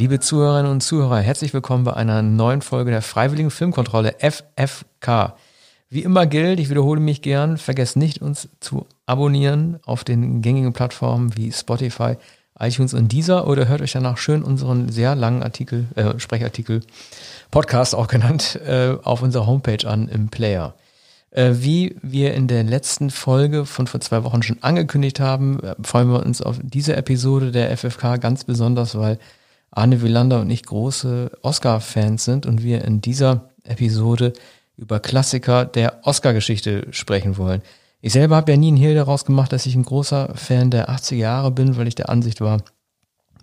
Liebe Zuhörerinnen und Zuhörer, herzlich willkommen bei einer neuen Folge der Freiwilligen Filmkontrolle FFK. Wie immer gilt, ich wiederhole mich gern, vergesst nicht, uns zu abonnieren auf den gängigen Plattformen wie Spotify, iTunes und dieser oder hört euch danach schön unseren sehr langen Artikel, äh, Sprechartikel, Podcast auch genannt, äh, auf unserer Homepage an im Player. Äh, wie wir in der letzten Folge von vor zwei Wochen schon angekündigt haben, äh, freuen wir uns auf diese Episode der FFK ganz besonders, weil Arne Wielander und ich große Oscar-Fans sind und wir in dieser Episode über Klassiker der Oscar-Geschichte sprechen wollen. Ich selber habe ja nie einen Hehl daraus gemacht, dass ich ein großer Fan der 80er Jahre bin, weil ich der Ansicht war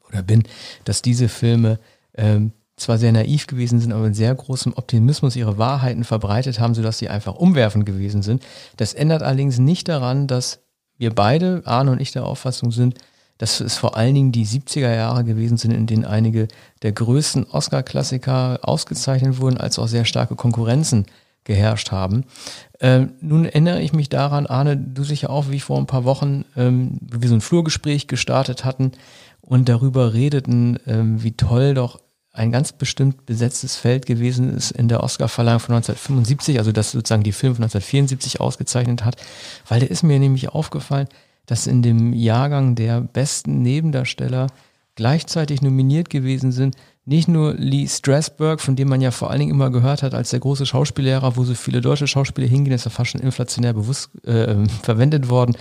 oder bin, dass diese Filme ähm, zwar sehr naiv gewesen sind, aber mit sehr großem Optimismus ihre Wahrheiten verbreitet haben, sodass sie einfach umwerfend gewesen sind. Das ändert allerdings nicht daran, dass wir beide, Arne und ich, der Auffassung sind, dass es vor allen Dingen die 70er Jahre gewesen sind, in denen einige der größten Oscar-Klassiker ausgezeichnet wurden, als auch sehr starke Konkurrenzen geherrscht haben. Ähm, nun erinnere ich mich daran, Arne, du sicher auch, wie ich vor ein paar Wochen, ähm, wir so ein Flurgespräch gestartet hatten und darüber redeten, ähm, wie toll doch ein ganz bestimmt besetztes Feld gewesen ist in der Oscarverleihung von 1975, also das sozusagen die Film von 1974 ausgezeichnet hat, weil der ist mir nämlich aufgefallen, dass in dem Jahrgang der besten Nebendarsteller gleichzeitig nominiert gewesen sind, nicht nur Lee Strasberg, von dem man ja vor allen Dingen immer gehört hat als der große Schauspiellehrer, wo so viele deutsche Schauspieler hingehen, ist ja fast schon inflationär bewusst äh, verwendet worden,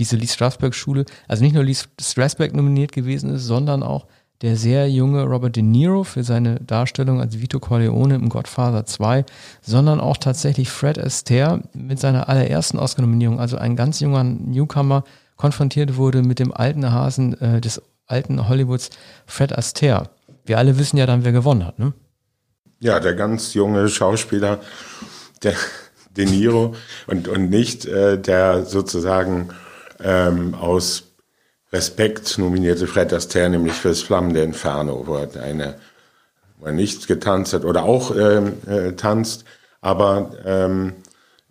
diese Lee Strasberg-Schule. Also nicht nur Lee Strasberg nominiert gewesen ist, sondern auch der sehr junge Robert De Niro für seine Darstellung als Vito Corleone im Godfather 2, sondern auch tatsächlich Fred Astaire mit seiner allerersten Oscar-Nominierung, also ein ganz junger Newcomer, konfrontiert wurde mit dem alten Hasen äh, des alten Hollywoods, Fred Astaire. Wir alle wissen ja dann, wer gewonnen hat, ne? Ja, der ganz junge Schauspieler, der De Niro und, und nicht äh, der sozusagen ähm, aus Respekt nominierte Fred Astaire, nämlich fürs Flammende Inferno, wo er eine, wo er nicht getanzt hat oder auch ähm, äh, tanzt, aber ähm,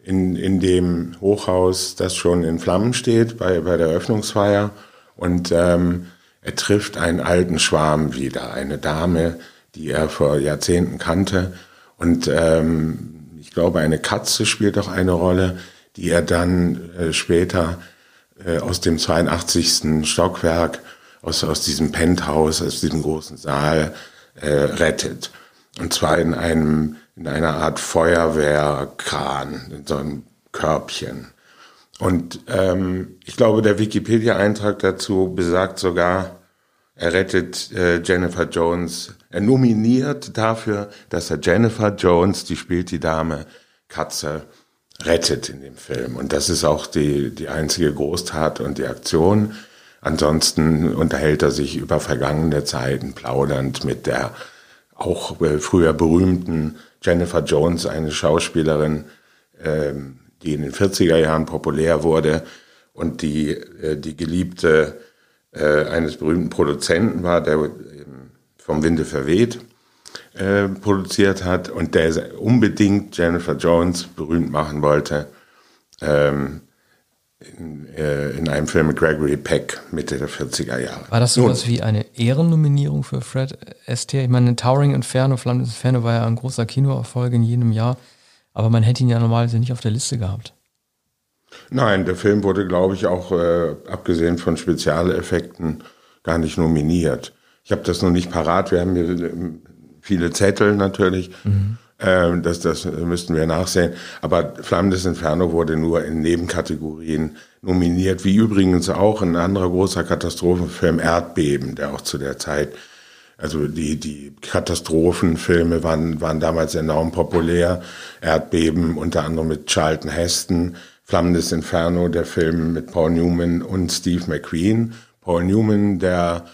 in, in dem Hochhaus, das schon in Flammen steht bei, bei der Eröffnungsfeier. Und ähm, er trifft einen alten Schwarm wieder, eine Dame, die er vor Jahrzehnten kannte. Und ähm, ich glaube, eine Katze spielt auch eine Rolle, die er dann äh, später äh, aus dem 82. Stockwerk, aus, aus diesem Penthouse, aus diesem großen Saal äh, rettet. Und zwar in einem in einer Art Feuerwehrkran, in so einem Körbchen. Und ähm, ich glaube, der Wikipedia-Eintrag dazu besagt sogar, er rettet äh, Jennifer Jones, er nominiert dafür, dass er Jennifer Jones, die spielt die Dame Katze, rettet in dem Film. Und das ist auch die, die einzige Großtat und die Aktion. Ansonsten unterhält er sich über vergangene Zeiten, plaudernd mit der auch äh, früher berühmten Jennifer Jones, eine Schauspielerin, ähm, die in den 40er Jahren populär wurde und die äh, die Geliebte äh, eines berühmten Produzenten war, der ähm, vom Winde verweht äh, produziert hat und der unbedingt Jennifer Jones berühmt machen wollte. Ähm, in, äh, in, einem Film mit Gregory Peck Mitte der 40er Jahre. War das sowas wie eine Ehrennominierung für Fred Astaire? Ich meine, Towering Inferno, Flammendes Inferno war ja ein großer Kinoerfolg in jedem Jahr, aber man hätte ihn ja normalerweise nicht auf der Liste gehabt. Nein, der Film wurde, glaube ich, auch äh, abgesehen von Spezialeffekten gar nicht nominiert. Ich habe das noch nicht parat. Wir haben hier äh, viele Zettel natürlich. Mhm. Ähm, das, das müssten wir nachsehen. Aber Flammendes Inferno wurde nur in Nebenkategorien nominiert, wie übrigens auch ein anderer großer Katastrophenfilm Erdbeben, der auch zu der Zeit, also die, die Katastrophenfilme waren, waren damals enorm populär. Erdbeben unter anderem mit Charlton Heston, Flammendes Inferno, der Film mit Paul Newman und Steve McQueen. Paul Newman, der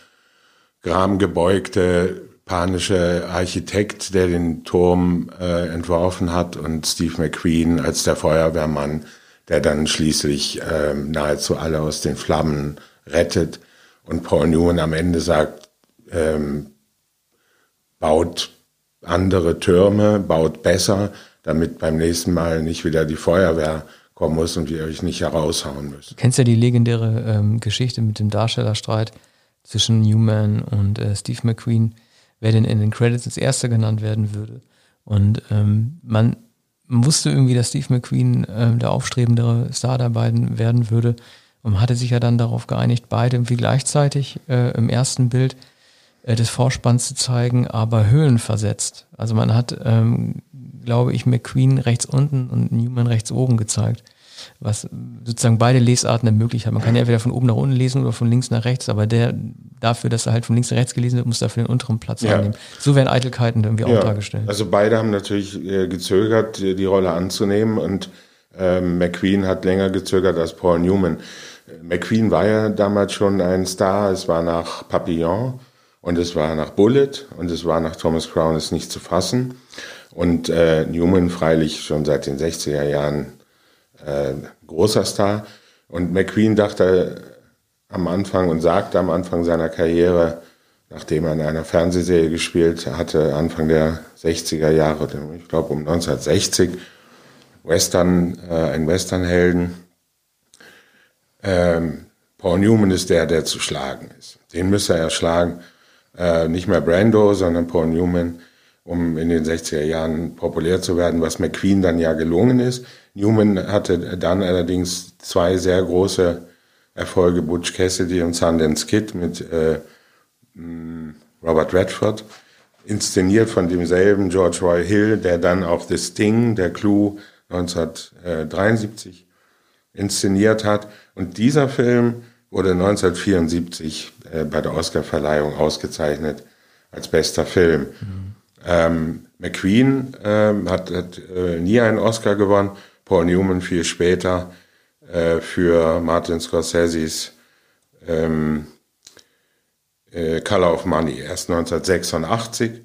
gramgebeugte panische Architekt, der den Turm äh, entworfen hat und Steve McQueen als der Feuerwehrmann, der dann schließlich äh, nahezu alle aus den Flammen rettet. Und Paul Newman am Ende sagt, ähm, baut andere Türme, baut besser, damit beim nächsten Mal nicht wieder die Feuerwehr kommen muss und wir euch nicht heraushauen müssen. Du kennst ja die legendäre ähm, Geschichte mit dem Darstellerstreit zwischen Newman und äh, Steve McQueen wer denn in den Credits als Erster genannt werden würde. Und ähm, man wusste irgendwie, dass Steve McQueen äh, der aufstrebendere Star der beiden werden würde und hatte sich ja dann darauf geeinigt, beide irgendwie gleichzeitig äh, im ersten Bild äh, des Vorspanns zu zeigen, aber höhlenversetzt. Also man hat, ähm, glaube ich, McQueen rechts unten und Newman rechts oben gezeigt was sozusagen beide Lesarten ermöglicht hat. Man kann ja entweder von oben nach unten lesen oder von links nach rechts, aber der dafür, dass er halt von links nach rechts gelesen wird, muss dafür den unteren Platz ja. einnehmen. So werden Eitelkeiten irgendwie ja. auch dargestellt. Also beide haben natürlich äh, gezögert, die Rolle anzunehmen und ähm, McQueen hat länger gezögert als Paul Newman. McQueen war ja damals schon ein Star. Es war nach Papillon und es war nach Bullet und es war nach Thomas Crown ist nicht zu fassen. Und äh, Newman freilich schon seit den 60er Jahren äh, großer Star. Und McQueen dachte am Anfang und sagte am Anfang seiner Karriere, nachdem er in einer Fernsehserie gespielt hatte, Anfang der 60er Jahre, ich glaube um 1960, Western, äh, ein Westernhelden. Ähm, Paul Newman ist der, der zu schlagen ist. Den müsste er schlagen. Äh, nicht mehr Brando, sondern Paul Newman, um in den 60er Jahren populär zu werden, was McQueen dann ja gelungen ist. Newman hatte dann allerdings zwei sehr große Erfolge, Butch Cassidy und Sundance Kid mit äh, mm, Robert Redford, inszeniert von demselben George Roy Hill, der dann auch The Sting, der Clue 1973 inszeniert hat. Und dieser Film wurde 1974 äh, bei der Oscarverleihung ausgezeichnet als bester Film. Mhm. Ähm, McQueen äh, hat, hat äh, nie einen Oscar gewonnen Paul Newman viel später äh, für Martin Scorseses ähm, äh, Color of Money, erst 1986.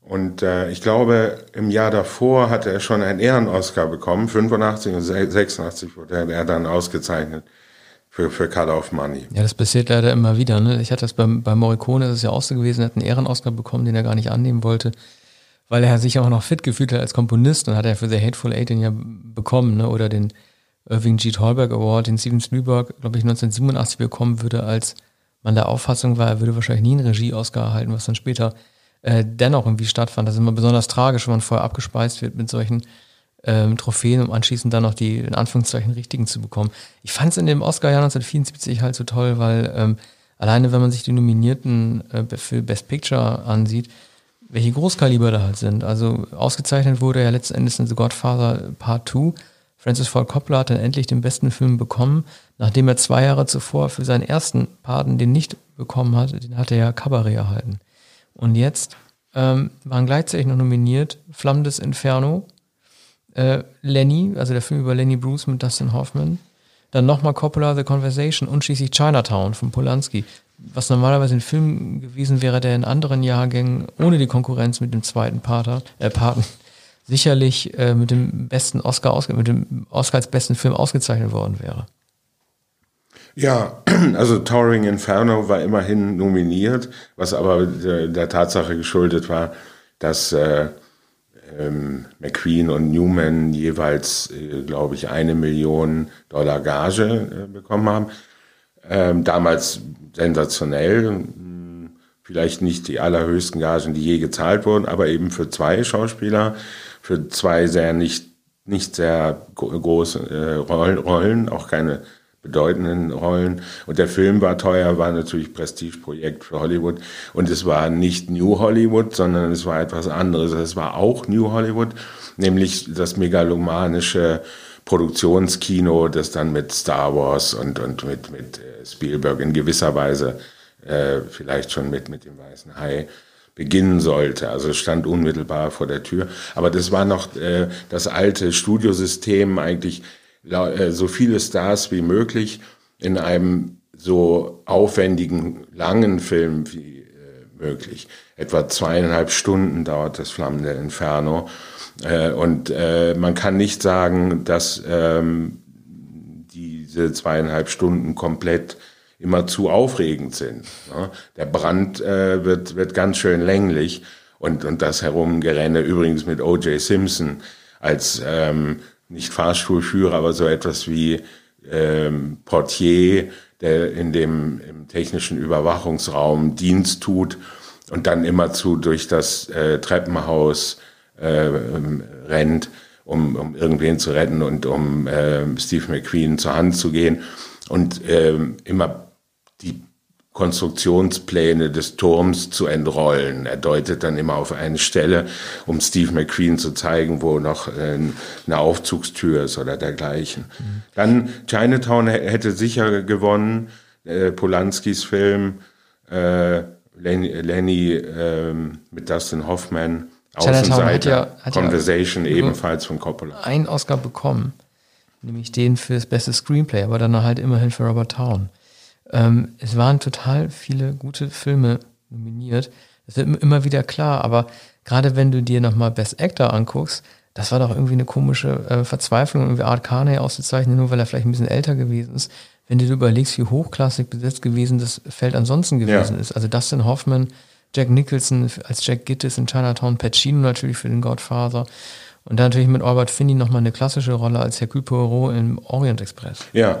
Und äh, ich glaube, im Jahr davor hatte er schon einen Ehren-Oscar bekommen. 85 und 86 wurde er dann ausgezeichnet für, für Color of Money. Ja, das passiert leider immer wieder. Ne? Ich hatte das bei, bei Morricone, das ist ja auch so gewesen, er hat einen Ehren-Oscar bekommen, den er gar nicht annehmen wollte weil er sich auch noch fit gefühlt hat als Komponist und hat er für The Hateful Eight den ja bekommen, ne? oder den Irving G. Thalberg Award, den Steven Spielberg, glaube ich, 1987 bekommen würde, als man der Auffassung war, er würde wahrscheinlich nie einen Regie-Oscar erhalten, was dann später äh, dennoch irgendwie stattfand. Das ist immer besonders tragisch, wenn man vorher abgespeist wird mit solchen ähm, Trophäen, um anschließend dann noch die in Anführungszeichen richtigen zu bekommen. Ich fand es in dem Oscar-Jahr 1974 halt so toll, weil ähm, alleine wenn man sich die Nominierten äh, für Best Picture ansieht, welche Großkaliber da halt sind. Also ausgezeichnet wurde ja letzten Endes in The Godfather Part 2. Francis Ford Coppola hat dann endlich den besten Film bekommen, nachdem er zwei Jahre zuvor für seinen ersten Paten den nicht bekommen hat. Den hat er ja Cabaret erhalten. Und jetzt ähm, waren gleichzeitig noch nominiert Flammendes Inferno, äh, Lenny, also der Film über Lenny Bruce mit Dustin Hoffman, dann nochmal Coppola The Conversation und schließlich Chinatown von Polanski was normalerweise ein Film gewesen wäre, der in anderen Jahrgängen ohne die Konkurrenz mit dem zweiten Pater, äh, Paten sicherlich äh, mit dem besten Oscar mit dem Oscar als besten Film ausgezeichnet worden wäre. Ja, also Towering Inferno war immerhin nominiert, was aber der, der Tatsache geschuldet war, dass äh, ähm, McQueen und Newman jeweils, äh, glaube ich, eine Million Dollar Gage äh, bekommen haben. Ähm, damals sensationell. Vielleicht nicht die allerhöchsten Gagen, die je gezahlt wurden, aber eben für zwei Schauspieler, für zwei sehr nicht, nicht sehr große äh, Rollen, auch keine bedeutenden Rollen. Und der Film war teuer, war natürlich Prestigeprojekt für Hollywood. Und es war nicht New Hollywood, sondern es war etwas anderes. Es war auch New Hollywood, nämlich das megalomanische Produktionskino, das dann mit Star Wars und, und mit, mit äh, Spielberg in gewisser Weise äh, vielleicht schon mit, mit dem Weißen Hai beginnen sollte. Also stand unmittelbar vor der Tür. Aber das war noch äh, das alte Studiosystem, eigentlich so viele Stars wie möglich in einem so aufwendigen, langen Film wie äh, möglich. Etwa zweieinhalb Stunden dauert das flammende Inferno. Äh, und äh, man kann nicht sagen, dass ähm, diese zweieinhalb Stunden komplett immer zu aufregend sind. Ne? Der Brand äh, wird, wird ganz schön länglich und, und das Herumgerenne übrigens mit O.J. Simpson als ähm, nicht Fahrstuhlführer, aber so etwas wie ähm, Portier, der in dem im technischen Überwachungsraum Dienst tut und dann immerzu durch das äh, Treppenhaus äh, rennt, um, um irgendwen zu retten und um äh, Steve McQueen zur Hand zu gehen. Und äh, immer die Konstruktionspläne des Turms zu entrollen. Er deutet dann immer auf eine Stelle, um Steve McQueen zu zeigen, wo noch äh, eine Aufzugstür ist oder dergleichen. Mhm. Dann Chinatown hätte sicher gewonnen, äh, Polanskis Film, äh, Lenny, Lenny äh, mit Dustin Hoffman, Außenseiter, hat ja, hat Conversation ja ebenfalls von Coppola. Einen Oscar bekommen, nämlich den für das beste Screenplay, aber dann halt immerhin für Robert Town. Ähm, es waren total viele gute Filme nominiert. Das wird immer wieder klar, aber gerade wenn du dir nochmal Best Actor anguckst, das war doch irgendwie eine komische äh, Verzweiflung, irgendwie Art Carney auszuzeichnen, nur weil er vielleicht ein bisschen älter gewesen ist. Wenn du dir überlegst, wie hochklassig besetzt gewesen das Feld ansonsten gewesen ja. ist. Also Dustin Hoffman, Jack Nicholson als Jack Gittes in Chinatown, Pacino natürlich für den Godfather. Und dann natürlich mit Albert Finney nochmal eine klassische Rolle als Hercule Poirot im Orient Express. Ja,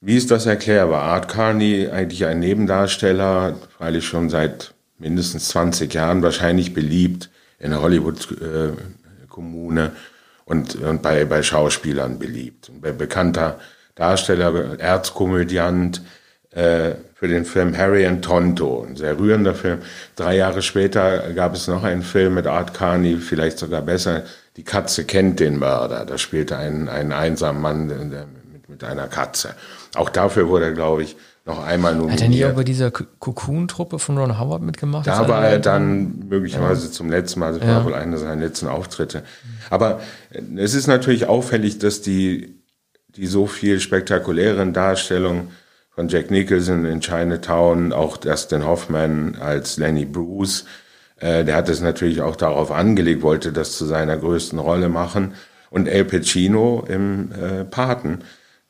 wie ist das erklärbar? Art Carney, eigentlich ein Nebendarsteller, freilich schon seit mindestens 20 Jahren wahrscheinlich beliebt in der Hollywood-Kommune und, und bei, bei Schauspielern beliebt. Ein bekannter Darsteller, Erzkomödiant äh, für den Film Harry and Tonto, ein sehr rührender Film. Drei Jahre später gab es noch einen Film mit Art Carney, vielleicht sogar besser, Die Katze kennt den Mörder. Da spielte ein, ein einsamer Mann mit, mit einer Katze. Auch dafür wurde er, glaube ich, noch einmal nominiert. Hat er nicht auch bei dieser Cocoon-Truppe von Ron Howard mitgemacht? Da war er dann möglicherweise ja. zum letzten Mal, das ja. war wohl einer seiner letzten Auftritte. Aber es ist natürlich auffällig, dass die, die so viel spektakulären Darstellungen von Jack Nicholson in Chinatown, auch Dustin Hoffman als Lenny Bruce, äh, der hat es natürlich auch darauf angelegt, wollte das zu seiner größten Rolle machen. Und El Pacino im äh, Paten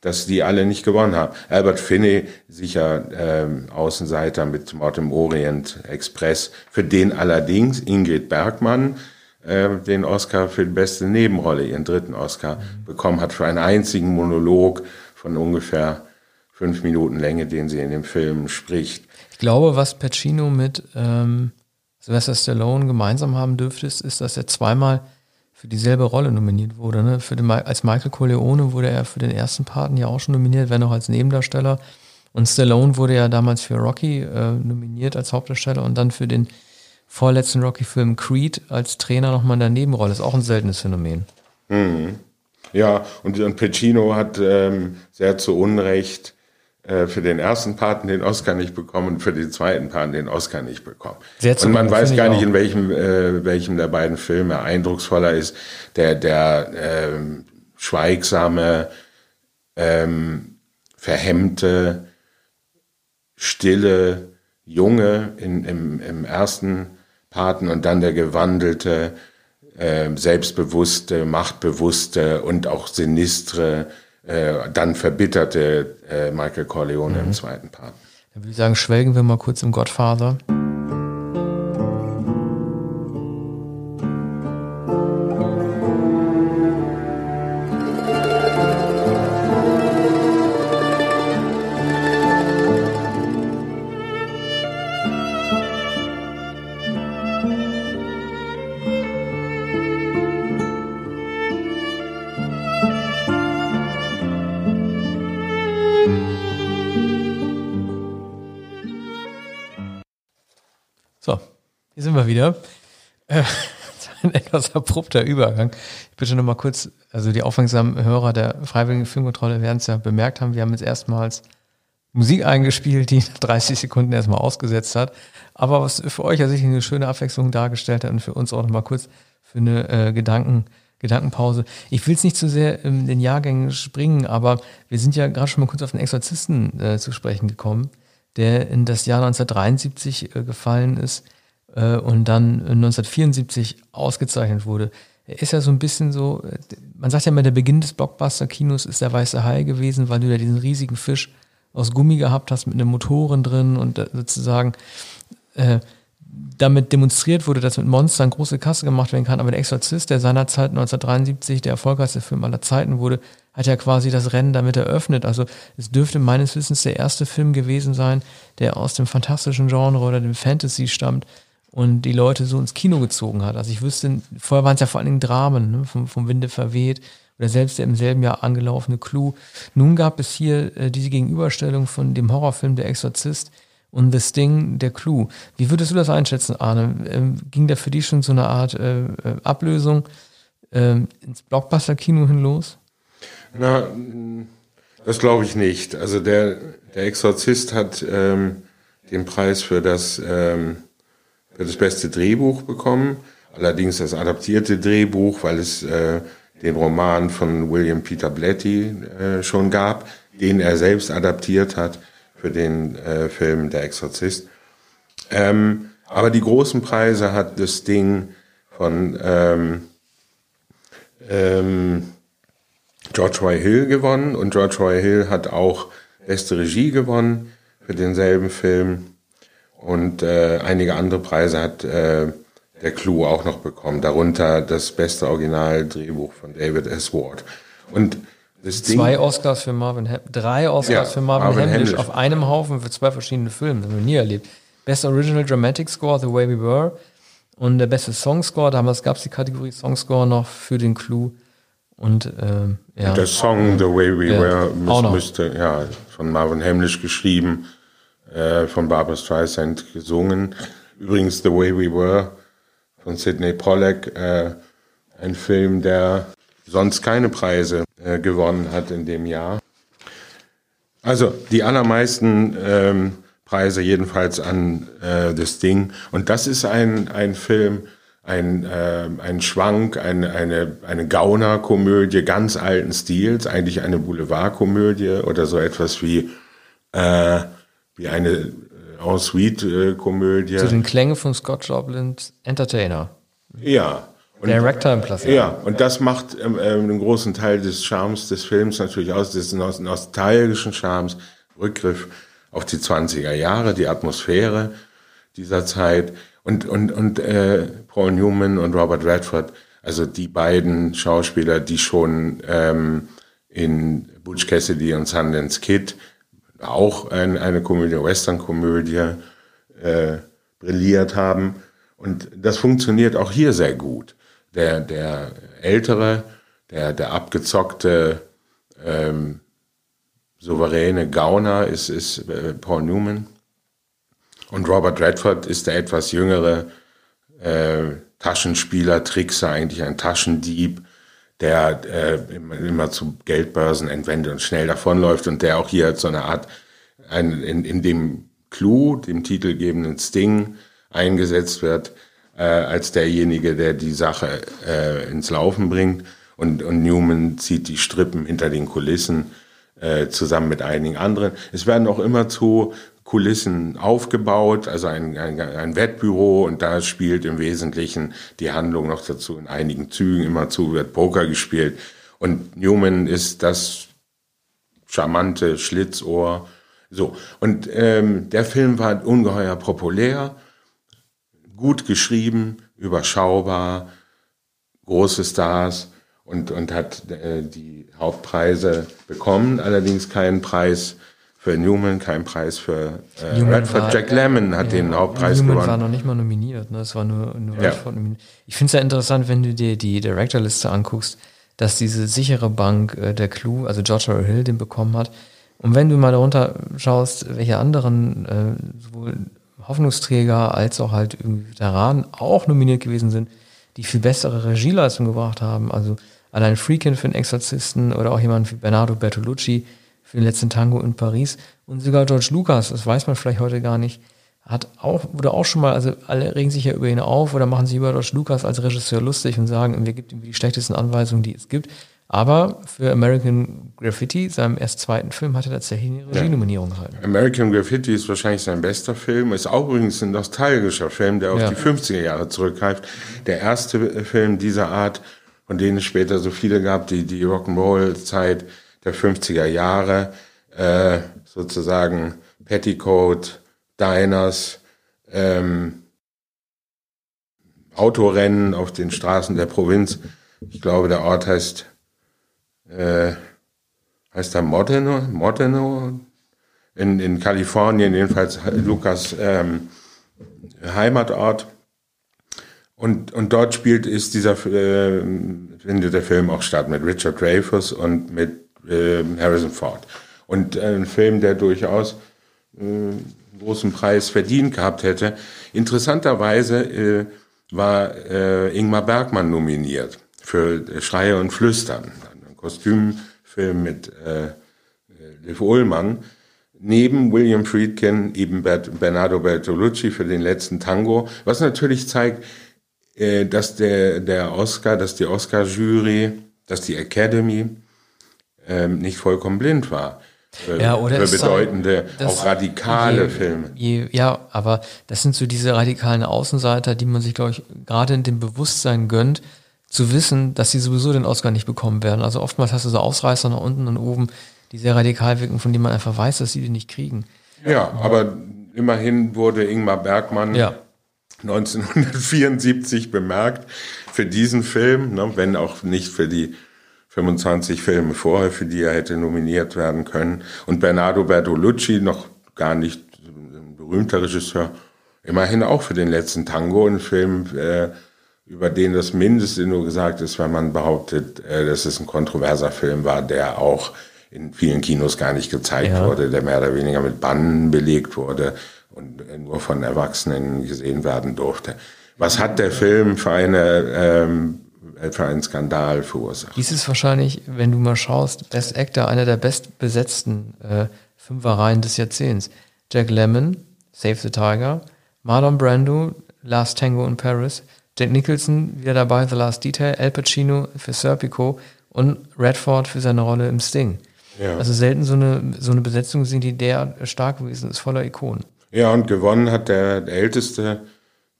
dass die alle nicht gewonnen haben. Albert Finney, sicher ähm, Außenseiter mit Mord im Orient Express, für den allerdings Ingrid Bergmann äh, den Oscar für die beste Nebenrolle, ihren dritten Oscar, mhm. bekommen hat für einen einzigen Monolog von ungefähr fünf Minuten Länge, den sie in dem Film spricht. Ich glaube, was Pacino mit ähm, Sylvester Stallone gemeinsam haben dürfte, ist, dass er zweimal für dieselbe Rolle nominiert wurde. Ne? Für den, als Michael Corleone wurde er für den ersten Paten ja auch schon nominiert, wenn auch als Nebendarsteller. Und Stallone wurde ja damals für Rocky äh, nominiert als Hauptdarsteller und dann für den vorletzten Rocky-Film Creed als Trainer nochmal in der Nebenrolle. Ist auch ein seltenes Phänomen. Mhm. Ja, und, und Pacino hat ähm, sehr zu Unrecht für den ersten Paten den Oscar nicht bekommen und für den zweiten Paten den Oscar nicht bekommen. Sehr und man weiß gar nicht, in welchem, äh, welchem der beiden Filme eindrucksvoller ist. Der, der ähm, schweigsame, ähm, verhemmte, stille Junge in, im, im ersten Paten und dann der gewandelte, äh, selbstbewusste, machtbewusste und auch sinistre äh, dann verbitterte äh, Michael Corleone mhm. im zweiten Part. Dann würde ich sagen, schwelgen wir mal kurz im Godfather. Wieder. Äh, ein etwas abrupter Übergang. Ich bitte noch mal kurz, also die aufmerksamen Hörer der Freiwilligen Filmkontrolle werden es ja bemerkt haben, wir haben jetzt erstmals Musik eingespielt, die 30 Sekunden erstmal ausgesetzt hat. Aber was für euch ja sicher eine schöne Abwechslung dargestellt hat und für uns auch noch mal kurz für eine äh, Gedanken, Gedankenpause. Ich will es nicht zu sehr in den Jahrgängen springen, aber wir sind ja gerade schon mal kurz auf den Exorzisten äh, zu sprechen gekommen, der in das Jahr 1973 äh, gefallen ist äh, und dann 1974 ausgezeichnet wurde. Er ist ja so ein bisschen so, man sagt ja immer, der Beginn des Blockbuster-Kinos ist der weiße Hai gewesen, weil du ja diesen riesigen Fisch aus Gummi gehabt hast mit einem Motoren drin und sozusagen äh, damit demonstriert wurde, dass mit Monstern große Kasse gemacht werden kann. Aber der Exorzist, der seinerzeit 1973 der erfolgreichste Film aller Zeiten wurde, hat ja quasi das Rennen damit eröffnet. Also es dürfte meines Wissens der erste Film gewesen sein, der aus dem fantastischen Genre oder dem Fantasy stammt, und die Leute so ins Kino gezogen hat. Also ich wüsste, vorher waren es ja vor allen Dingen Dramen, ne? vom, vom Winde verweht oder selbst der im selben Jahr angelaufene Clue. Nun gab es hier äh, diese Gegenüberstellung von dem Horrorfilm Der Exorzist und The Sting, der Clue. Wie würdest du das einschätzen, Arne? Ähm, ging da für dich schon so eine Art äh, äh Ablösung ähm, ins Blockbuster-Kino hin los? Na, das glaube ich nicht. Also der, der Exorzist hat ähm, den Preis für das, ähm, für das beste Drehbuch bekommen. Allerdings das adaptierte Drehbuch, weil es äh, den Roman von William Peter Blatty äh, schon gab, den er selbst adaptiert hat für den äh, Film Der Exorzist. Ähm, aber die großen Preise hat das Ding von ähm, ähm, George Roy Hill gewonnen und George Roy Hill hat auch beste Regie gewonnen für denselben Film und äh, einige andere Preise hat äh, der Clou auch noch bekommen, darunter das beste Originaldrehbuch von David S. Ward. Und das zwei Ding, Oscars für Marvin Ham drei Oscars ja, für Marvin, Marvin Hamlish, Hamlish auf einem Haufen für zwei verschiedene Filme. Das haben wir nie erlebt. Best Original Dramatic Score, The Way We Were. Und der beste Song Score, damals gab es die Kategorie Song Score noch für den Clou. Und ähm, ja. Der Song The Way We Were müß, müsste, ja, von Marvin Hamlish geschrieben, äh, von Barbara Streisand gesungen. Übrigens The Way We Were von Sidney Pollack, äh, ein Film, der sonst keine Preise äh, gewonnen hat in dem Jahr. Also die allermeisten ähm, Preise jedenfalls an äh, das Ding. Und das ist ein, ein Film, ein, äh, ein Schwank, ein, eine, eine Gauner-Komödie ganz alten Stils, eigentlich eine Boulevardkomödie oder so etwas wie, äh, wie eine äh, En-Suite-Komödie. Zu den Klängen von Scott Joplins Entertainer. Ja, und, Director im Plastik. Ja, und das macht ähm, ähm, einen großen Teil des Charmes des Films natürlich aus, des nostalgischen Charmes, Rückgriff auf die 20er Jahre, die Atmosphäre dieser Zeit und, und, und äh, Paul Newman und Robert Redford, also die beiden Schauspieler, die schon ähm, in Butch Cassidy und Sundance Kid auch ein, eine Komödie, Western-Komödie äh, brilliert haben. Und das funktioniert auch hier sehr gut der, der ältere, der, der abgezockte, ähm, souveräne Gauner ist, ist äh, Paul Newman. Und Robert Redford ist der etwas jüngere äh, Taschenspieler, Trickser, eigentlich ein Taschendieb, der äh, immer, zu Geldbörsen entwendet und schnell davonläuft und der auch hier so eine Art, ein, in, in dem Clou, dem titelgebenden Sting, eingesetzt wird, äh, als derjenige, der die Sache äh, ins Laufen bringt. Und, und Newman zieht die Strippen hinter den Kulissen äh, zusammen mit einigen anderen. Es werden auch immer zu Kulissen aufgebaut, also ein, ein, ein Wettbüro und da spielt im Wesentlichen die Handlung noch dazu. In einigen Zügen immer zu wird Poker gespielt und Newman ist das charmante Schlitzohr. So und ähm, der Film war ungeheuer populär gut geschrieben, überschaubar, große Stars und, und hat äh, die Hauptpreise bekommen, allerdings keinen Preis für Newman, keinen Preis für äh, Redford. War, Jack Lemmon hat ja, den Hauptpreis Newman gewonnen. war noch nicht mal nominiert, ne? es war nur, nur ja. Redford nominiert. Ich finde es ja interessant, wenn du dir die Director-Liste anguckst, dass diese sichere Bank äh, der Clue, also George R. Hill, den bekommen hat. Und wenn du mal darunter schaust, welche anderen äh, sowohl Hoffnungsträger als auch halt irgendwie Veteranen auch nominiert gewesen sind, die viel bessere Regieleistung gebracht haben. Also allein Freakin für den Exorzisten oder auch jemand wie Bernardo Bertolucci für den letzten Tango in Paris und sogar George Lucas, das weiß man vielleicht heute gar nicht, hat auch, wurde auch schon mal, also alle regen sich ja über ihn auf oder machen sich über George Lucas als Regisseur lustig und sagen, wir gibt ihm die schlechtesten Anweisungen, die es gibt. Aber für American Graffiti, seinem erst zweiten Film, hat er tatsächlich eine Regie-Nominierung erhalten. American Graffiti ist wahrscheinlich sein bester Film, ist auch übrigens ein nostalgischer Film, der auf ja. die 50er Jahre zurückgreift. Der erste Film dieser Art, von denen es später so viele gab, die, die Rock'n'Roll-Zeit der 50er Jahre, äh, sozusagen Petticoat, Diners, ähm, Autorennen auf den Straßen der Provinz. Ich glaube, der Ort heißt äh, heißt er Modeno, Modeno in, in Kalifornien, jedenfalls Lukas ähm, Heimatort. Und, und dort spielt, ist dieser, äh, findet der Film auch statt mit Richard Dreyfuss und mit äh, Harrison Ford. Und äh, ein Film, der durchaus äh, einen großen Preis verdient gehabt hätte. Interessanterweise äh, war äh, Ingmar Bergmann nominiert für Schreie und Flüstern, ein Kostümfilm mit äh, Liv Ullmann neben William Friedkin eben Bernardo Bertolucci für den letzten Tango, was natürlich zeigt, äh, dass der, der Oscar, dass die Oscar-Jury, dass die Academy ähm, nicht vollkommen blind war. Äh, ja, oder für bedeutende, halt, auch radikale je, Filme. Je, ja, aber das sind so diese radikalen Außenseiter, die man sich, glaube ich, gerade in dem Bewusstsein gönnt, zu wissen, dass sie sowieso den Oscar nicht bekommen werden. Also oftmals hast du so Ausreißer nach unten und oben, die sehr radikal wirken, von denen man einfach weiß, dass sie den nicht kriegen. Ja, aber immerhin wurde Ingmar Bergmann ja. 1974 bemerkt für diesen Film, ne, wenn auch nicht für die 25 Filme vorher, für die er hätte nominiert werden können. Und Bernardo Bertolucci, noch gar nicht ein berühmter Regisseur, immerhin auch für den letzten Tango, ein Film, äh, über den das Mindeste nur gesagt ist, wenn man behauptet, äh, dass es ein kontroverser Film war, der auch in vielen Kinos gar nicht gezeigt ja. wurde, der mehr oder weniger mit Bannen belegt wurde und nur von Erwachsenen gesehen werden durfte. Was hat der Film für eine ähm, für einen Skandal verursacht? Dies ist wahrscheinlich, wenn du mal schaust, Best Actor, einer der bestbesetzten äh, Fünferreihen des Jahrzehnts. Jack Lemmon, Save the Tiger, Marlon Brando, Last Tango in Paris, Jack Nicholson wieder dabei, The Last Detail, Al Pacino für Serpico und Redford für seine Rolle im Sting. Ja. Also selten so eine, so eine Besetzung sind, die der stark gewesen ist, voller Ikonen. Ja, und gewonnen hat der, der älteste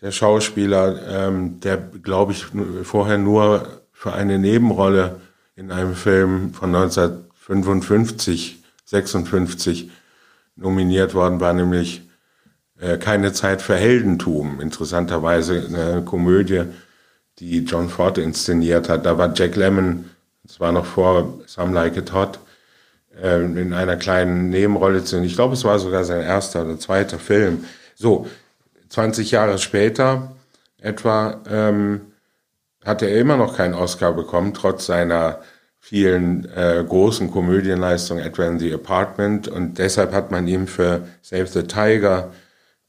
der Schauspieler, ähm, der, glaube ich, vorher nur für eine Nebenrolle in einem Film von 1955, 56 nominiert worden war, nämlich äh, Keine Zeit für Heldentum. Interessanterweise eine Komödie, die John Ford inszeniert hat. Da war Jack Lemmon, das war noch vor Some Like It Hot, äh, in einer kleinen Nebenrolle zu. Ich glaube, es war sogar sein erster oder zweiter Film. So, 20 Jahre später etwa ähm, hat er immer noch keinen Oscar bekommen, trotz seiner vielen äh, großen Komödienleistungen, etwa in The Apartment. Und deshalb hat man ihm für Save the Tiger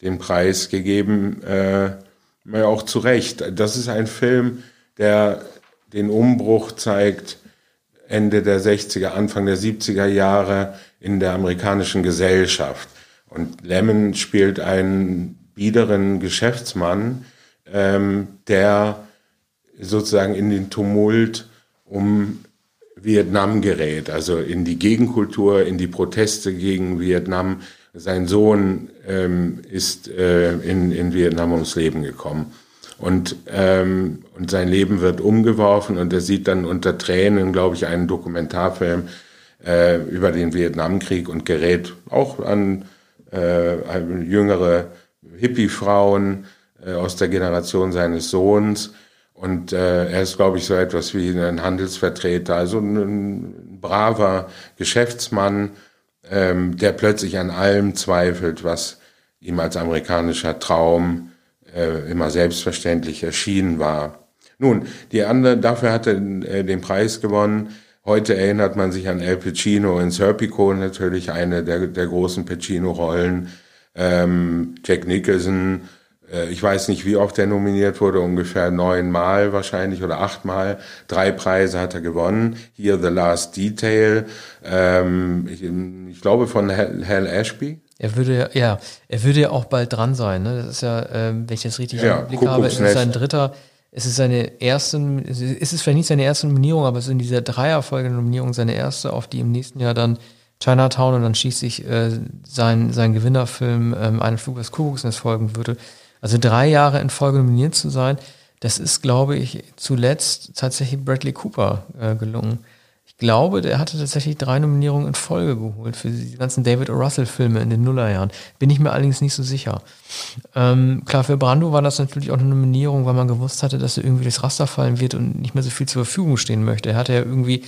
den Preis gegeben, äh, auch zu Recht. Das ist ein Film, der den Umbruch zeigt, Ende der 60er, Anfang der 70er Jahre in der amerikanischen Gesellschaft. Und Lemon spielt einen biederen Geschäftsmann, ähm, der sozusagen in den Tumult um Vietnam gerät, also in die Gegenkultur, in die Proteste gegen Vietnam. Sein Sohn ähm, ist äh, in, in Vietnam ums Leben gekommen. Und, ähm, und sein Leben wird umgeworfen und er sieht dann unter Tränen, glaube ich, einen Dokumentarfilm äh, über den Vietnamkrieg und gerät auch an äh, jüngere Hippie-Frauen äh, aus der Generation seines Sohns. Und äh, er ist, glaube ich, so etwas wie ein Handelsvertreter, also ein, ein braver Geschäftsmann, ähm, der plötzlich an allem zweifelt, was ihm als amerikanischer Traum äh, immer selbstverständlich erschienen war. Nun, die andere, dafür hat er äh, den Preis gewonnen. Heute erinnert man sich an El Pacino in Serpico, natürlich eine der, der großen Pacino-Rollen ähm, Jack Nicholson, äh, ich weiß nicht, wie oft er nominiert wurde, ungefähr neunmal wahrscheinlich oder achtmal. Drei Preise hat er gewonnen. Hier The Last Detail, ähm, ich, ich, glaube von Hal Ashby. Er würde ja, er würde ja auch bald dran sein. Ne? Das ist ja, ähm, wenn ich das richtig ja, im Blick habe, ist es sein dritter. Es ist seine ersten, es ist vielleicht nicht seine erste Nominierung, aber es ist in dieser Dreierfolge Nominierung seine erste, auf die im nächsten Jahr dann Chinatown und dann schließlich äh, sein, sein Gewinnerfilm ähm, Einen Flug des Kuckucksnest folgen würde. Also drei Jahre in Folge nominiert zu sein, das ist, glaube ich, zuletzt tatsächlich Bradley Cooper äh, gelungen. Ich glaube, der hatte tatsächlich drei Nominierungen in Folge geholt für die ganzen David O. Russell-Filme in den Nullerjahren. Bin ich mir allerdings nicht so sicher. Ähm, klar, für Brando war das natürlich auch eine Nominierung, weil man gewusst hatte, dass er irgendwie durchs Raster fallen wird und nicht mehr so viel zur Verfügung stehen möchte. Er hatte ja irgendwie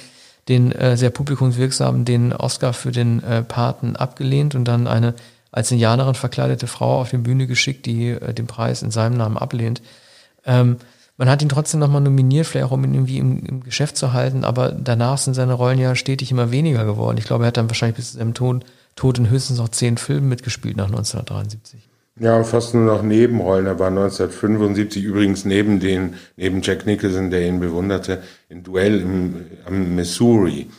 den äh, sehr publikumswirksamen den Oscar für den äh, Paten abgelehnt und dann eine als Indianerin verkleidete Frau auf die Bühne geschickt, die äh, den Preis in seinem Namen ablehnt. Ähm, man hat ihn trotzdem nochmal nominiert, vielleicht auch um ihn irgendwie im, im, Geschäft zu halten, aber danach sind seine Rollen ja stetig immer weniger geworden. Ich glaube, er hat dann wahrscheinlich bis zu seinem Tod, Tod in höchstens noch zehn Filmen mitgespielt nach 1973. Ja, fast nur noch Nebenrollen. Er war 1975 übrigens neben den, neben Jack Nicholson, der ihn bewunderte, in Duell im, am Missouri.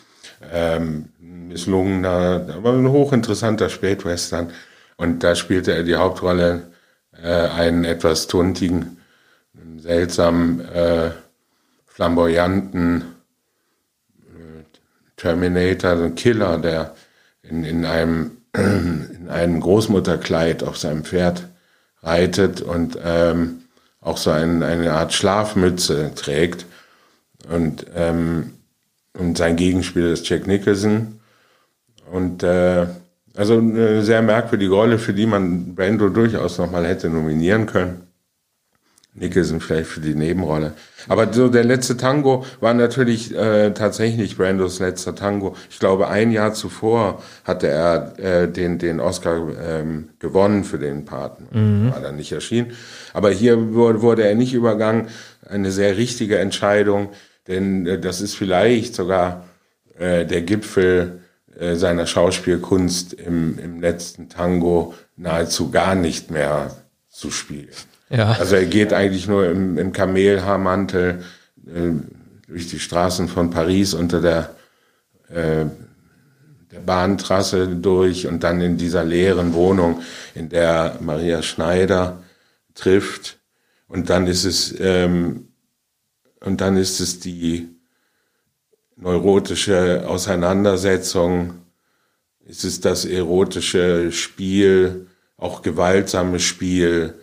Ähm, misslungener, aber ein hochinteressanter Spätwestern. Und da spielte er die Hauptrolle äh, einen etwas tuntigen, seltsam äh, flamboyanten äh, Terminator, ein Killer, der in, in, einem, in einem Großmutterkleid auf seinem Pferd reitet und ähm, auch so ein, eine Art Schlafmütze trägt. Und, ähm, und sein Gegenspieler ist Jack Nicholson. Und äh, also eine sehr merkwürdige Rolle, für die man Brando durchaus nochmal hätte nominieren können. Nicholson vielleicht für die Nebenrolle. Aber so der letzte Tango war natürlich äh, tatsächlich Brandos letzter Tango. Ich glaube, ein Jahr zuvor hatte er äh, den, den Oscar ähm, gewonnen für den Paten. Mhm. War dann nicht erschienen. Aber hier wurde, wurde er nicht übergangen. Eine sehr richtige Entscheidung, denn äh, das ist vielleicht sogar äh, der Gipfel äh, seiner Schauspielkunst im, im letzten Tango nahezu gar nicht mehr zu spielen. Ja. Also er geht eigentlich nur im, im Kamelhaarmantel äh, durch die Straßen von Paris unter der, äh, der Bahntrasse durch und dann in dieser leeren Wohnung, in der Maria Schneider trifft. Und dann ist es ähm, und dann ist es die neurotische Auseinandersetzung, ist es das erotische Spiel, auch gewaltsame Spiel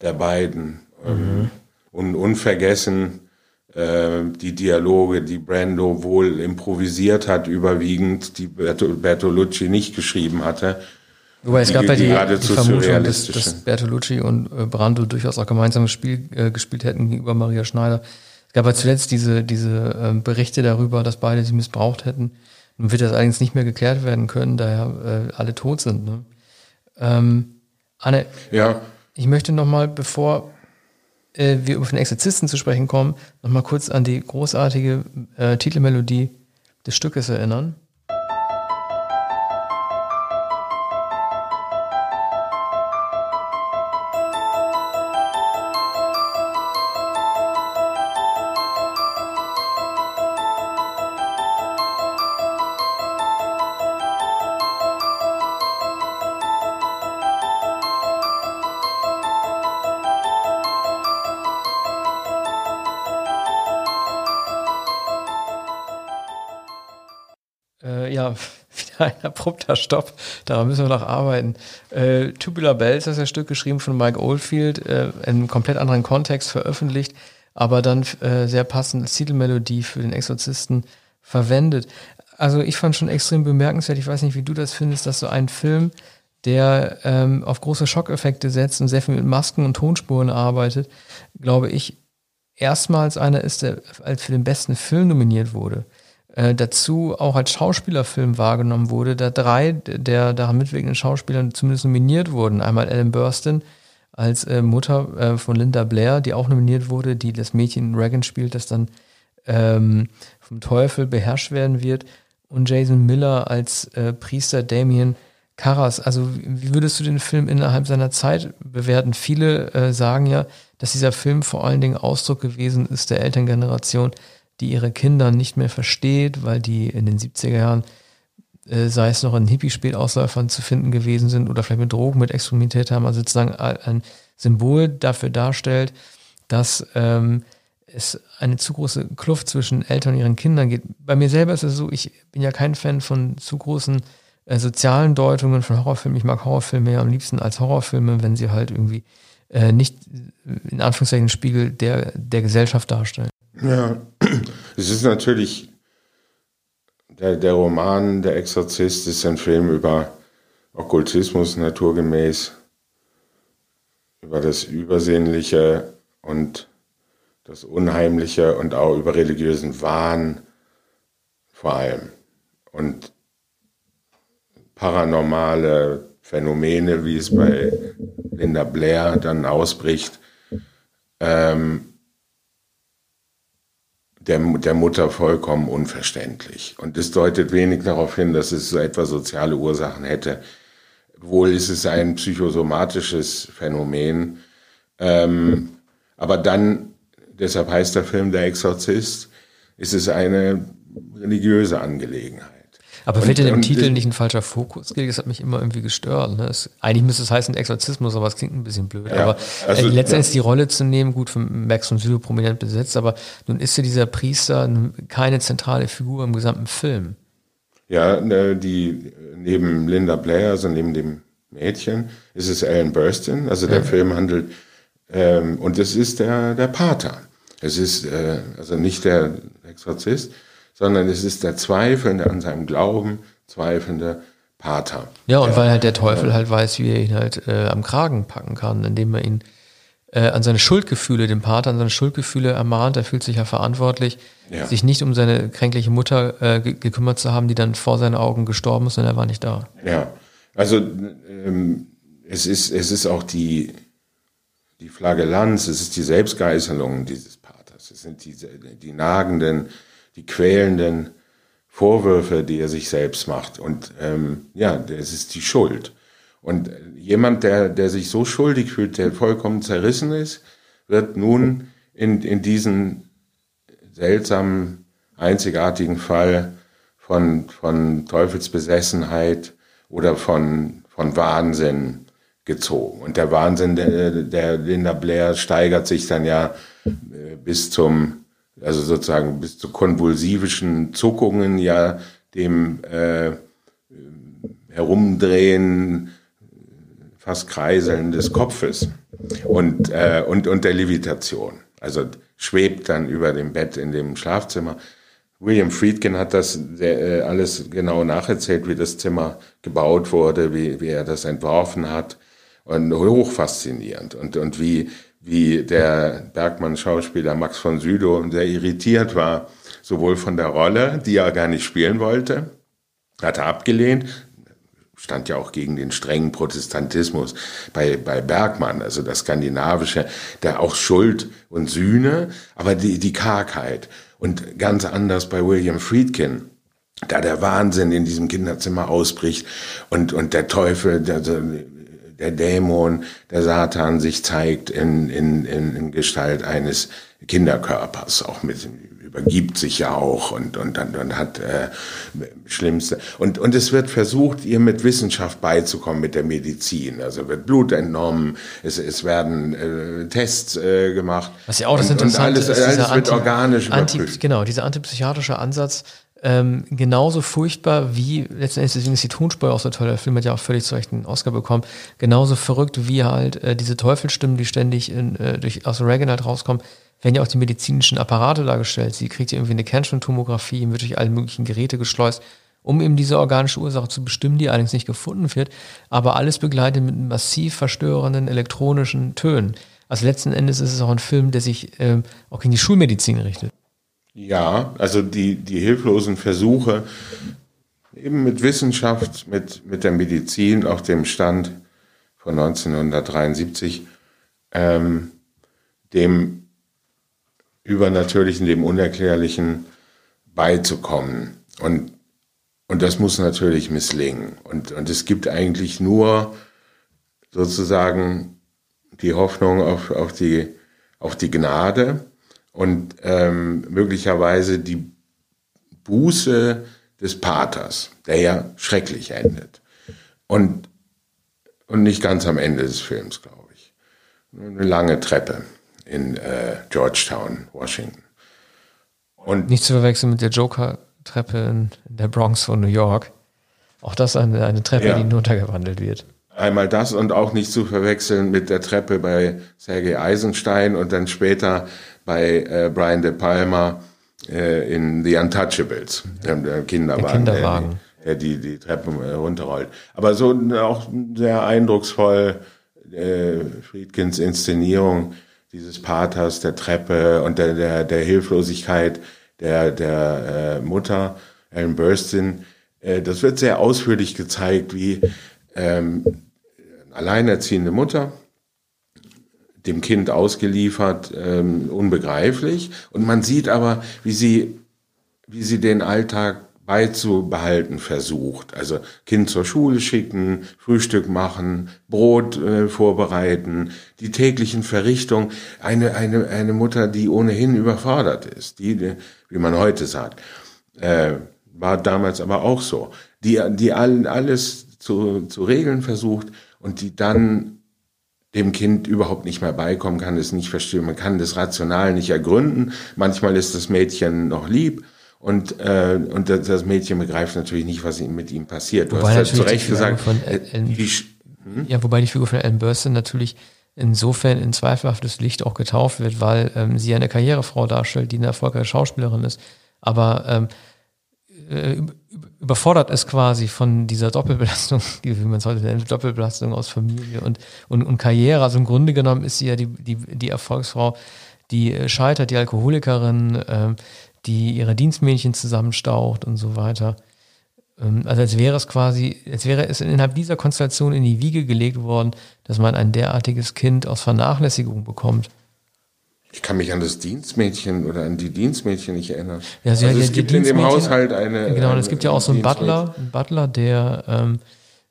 der beiden. Mhm. Und unvergessen äh, die Dialoge, die Brando wohl improvisiert hat, überwiegend, die Bertolucci nicht geschrieben hatte. Wobei es gab ja die, die Vermutung, dass, dass Bertolucci und äh, Brando durchaus auch gemeinsames Spiel äh, gespielt hätten gegenüber Maria Schneider. Es gab ja zuletzt diese, diese äh, Berichte darüber, dass beide sie missbraucht hätten. Nun wird das allerdings nicht mehr geklärt werden können, da ja äh, alle tot sind. Ne? Ähm, Anne, ja. Ich möchte nochmal, bevor äh, wir auf den Exorzisten zu sprechen kommen, nochmal kurz an die großartige äh, Titelmelodie des Stückes erinnern. Ein abrupter Stopp. Daran müssen wir noch arbeiten. Äh, Tubular Bells ist das Stück geschrieben von Mike Oldfield, äh, in einem komplett anderen Kontext veröffentlicht, aber dann äh, sehr passend als Titelmelodie für den Exorzisten verwendet. Also ich fand schon extrem bemerkenswert, ich weiß nicht, wie du das findest, dass so ein Film, der ähm, auf große Schockeffekte setzt und sehr viel mit Masken und Tonspuren arbeitet, glaube ich, erstmals einer ist, der für den besten Film nominiert wurde äh, dazu auch als Schauspielerfilm wahrgenommen wurde, da drei der daran mitwirkenden Schauspieler zumindest nominiert wurden. Einmal Ellen Burstyn als äh, Mutter äh, von Linda Blair, die auch nominiert wurde, die das Mädchen Reagan spielt, das dann ähm, vom Teufel beherrscht werden wird. Und Jason Miller als äh, Priester Damien Carras. Also wie würdest du den Film innerhalb seiner Zeit bewerten? Viele äh, sagen ja, dass dieser Film vor allen Dingen Ausdruck gewesen ist der Elterngeneration, die ihre Kinder nicht mehr versteht, weil die in den 70er Jahren, äh, sei es noch in Hippie-Spätausläufern zu finden gewesen sind oder vielleicht mit Drogen, mit experimentiert haben, also sozusagen ein Symbol dafür darstellt, dass ähm, es eine zu große Kluft zwischen Eltern und ihren Kindern gibt. Bei mir selber ist es so, ich bin ja kein Fan von zu großen äh, sozialen Deutungen von Horrorfilmen. Ich mag Horrorfilme ja am liebsten als Horrorfilme, wenn sie halt irgendwie äh, nicht in Anführungszeichen Spiegel der, der Gesellschaft darstellen. Ja, es ist natürlich, der, der Roman Der Exorzist ist ein Film über Okkultismus naturgemäß, über das Übersinnliche und das Unheimliche und auch über religiösen Wahn vor allem. Und paranormale Phänomene, wie es bei Linda Blair dann ausbricht. Ähm, der, der Mutter vollkommen unverständlich. Und es deutet wenig darauf hin, dass es so etwa soziale Ursachen hätte. Wohl ist es ein psychosomatisches Phänomen. Ähm, aber dann, deshalb heißt der Film Der Exorzist, ist es eine religiöse Angelegenheit. Aber fällt dir dem Titel nicht ein falscher Fokus? Das hat mich immer irgendwie gestört. Ne? Es, eigentlich müsste es heißen Exorzismus, aber es klingt ein bisschen blöd. Ja, aber also, äh, letztendlich ja. die Rolle zu nehmen, gut, von Max von Sydow prominent besetzt, aber nun ist ja dieser Priester keine zentrale Figur im gesamten Film. Ja, ne, die neben Linda Blair, also neben dem Mädchen, ist es Ellen Burstyn. Also der ja. Film handelt, ähm, und es ist der, der Pater. Es ist äh, also nicht der Exorzist, sondern es ist der Zweifelnde an seinem Glauben, zweifelnde Pater. Ja, und der, weil halt der Teufel halt weiß, wie er ihn halt äh, am Kragen packen kann, indem er ihn äh, an seine Schuldgefühle, den Pater an seine Schuldgefühle ermahnt. Er fühlt sich ja verantwortlich, ja. sich nicht um seine kränkliche Mutter äh, gekümmert zu haben, die dann vor seinen Augen gestorben ist und er war nicht da. Ja, also ähm, es, ist, es ist auch die, die Flagellanz, es ist die Selbstgeißelung dieses Paters. Es sind die, die nagenden die quälenden Vorwürfe, die er sich selbst macht. Und ähm, ja, das ist die Schuld. Und jemand, der, der sich so schuldig fühlt, der vollkommen zerrissen ist, wird nun in, in diesen seltsamen, einzigartigen Fall von, von Teufelsbesessenheit oder von, von Wahnsinn gezogen. Und der Wahnsinn der, der Linda Blair steigert sich dann ja äh, bis zum also sozusagen bis zu konvulsivischen Zuckungen, ja dem äh, Herumdrehen, fast Kreiseln des Kopfes und, äh, und, und der Levitation. Also schwebt dann über dem Bett in dem Schlafzimmer. William Friedkin hat das äh, alles genau nacherzählt, wie das Zimmer gebaut wurde, wie, wie er das entworfen hat. Und hochfaszinierend. Und, und wie, wie der Bergmann-Schauspieler Max von Südow sehr irritiert war, sowohl von der Rolle, die er gar nicht spielen wollte, hat er abgelehnt, stand ja auch gegen den strengen Protestantismus bei, bei Bergmann, also das Skandinavische, der auch Schuld und Sühne, aber die, die Kargheit. Und ganz anders bei William Friedkin, da der Wahnsinn in diesem Kinderzimmer ausbricht und, und der Teufel, der, der Dämon, der Satan sich zeigt in, in, in, in Gestalt eines Kinderkörpers, auch mit übergibt sich ja auch und und dann und hat äh, schlimmste. Und und es wird versucht ihr mit Wissenschaft beizukommen mit der Medizin. Also wird Blut entnommen. Es, es werden äh, Tests äh, gemacht. Was ja auch das und, Interessante und alles, ist alles wird Anti, organisch Anti, genau dieser antipsychiatrische Ansatz ähm, genauso furchtbar wie, letztendlich deswegen ist die Tonspur auch so toll, der Film hat ja auch völlig zu Recht einen Oscar bekommen, genauso verrückt wie halt äh, diese Teufelstimmen, die ständig in, äh, durch, aus Reagan halt rauskommen, werden ja auch die medizinischen Apparate dargestellt. Sie kriegt ja irgendwie eine Kernspintomographie, wird durch alle möglichen Geräte geschleust, um eben diese organische Ursache zu bestimmen, die allerdings nicht gefunden wird, aber alles begleitet mit massiv verstörenden elektronischen Tönen. Also letzten Endes ist es auch ein Film, der sich äh, auch gegen die Schulmedizin richtet. Ja, also die, die hilflosen Versuche, eben mit Wissenschaft, mit, mit der Medizin auf dem Stand von 1973, ähm, dem Übernatürlichen, dem Unerklärlichen beizukommen. Und, und das muss natürlich misslingen. Und, und es gibt eigentlich nur sozusagen die Hoffnung auf, auf, die, auf die Gnade und ähm, möglicherweise die Buße des Paters, der ja schrecklich endet. Und, und nicht ganz am Ende des Films, glaube ich. Eine lange Treppe in äh, Georgetown, Washington. Und nicht zu verwechseln mit der Joker-Treppe in der Bronx von New York. Auch das eine, eine Treppe, ja. die hinuntergewandelt wird. Einmal das und auch nicht zu verwechseln mit der Treppe bei Sergei Eisenstein und dann später bei äh, Brian De Palma äh, in The Untouchables, der, der Kinderwagen, der, Kinderwagen. Der, der, die, die Treppen äh, runterrollt. Aber so auch sehr eindrucksvoll äh, Friedkins Inszenierung dieses Paters, der Treppe und der, der, der Hilflosigkeit der, der äh, Mutter, Ellen Burstyn. Äh, das wird sehr ausführlich gezeigt, wie ähm, alleinerziehende Mutter, dem Kind ausgeliefert, ähm, unbegreiflich. Und man sieht aber, wie sie, wie sie den Alltag beizubehalten versucht. Also Kind zur Schule schicken, Frühstück machen, Brot äh, vorbereiten, die täglichen Verrichtungen. Eine, eine, eine Mutter, die ohnehin überfordert ist, die, wie man heute sagt, äh, war damals aber auch so, die, die all, alles zu, zu regeln versucht und die dann dem Kind überhaupt nicht mehr beikommen kann, es nicht verstehen, man kann das rational nicht ergründen. Manchmal ist das Mädchen noch lieb und, äh, und das Mädchen begreift natürlich nicht, was mit ihm passiert. Du wobei hast ja zu Recht gesagt, von Ellen, die, hm? ja, wobei die Figur von Ellen Burstyn natürlich insofern in zweifelhaftes Licht auch getauft wird, weil ähm, sie eine Karrierefrau darstellt, die eine erfolgreiche Schauspielerin ist. Aber ähm, äh, überfordert ist quasi von dieser Doppelbelastung, wie man es heute nennt, Doppelbelastung aus Familie und, und, und Karriere. Also im Grunde genommen ist sie ja die, die, die Erfolgsfrau, die äh, scheitert, die Alkoholikerin, äh, die ihre Dienstmädchen zusammenstaucht und so weiter. Ähm, also als wäre es quasi, als wäre es innerhalb dieser Konstellation in die Wiege gelegt worden, dass man ein derartiges Kind aus Vernachlässigung bekommt. Ich kann mich an das Dienstmädchen oder an die Dienstmädchen nicht erinnern. Ja, also, also es gibt in dem Haushalt eine. Genau, und es gibt ja auch so einen Butler, einen Butler, der, ähm,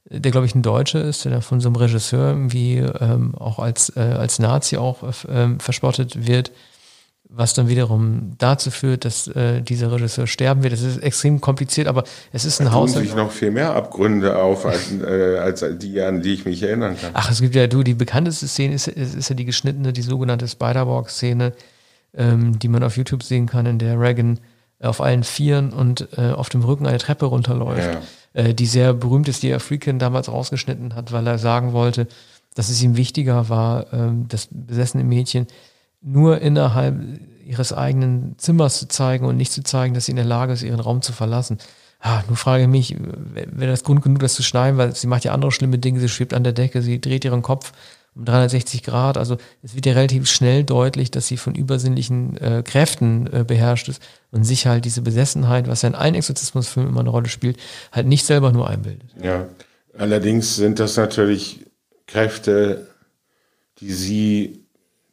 der glaube ich ein Deutscher ist, der von so einem Regisseur irgendwie ähm, auch als, äh, als Nazi auch äh, verspottet wird was dann wiederum dazu führt, dass äh, dieser Regisseur sterben wird. Das ist extrem kompliziert, aber es ist ein da Haus. sich noch viel mehr Abgründe auf als, äh, als die, an die ich mich erinnern kann. Ach, es gibt ja, du, die bekannteste Szene ist, ist, ist ja die geschnittene, die sogenannte Spider-Walk-Szene, ähm, die man auf YouTube sehen kann, in der Reagan auf allen Vieren und äh, auf dem Rücken eine Treppe runterläuft, ja. äh, die sehr berühmt ist, die er Freakin damals rausgeschnitten hat, weil er sagen wollte, dass es ihm wichtiger war, ähm, das besessene Mädchen nur innerhalb ihres eigenen Zimmers zu zeigen und nicht zu zeigen, dass sie in der Lage ist, ihren Raum zu verlassen. Ah, nur frage ich mich, wäre das Grund genug, das zu schneiden, weil sie macht ja andere schlimme Dinge, sie schwebt an der Decke, sie dreht ihren Kopf um 360 Grad. Also es wird ja relativ schnell deutlich, dass sie von übersinnlichen äh, Kräften äh, beherrscht ist und sich halt diese Besessenheit, was ja in allen Exorzismusfilmen immer eine Rolle spielt, halt nicht selber nur einbildet. Ja, allerdings sind das natürlich Kräfte, die sie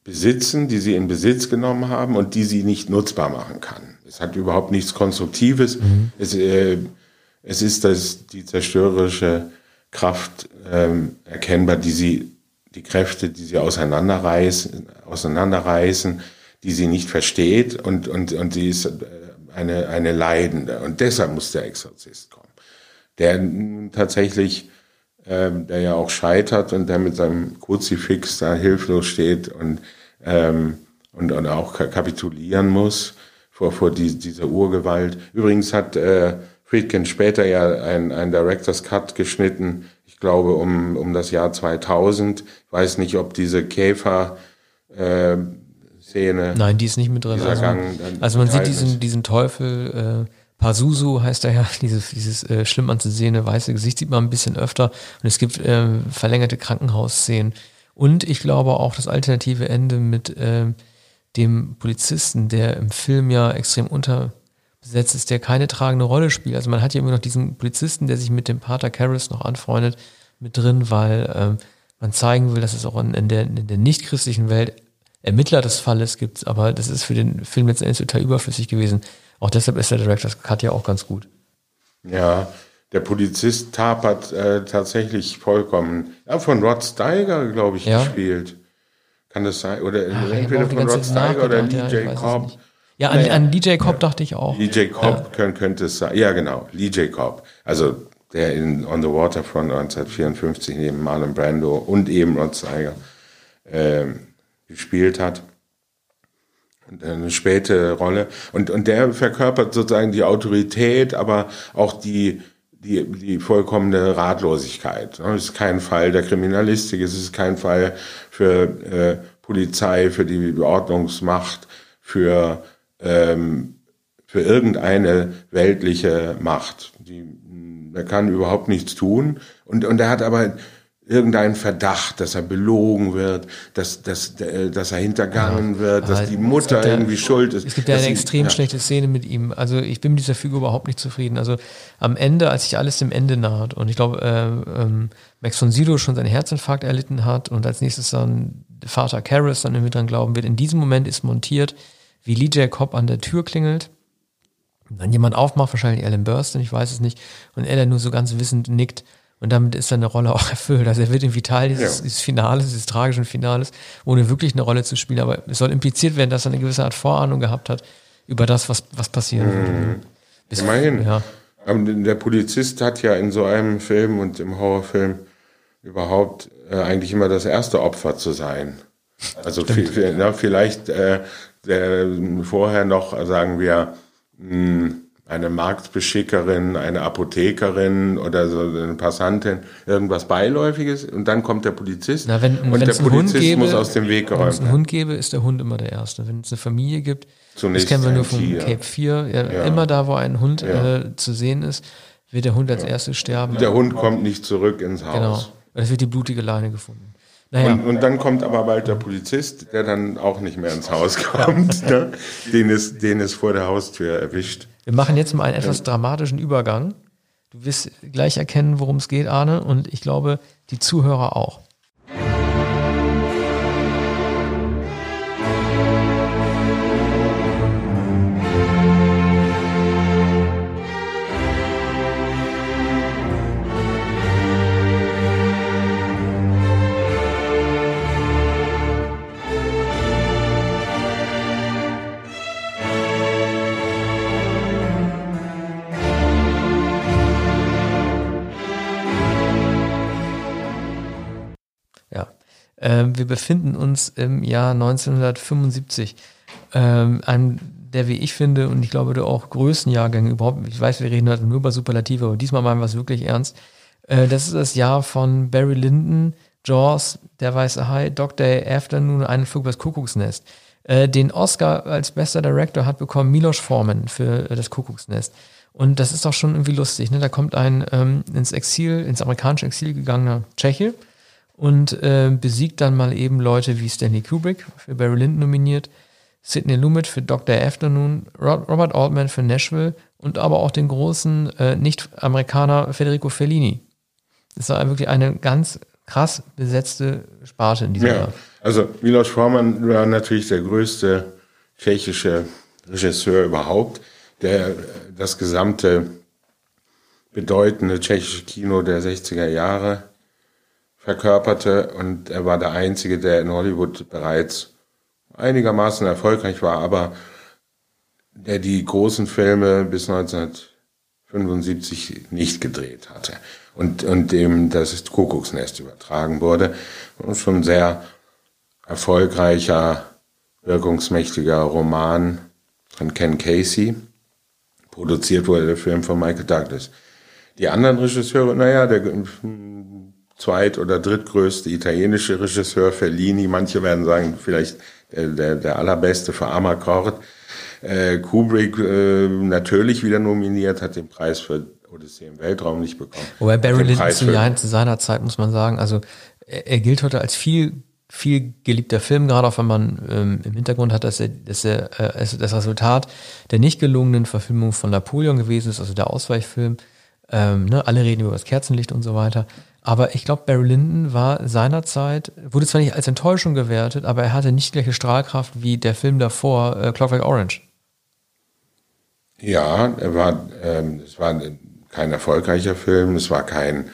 besitzen, die sie in Besitz genommen haben und die sie nicht nutzbar machen kann. Es hat überhaupt nichts Konstruktives. Mhm. Es, äh, es ist das, die zerstörerische Kraft ähm, erkennbar, die sie, die Kräfte, die sie auseinanderreißen, auseinanderreißen, die sie nicht versteht und, und, und sie ist äh, eine, eine Leidende. Und deshalb muss der Exorzist kommen, der tatsächlich ähm, der ja auch scheitert und der mit seinem Kruzifix da hilflos steht und, ähm, und, und auch kapitulieren muss vor, vor die, dieser Urgewalt. Übrigens hat äh, Friedkin später ja ein, ein Director's Cut geschnitten, ich glaube um, um das Jahr 2000. Ich weiß nicht, ob diese Käfer äh, Szene. Nein, die ist nicht mit drin. Also, also, man sieht diesen, diesen Teufel, äh, Pazuzu heißt er ja, dieses, dieses äh, schlimm anzusehende weiße Gesicht sieht man ein bisschen öfter und es gibt äh, verlängerte Krankenhausszenen. Und ich glaube auch das alternative Ende mit äh, dem Polizisten, der im Film ja extrem unterbesetzt ist, der keine tragende Rolle spielt. Also man hat ja immer noch diesen Polizisten, der sich mit dem Pater Karras noch anfreundet, mit drin, weil äh, man zeigen will, dass es auch in, in der, in der nicht-christlichen Welt Ermittler des Falles gibt, aber das ist für den Film letztendlich total überflüssig gewesen. Auch deshalb ist der Director's Cut ja auch ganz gut. Ja, der Polizist tapert äh, tatsächlich vollkommen. Ja, von Rod Steiger, glaube ich, ja. gespielt. Kann das sein? Oder Ach, entweder von Rod Steiger oder DJ ja, Cobb. Ja, an, naja. an DJ Cobb dachte ich auch. DJ Cobb ja. könnte, könnte es sein. Ja, genau, DJ Cobb. Also der in On the Waterfront 1954 neben Marlon Brando und eben Rod Steiger äh, gespielt hat eine späte Rolle. Und, und der verkörpert sozusagen die Autorität, aber auch die, die, die vollkommene Ratlosigkeit. Es ist kein Fall der Kriminalistik, es ist kein Fall für äh, Polizei, für die Ordnungsmacht, für, ähm, für irgendeine weltliche Macht. Die, er kann überhaupt nichts tun. Und, und er hat aber irgendein Verdacht, dass er belogen wird, dass, dass, äh, dass er hintergangen ja, wird, dass die Mutter ja, irgendwie schuld ist. Es gibt ja eine extrem ja. schlechte Szene mit ihm. Also ich bin mit dieser Figur überhaupt nicht zufrieden. Also am Ende, als sich alles dem Ende naht und ich glaube, äh, ähm, Max von Sydow schon seinen Herzinfarkt erlitten hat und als nächstes dann Vater Karras dann irgendwie dran glauben wird. In diesem Moment ist montiert, wie Lee J. Cobb an der Tür klingelt. Dann jemand aufmacht, wahrscheinlich Alan Burstyn, ich weiß es nicht. Und er dann nur so ganz wissend nickt. Und damit ist seine Rolle auch erfüllt. Also er wird irgendwie Teil dieses, ja. dieses Finales, dieses tragischen Finales, ohne wirklich eine Rolle zu spielen. Aber es soll impliziert werden, dass er eine gewisse Art Vorahnung gehabt hat über das, was, was passieren mhm. würde. Bis, Immerhin. Ja. Der Polizist hat ja in so einem Film und im Horrorfilm überhaupt äh, eigentlich immer das erste Opfer zu sein. Also viel, viel, na, vielleicht äh, der, vorher noch, sagen wir, mh, hm, eine Marktbeschickerin, eine Apothekerin oder so eine Passantin, irgendwas Beiläufiges und dann kommt der Polizist Na, wenn, und der Polizist gäbe, muss aus dem Weg geräumt werden. Wenn es einen Hund gäbe, ist der Hund immer der Erste. Wenn es eine Familie gibt, Zunächst das kennen wir nur vom Tier. Cape 4, ja, ja. immer da, wo ein Hund ja. äh, zu sehen ist, wird der Hund als erstes sterben. Der Hund kommt nicht zurück ins Haus. Genau, es wird die blutige Leine gefunden. Naja. Und, und, dann kommt aber bald der Polizist, der dann auch nicht mehr ins Haus kommt, ne? den, es, den es vor der Haustür erwischt. Wir machen jetzt mal einen etwas dramatischen Übergang. Du wirst gleich erkennen, worum es geht, Arne, und ich glaube, die Zuhörer auch. Ähm, wir befinden uns im Jahr 1975. Ähm, einem der, wie ich finde, und ich glaube, du auch größten Jahrgänge überhaupt, ich weiß, wir reden heute nur über Superlative, aber diesmal meinen wir es wirklich ernst. Äh, das ist das Jahr von Barry Lyndon, Jaws, Der Weiße Hai, Dr. Afternoon, Einen Flug übers Kuckucksnest. Äh, den Oscar als bester Director hat bekommen Milos Forman für äh, das Kuckucksnest. Und das ist auch schon irgendwie lustig. Ne? Da kommt ein ähm, ins Exil, ins amerikanische Exil gegangener Tscheche, und äh, besiegt dann mal eben Leute wie Stanley Kubrick für Barry Lyndon nominiert, Sidney Lumet für Dr. Afternoon, Robert Altman für Nashville und aber auch den großen äh, Nicht-Amerikaner Federico Fellini. Das war wirklich eine ganz krass besetzte Sparte in diesem ja, Jahr. Also Milos Forman war natürlich der größte tschechische Regisseur überhaupt, der das gesamte bedeutende tschechische Kino der 60er Jahre verkörperte und er war der Einzige, der in Hollywood bereits einigermaßen erfolgreich war, aber der die großen Filme bis 1975 nicht gedreht hatte und, und dem das Kuckucksnest übertragen wurde. Und schon sehr erfolgreicher, wirkungsmächtiger Roman von Ken Casey. Produziert wurde der Film von Michael Douglas. Die anderen Regisseure, naja, der zweit- oder drittgrößte italienische Regisseur Fellini. Manche werden sagen, vielleicht der, der, der allerbeste für Amarcord. Äh, Kubrick äh, natürlich wieder nominiert, hat den Preis für Odyssee im Weltraum nicht bekommen. Wobei Barry Lyndon zu, zu seiner Zeit, muss man sagen, also er, er, gilt heute als viel viel geliebter Film, gerade auch wenn man ähm, im Hintergrund hat, dass, er, dass er, äh, das Resultat der nicht gelungenen Verfilmung von Napoleon gewesen ist, also der Ausweichfilm. Ähm, ne, alle reden über das Kerzenlicht und so weiter. Aber ich glaube, Barry Lyndon war seinerzeit, wurde zwar nicht als Enttäuschung gewertet, aber er hatte nicht gleiche Strahlkraft wie der Film davor, äh, Clockwork Orange. Ja, er war, ähm, es war kein erfolgreicher Film, es war kein,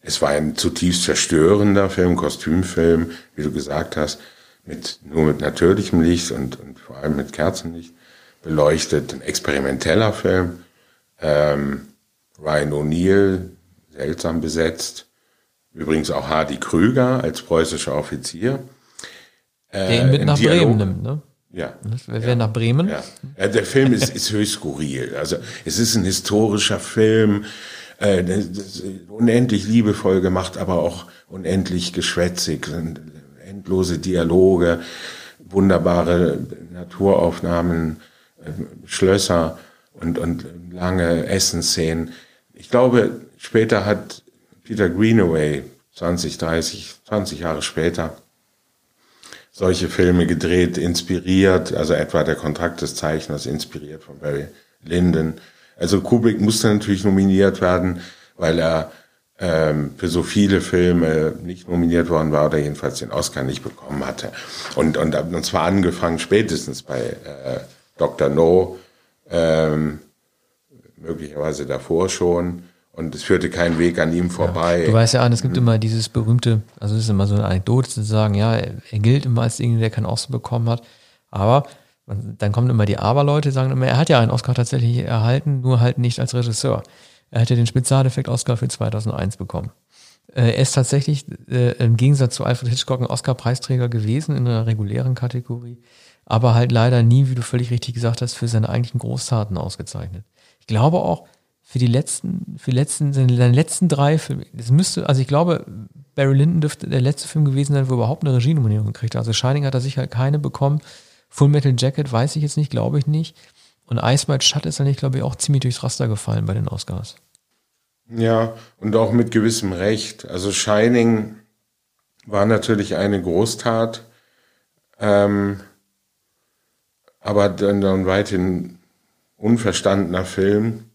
es war ein zutiefst zerstörender Film, Kostümfilm, wie du gesagt hast, mit, nur mit natürlichem Licht und, und vor allem mit Kerzenlicht beleuchtet, ein experimenteller Film. Ähm, Ryan O'Neill, seltsam besetzt, Übrigens auch Hardy Krüger als preußischer Offizier. Äh, Der ihn mit nach Dialog. Bremen nimmt, ne? Ja. Wer ja. nach Bremen? Ja. ja. Der Film ist, ist höchst skurril. Also es ist ein historischer Film, äh, unendlich liebevoll gemacht, aber auch unendlich geschwätzig. Endlose Dialoge, wunderbare Naturaufnahmen, äh, Schlösser und, und lange Essensszenen. Ich glaube, später hat Peter Greenaway 20, 30, 20 Jahre später solche Filme gedreht, inspiriert, also etwa der Kontrakt des Zeichners inspiriert von Barry Lyndon. Also Kubrick musste natürlich nominiert werden, weil er ähm, für so viele Filme nicht nominiert worden war oder jedenfalls den Oscar nicht bekommen hatte. Und, und, und zwar angefangen spätestens bei äh, Dr. No, ähm, möglicherweise davor schon. Und es führte keinen Weg an ihm vorbei. Ja. Du weißt ja, an, es gibt immer dieses berühmte, also es ist immer so eine Anekdote zu sagen, ja, er gilt immer als derjenige, der keinen Oscar bekommen hat. Aber dann kommen immer die Aber-Leute, sagen immer, er hat ja einen Oscar tatsächlich erhalten, nur halt nicht als Regisseur. Er hätte den Spezialeffekt-Oscar für 2001 bekommen. Äh, er ist tatsächlich äh, im Gegensatz zu Alfred Hitchcock ein Oscar-Preisträger gewesen in einer regulären Kategorie, aber halt leider nie, wie du völlig richtig gesagt hast, für seine eigentlichen Großtaten ausgezeichnet. Ich glaube auch, für die letzten, für die letzten, seine letzten drei Filme, das müsste, also ich glaube, Barry Lyndon dürfte der letzte Film gewesen sein, wo er überhaupt eine Regienominierung gekriegt hat. Also Shining hat er sicher keine bekommen. Full Metal Jacket weiß ich jetzt nicht, glaube ich nicht. Und Ice White Shut ist eigentlich, glaube ich, auch ziemlich durchs Raster gefallen bei den Oscars. Ja, und auch mit gewissem Recht. Also Shining war natürlich eine Großtat, ähm, aber dann, dann weithin unverstandener Film.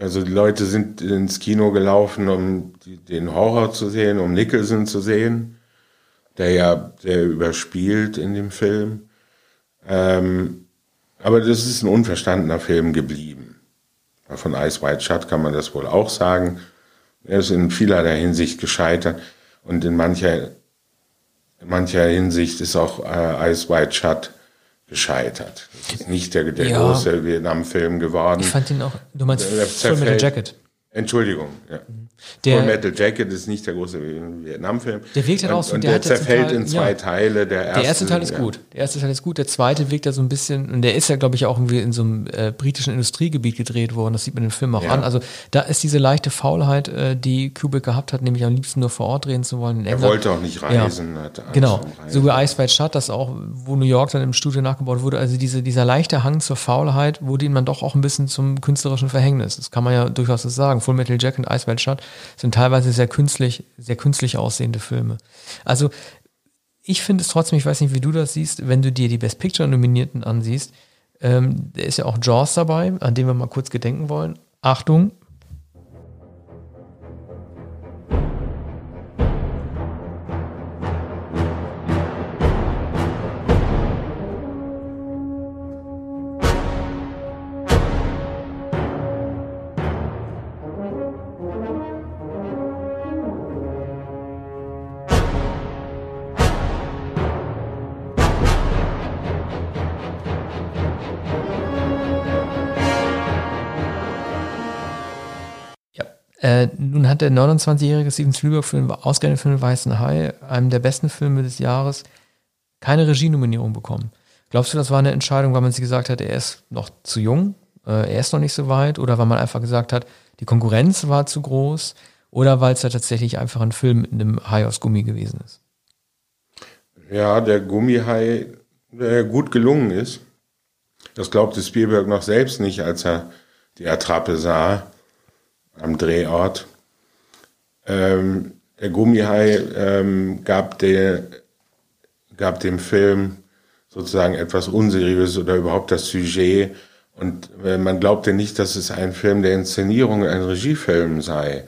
Also die Leute sind ins Kino gelaufen, um den Horror zu sehen, um Nicholson zu sehen, der ja der überspielt in dem Film. Ähm, aber das ist ein unverstandener Film geblieben. Von Ice White Shut kann man das wohl auch sagen. Er ist in vielerlei Hinsicht gescheitert und in mancher, in mancher Hinsicht ist auch äh, Ice White Shut gescheitert. Das ist nicht der, der ja. große Vietnam-Film geworden. Ich fand ihn auch, du meinst Full Metal Jacket. Entschuldigung, ja. Mhm. Der, Full Metal Jacket ist nicht der große Vietnam-Film. Der wirkt halt auch so. Und der, der zerfällt in zwei ja. Teile. Der erste, der erste Teil ist ja. gut. Der erste Teil ist gut. Der zweite wirkt da so ein bisschen, und der ist ja, glaube ich, auch irgendwie in so einem äh, britischen Industriegebiet gedreht worden. Das sieht man im Film auch ja. an. Also da ist diese leichte Faulheit, äh, die Kubrick gehabt hat, nämlich am liebsten nur vor Ort drehen zu wollen. er wollte auch nicht reisen. genau. So wie Ice White Shut, das auch, wo New York dann im Studio nachgebaut wurde. Also diese, dieser leichte Hang zur Faulheit wurde ihm dann doch auch ein bisschen zum künstlerischen Verhängnis. Das kann man ja durchaus so sagen. Full Metal Jack und Ice White Shut sind teilweise sehr künstlich, sehr künstlich aussehende Filme. Also ich finde es trotzdem, ich weiß nicht, wie du das siehst, wenn du dir die Best Picture Nominierten ansiehst, ähm, da ist ja auch Jaws dabei, an dem wir mal kurz gedenken wollen. Achtung, der 29-jährige Steven Spielberg für den ausgerechnet für den Weißen Hai, einem der besten Filme des Jahres, keine Regienominierung bekommen. Glaubst du, das war eine Entscheidung, weil man sich gesagt hat, er ist noch zu jung, äh, er ist noch nicht so weit, oder weil man einfach gesagt hat, die Konkurrenz war zu groß, oder weil es ja tatsächlich einfach ein Film mit einem Hai aus Gummi gewesen ist? Ja, der Gummihai, der gut gelungen ist. Das glaubte Spielberg noch selbst nicht, als er die Attrappe sah am Drehort. Ähm, der Gummihai ähm, gab, der, gab dem Film sozusagen etwas Unseriöses oder überhaupt das Sujet. Und äh, man glaubte nicht, dass es ein Film der Inszenierung, ein Regiefilm sei.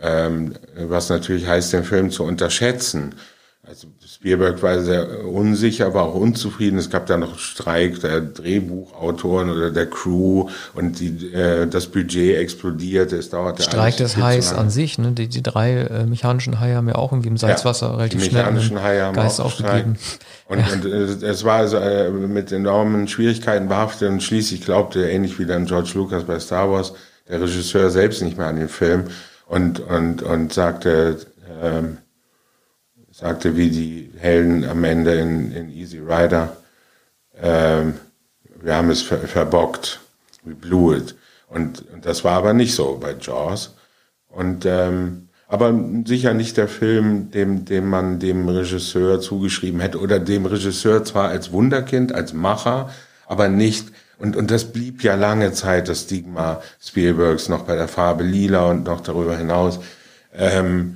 Ähm, was natürlich heißt, den Film zu unterschätzen. Also Spielberg war sehr unsicher, war auch unzufrieden. Es gab da noch Streik der Drehbuchautoren oder der Crew und die, äh, das Budget explodierte. Es dauerte Streik des Hais an sich. Ne? Die, die drei äh, mechanischen Haie haben ja auch irgendwie im Salzwasser ja, relativ die mechanischen Haie haben Geist auch aufgegeben. Und, ja. und äh, es war also äh, mit enormen Schwierigkeiten behaftet und schließlich glaubte, ähnlich wie dann George Lucas bei Star Wars, der Regisseur selbst nicht mehr an den Film und, und, und sagte, ähm, sagte wie die Helden am Ende in, in Easy Rider, ähm, wir haben es ver verbockt, we blew it. Und, und, das war aber nicht so bei Jaws. Und ähm, aber sicher nicht der Film, dem, dem man dem Regisseur zugeschrieben hätte oder dem Regisseur zwar als Wunderkind, als Macher, aber nicht und, und das blieb ja lange Zeit das Stigma Spielbergs noch bei der Farbe Lila und noch darüber hinaus. Ähm, äh,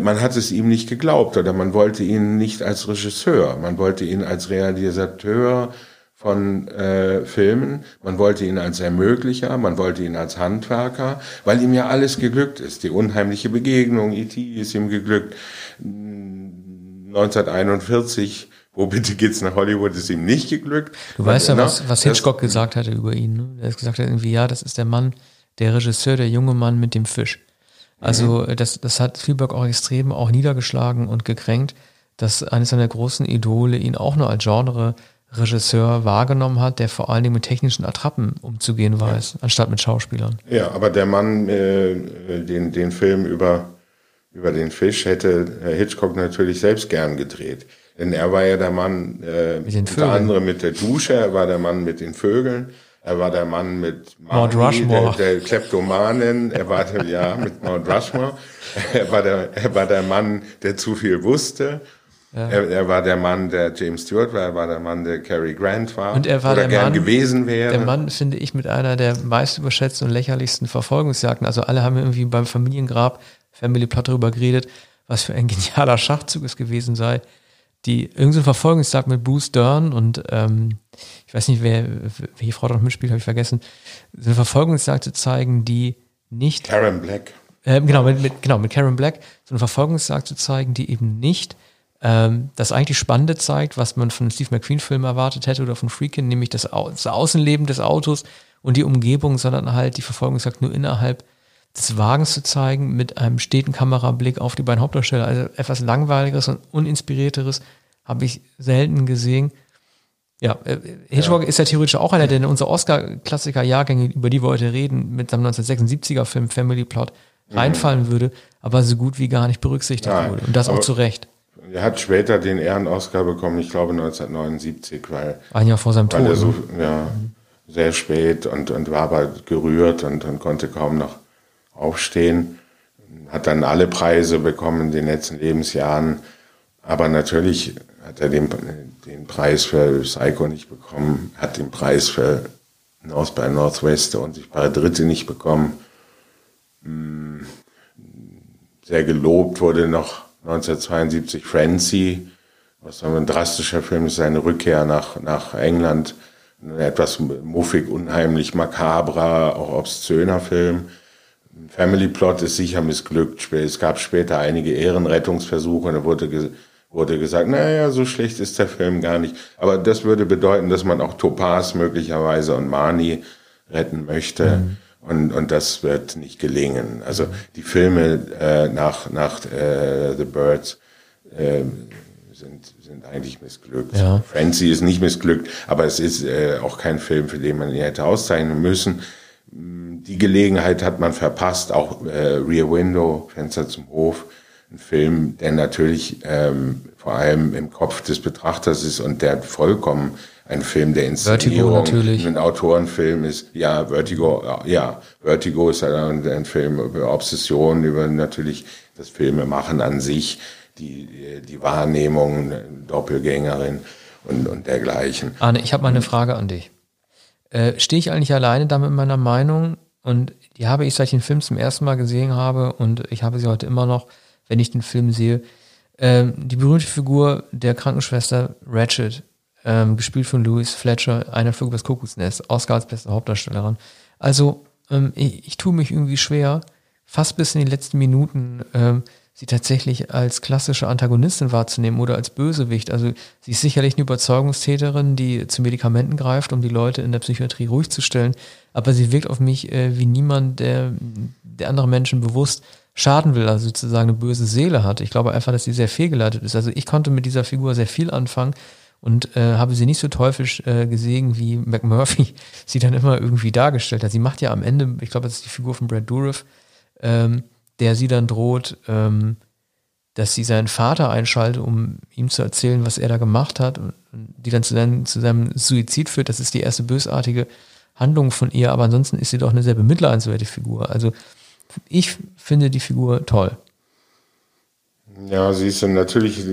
man hat es ihm nicht geglaubt oder man wollte ihn nicht als Regisseur, man wollte ihn als Realisateur von äh, Filmen. Man wollte ihn als Ermöglicher, man wollte ihn als Handwerker, weil ihm ja alles geglückt ist. Die unheimliche Begegnung, E.T. ist ihm geglückt. 1941 wo bitte geht's nach Hollywood, ist ihm nicht geglückt. Du weißt ja, was, was Hitchcock gesagt hatte über ihn. Ne? Er hat gesagt irgendwie, ja, das ist der Mann, der Regisseur, der junge Mann mit dem Fisch. Also mhm. das, das hat Spielberg auch extrem auch niedergeschlagen und gekränkt, dass eines seiner großen Idole ihn auch nur als Genre-Regisseur wahrgenommen hat, der vor allen Dingen mit technischen Attrappen umzugehen weiß, ja. anstatt mit Schauspielern. Ja, aber der Mann, äh, den, den Film über, über den Fisch hätte Hitchcock natürlich selbst gern gedreht. Denn er war ja der Mann, äh, unter anderem mit der Dusche, er war der Mann mit den Vögeln, er war der Mann mit Mount Rushmore. Der, der Kleptomanen, er war der, ja mit Mount Rushmore, er war der, er war der Mann, der zu viel wusste. Ja. Er, er, war der Mann, der James Stewart war, er war der Mann, der Cary Grant war und er war oder der Mann, gewesen wäre. Der Mann, finde ich, mit einer der meist überschätzten und lächerlichsten Verfolgungsjagden. Also alle haben irgendwie beim Familiengrab Family Plot darüber geredet, was für ein genialer Schachzug es gewesen sei die irgendein Verfolgungsjagd mit Bruce Dern und ähm, ich weiß nicht, wer welche Frau noch mitspielt, habe ich vergessen, so eine Verfolgungsjagd zu zeigen, die nicht Karen Black. Äh, genau, mit, mit, genau, mit Karen Black, so eine Verfolgungsjagd zu zeigen, die eben nicht ähm, das eigentlich Spannende zeigt, was man von einem Steve McQueen-Film erwartet hätte oder von Freakin', nämlich das, das Außenleben des Autos und die Umgebung, sondern halt die Verfolgungsjagd nur innerhalb des Wagens zu zeigen mit einem steten Kamerablick auf die beiden Hauptdarsteller. Also etwas langweiligeres und uninspirierteres habe ich selten gesehen. Ja, äh, Hitchcock ja. ist ja theoretisch auch einer, der in unsere Oscar-Klassiker-Jahrgänge, über die wir heute reden, mit seinem 1976er-Film Family Plot mhm. reinfallen würde, aber so gut wie gar nicht berücksichtigt ja, wurde. Und das auch zu Recht. Er hat später den Ehren-Oscar bekommen, ich glaube 1979, weil. Ein Jahr vor seinem Tod. So, ja, mhm. sehr spät und, und war aber gerührt und, und konnte kaum noch aufstehen. Hat dann alle Preise bekommen in den letzten Lebensjahren. Aber natürlich hat er den, den Preis für Psycho nicht bekommen, hat den Preis für North by Northwest, der unsichtbare Dritte, nicht bekommen. Hm, sehr gelobt wurde noch 1972 Frenzy, was ein drastischer Film ist, seine Rückkehr nach, nach England. Ein etwas muffig, unheimlich, makabrer, auch obszöner Film. Family Plot ist sicher missglückt. Es gab später einige Ehrenrettungsversuche und er wurde, wurde gesagt, naja, so schlecht ist der Film gar nicht. Aber das würde bedeuten, dass man auch Topaz möglicherweise und Mani retten möchte. Mhm. Und, und das wird nicht gelingen. Also die Filme äh, nach, nach äh, The Birds äh, sind, sind eigentlich missglückt. Ja. Frenzy ist nicht missglückt, aber es ist äh, auch kein Film, für den man ihn hätte auszeichnen müssen die Gelegenheit hat man verpasst, auch äh, Rear Window, Fenster zum Hof, ein Film, der natürlich ähm, vor allem im Kopf des Betrachters ist und der vollkommen ein Film der Inszenierung, Vertigo natürlich. ein Autorenfilm ist. Ja, Vertigo, ja, Vertigo ist ein, ein Film über Obsession, über natürlich das Filmemachen an sich, die, die Wahrnehmung, Doppelgängerin und, und dergleichen. Arne, ich habe mal eine Frage an dich. Äh, Stehe ich eigentlich alleine da mit meiner Meinung? Und die habe ich, seit ich den Film zum ersten Mal gesehen habe, und ich habe sie heute immer noch, wenn ich den Film sehe. Ähm, die berühmte Figur der Krankenschwester Ratchet, ähm, gespielt von Louis Fletcher, einer Flug übers Kuckucksnest, Oscar als beste Hauptdarstellerin. Also, ähm, ich, ich tue mich irgendwie schwer, fast bis in die letzten Minuten ähm, sie tatsächlich als klassische Antagonistin wahrzunehmen oder als Bösewicht. Also sie ist sicherlich eine Überzeugungstäterin, die zu Medikamenten greift, um die Leute in der Psychiatrie ruhig zu stellen. Aber sie wirkt auf mich äh, wie niemand, der, der andere Menschen bewusst schaden will, also sozusagen eine böse Seele hat. Ich glaube einfach, dass sie sehr fehlgeleitet ist. Also ich konnte mit dieser Figur sehr viel anfangen und äh, habe sie nicht so teuflisch äh, gesehen, wie McMurphy sie dann immer irgendwie dargestellt hat. Sie macht ja am Ende, ich glaube, das ist die Figur von Brad Dourif, ähm, der sie dann droht, ähm, dass sie seinen Vater einschaltet, um ihm zu erzählen, was er da gemacht hat, und die dann zu seinem, zu seinem Suizid führt. Das ist die erste bösartige Handlung von ihr, aber ansonsten ist sie doch eine sehr bemitleidenswerte Figur. Also ich finde die Figur toll. Ja, sie ist natürlich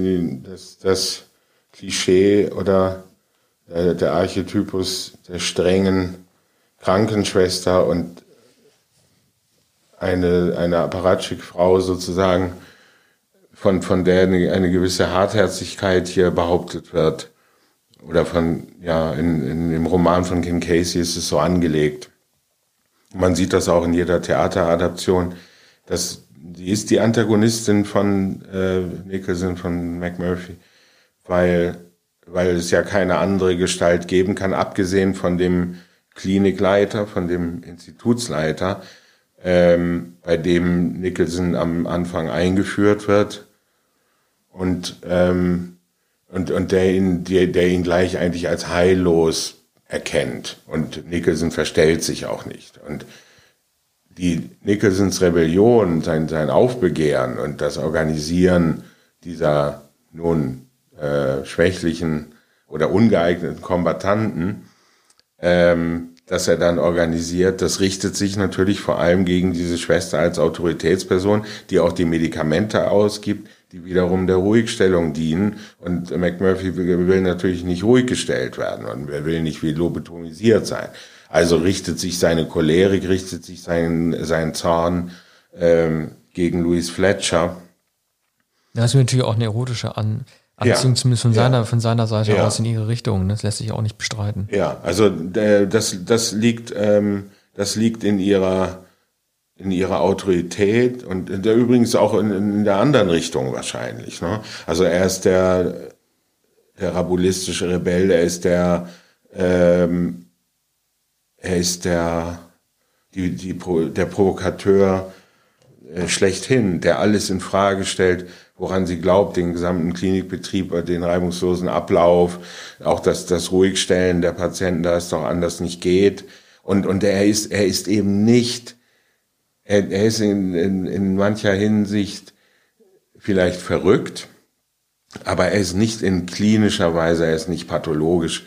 das, das Klischee oder der, der Archetypus der strengen Krankenschwester und eine, eine Apparatschik-Frau sozusagen, von, von der eine, eine gewisse Hartherzigkeit hier behauptet wird. oder von, ja, in, in dem Roman von Kim Casey ist es so angelegt. Man sieht das auch in jeder Theateradaption, dass die ist die Antagonistin von äh, Nicholson, von McMurphy, weil, weil es ja keine andere Gestalt geben kann, abgesehen von dem Klinikleiter, von dem Institutsleiter, ähm, bei dem Nicholson am Anfang eingeführt wird und, ähm, und, und der, ihn, der, der ihn gleich eigentlich als heillos erkennt. Und Nicholson verstellt sich auch nicht. Und die Nicholsons Rebellion, sein, sein Aufbegehren und das Organisieren dieser nun äh, schwächlichen oder ungeeigneten Kombattanten, ähm, das er dann organisiert, das richtet sich natürlich vor allem gegen diese Schwester als Autoritätsperson, die auch die Medikamente ausgibt, die wiederum der Ruhigstellung dienen. Und McMurphy will natürlich nicht ruhig gestellt werden und er will nicht wie lobotomisiert sein. Also richtet sich seine Cholerik, richtet sich sein, sein Zorn ähm, gegen Louis Fletcher. Das ist natürlich auch eine erotische An ja. zumindest von seiner, ja. von seiner Seite ja. aus in ihre Richtung. Das lässt sich auch nicht bestreiten. Ja, also äh, das, das, liegt, ähm, das liegt in ihrer, in ihrer Autorität und der, übrigens auch in, in der anderen Richtung wahrscheinlich. Ne? Also er ist der, der rabulistische Rebell, er ist der ähm, er ist der, die, die, der Provokateur äh, schlechthin, der alles in Frage stellt, woran sie glaubt, den gesamten Klinikbetrieb, äh, den reibungslosen Ablauf, auch das, das Ruhigstellen der Patienten, da es doch anders nicht geht. Und, und er ist, er ist eben nicht, er, er ist in, in, in mancher Hinsicht vielleicht verrückt, aber er ist nicht in klinischer Weise, er ist nicht pathologisch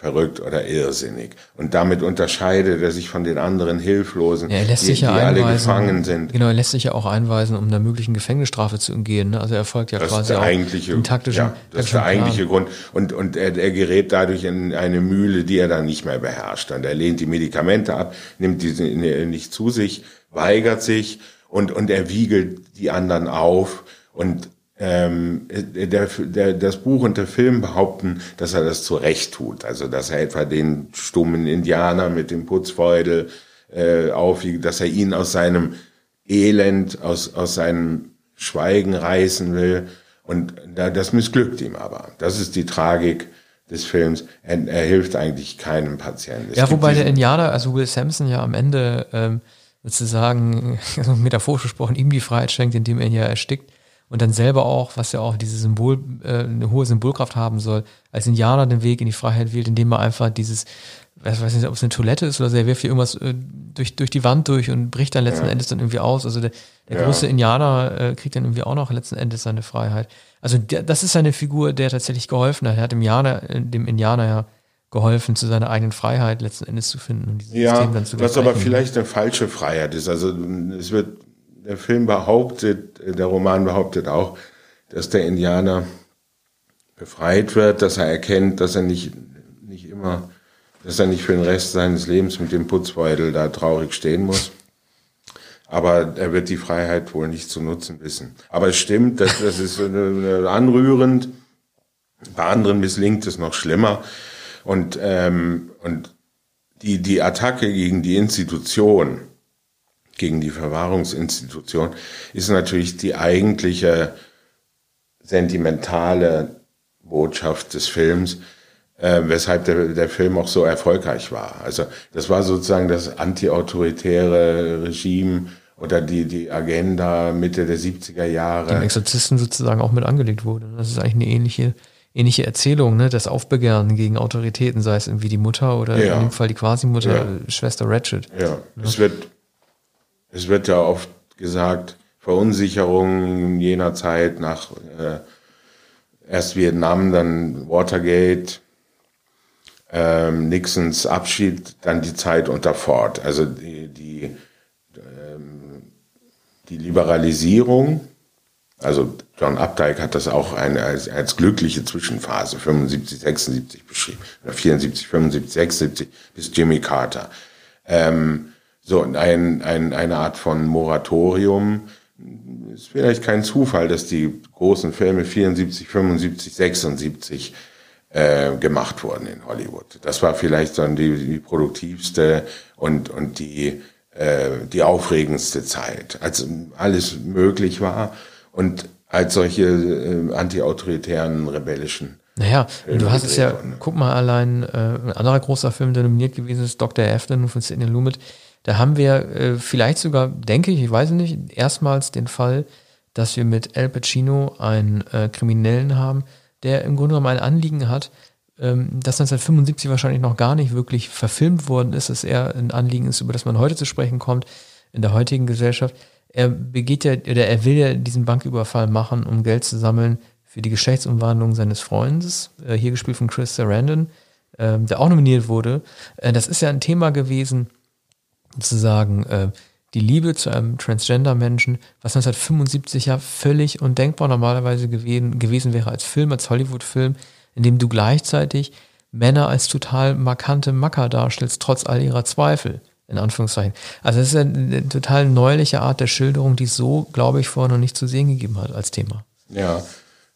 verrückt oder irrsinnig. Und damit unterscheidet er sich von den anderen Hilflosen, ja, er lässt die, sich ja die einweisen, alle gefangen sind. Genau, er lässt sich ja auch einweisen, um einer möglichen Gefängnisstrafe zu umgehen. Ne? Also er folgt ja das quasi der eigentliche, auch taktischen, ja, Das ist der eigentliche Grund. Und, und er, er gerät dadurch in eine Mühle, die er dann nicht mehr beherrscht. Und er lehnt die Medikamente ab, nimmt diese nicht zu sich, weigert sich und, und er wiegelt die anderen auf und ähm, der, der, das Buch und der Film behaupten, dass er das zu Recht tut. Also dass er etwa den stummen Indianer mit dem Putzfeudel äh, aufwiegt, dass er ihn aus seinem Elend, aus, aus seinem Schweigen reißen will. Und da, das missglückt ihm aber. Das ist die Tragik des Films. Er, er hilft eigentlich keinem Patienten. Es ja, wobei der Indianer, also Will Sampson ja am Ende ähm, sozusagen, also metaphorisch gesprochen, ihm die Freiheit schenkt, indem er ihn ja erstickt und dann selber auch, was ja auch diese Symbol, äh, eine hohe Symbolkraft haben soll, als Indianer den Weg in die Freiheit wählt, indem er einfach dieses, ich weiß nicht, ob es eine Toilette ist oder so, er wirft hier irgendwas äh, durch, durch die Wand durch und bricht dann letzten ja. Endes dann irgendwie aus. Also der, der ja. große Indianer äh, kriegt dann irgendwie auch noch letzten Endes seine Freiheit. Also der, das ist eine Figur, der tatsächlich geholfen hat. Er hat dem Indianer, äh, dem Indianer ja geholfen, zu seiner eigenen Freiheit letzten Endes zu finden und dieses ja, System dann zu Was aber vielleicht eine falsche Freiheit ist. Also es wird der Film behauptet, der Roman behauptet auch, dass der Indianer befreit wird, dass er erkennt, dass er nicht, nicht immer, dass er nicht für den Rest seines Lebens mit dem Putzbeutel da traurig stehen muss. Aber er wird die Freiheit wohl nicht zu nutzen wissen. Aber es stimmt, das, das ist anrührend. Bei anderen misslingt es noch schlimmer. Und, ähm, und die, die Attacke gegen die Institution, gegen die Verwahrungsinstitution, ist natürlich die eigentliche sentimentale Botschaft des Films, äh, weshalb der, der Film auch so erfolgreich war. Also das war sozusagen das antiautoritäre Regime oder die, die Agenda Mitte der 70er Jahre. Dem Exorzisten sozusagen auch mit angelegt wurde. Das ist eigentlich eine ähnliche, ähnliche Erzählung, ne? das Aufbegehren gegen Autoritäten, sei es irgendwie die Mutter oder ja. in dem Fall die Quasi-Mutter, ja. Schwester Ratchet. Ja, ja. es wird es wird ja oft gesagt, Verunsicherung jener Zeit nach äh, erst Vietnam, dann Watergate, ähm, Nixons Abschied, dann die Zeit unter Ford. Also die, die, ähm, die Liberalisierung, also John Updike hat das auch eine, als, als glückliche Zwischenphase 75, 76 beschrieben, oder 74, 75, 76 bis Jimmy Carter. Ähm, so, ein, ein, eine Art von Moratorium. Ist vielleicht kein Zufall, dass die großen Filme 74, 75, 76 äh, gemacht wurden in Hollywood. Das war vielleicht dann die, die produktivste und, und die, äh, die aufregendste Zeit, als alles möglich war und als solche äh, antiautoritären, rebellischen naja, du hast es ja, guck mal allein, äh, ein anderer großer Film, der nominiert gewesen ist, Dr. Afton von Sidney Lumet. Da haben wir äh, vielleicht sogar, denke ich, ich weiß nicht, erstmals den Fall, dass wir mit Al Pacino einen äh, Kriminellen haben, der im Grunde genommen ein Anliegen hat, ähm, das 1975 wahrscheinlich noch gar nicht wirklich verfilmt worden ist, dass er ein Anliegen ist, über das man heute zu sprechen kommt, in der heutigen Gesellschaft. Er begeht ja, oder er will ja diesen Banküberfall machen, um Geld zu sammeln für die Geschlechtsumwandlung seines Freundes, äh, hier gespielt von Chris Sarandon, äh, der auch nominiert wurde. Äh, das ist ja ein Thema gewesen, sozusagen, äh, die Liebe zu einem Transgender-Menschen, was 1975 ja völlig undenkbar normalerweise gewesen, gewesen wäre als Film, als Hollywood-Film, in dem du gleichzeitig Männer als total markante Macker darstellst, trotz all ihrer Zweifel, in Anführungszeichen. Also es ist eine, eine total neuliche Art der Schilderung, die es so, glaube ich, vorher noch nicht zu sehen gegeben hat als Thema. Ja,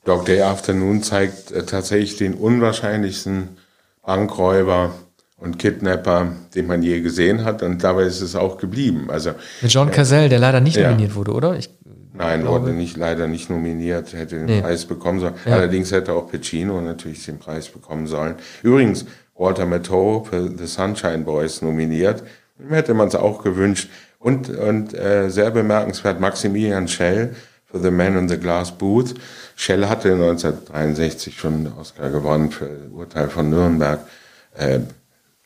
Dog Day Afternoon zeigt äh, tatsächlich den unwahrscheinlichsten Bankräuber und Kidnapper, den man je gesehen hat. Und dabei ist es auch geblieben. Also Mit John Cazell, der leider nicht ja. nominiert wurde, oder? Ich Nein, glaube. wurde nicht, leider nicht nominiert, hätte den nee. Preis bekommen sollen. Ja. Allerdings hätte auch Pacino natürlich den Preis bekommen sollen. Übrigens, Walter Matthau für The Sunshine Boys nominiert. Ihm hätte man es auch gewünscht. Und, und äh, sehr bemerkenswert, Maximilian Schell für The Man in the Glass Booth. Schell hatte 1963 schon den Oscar gewonnen für Urteil von Nürnberg. Äh,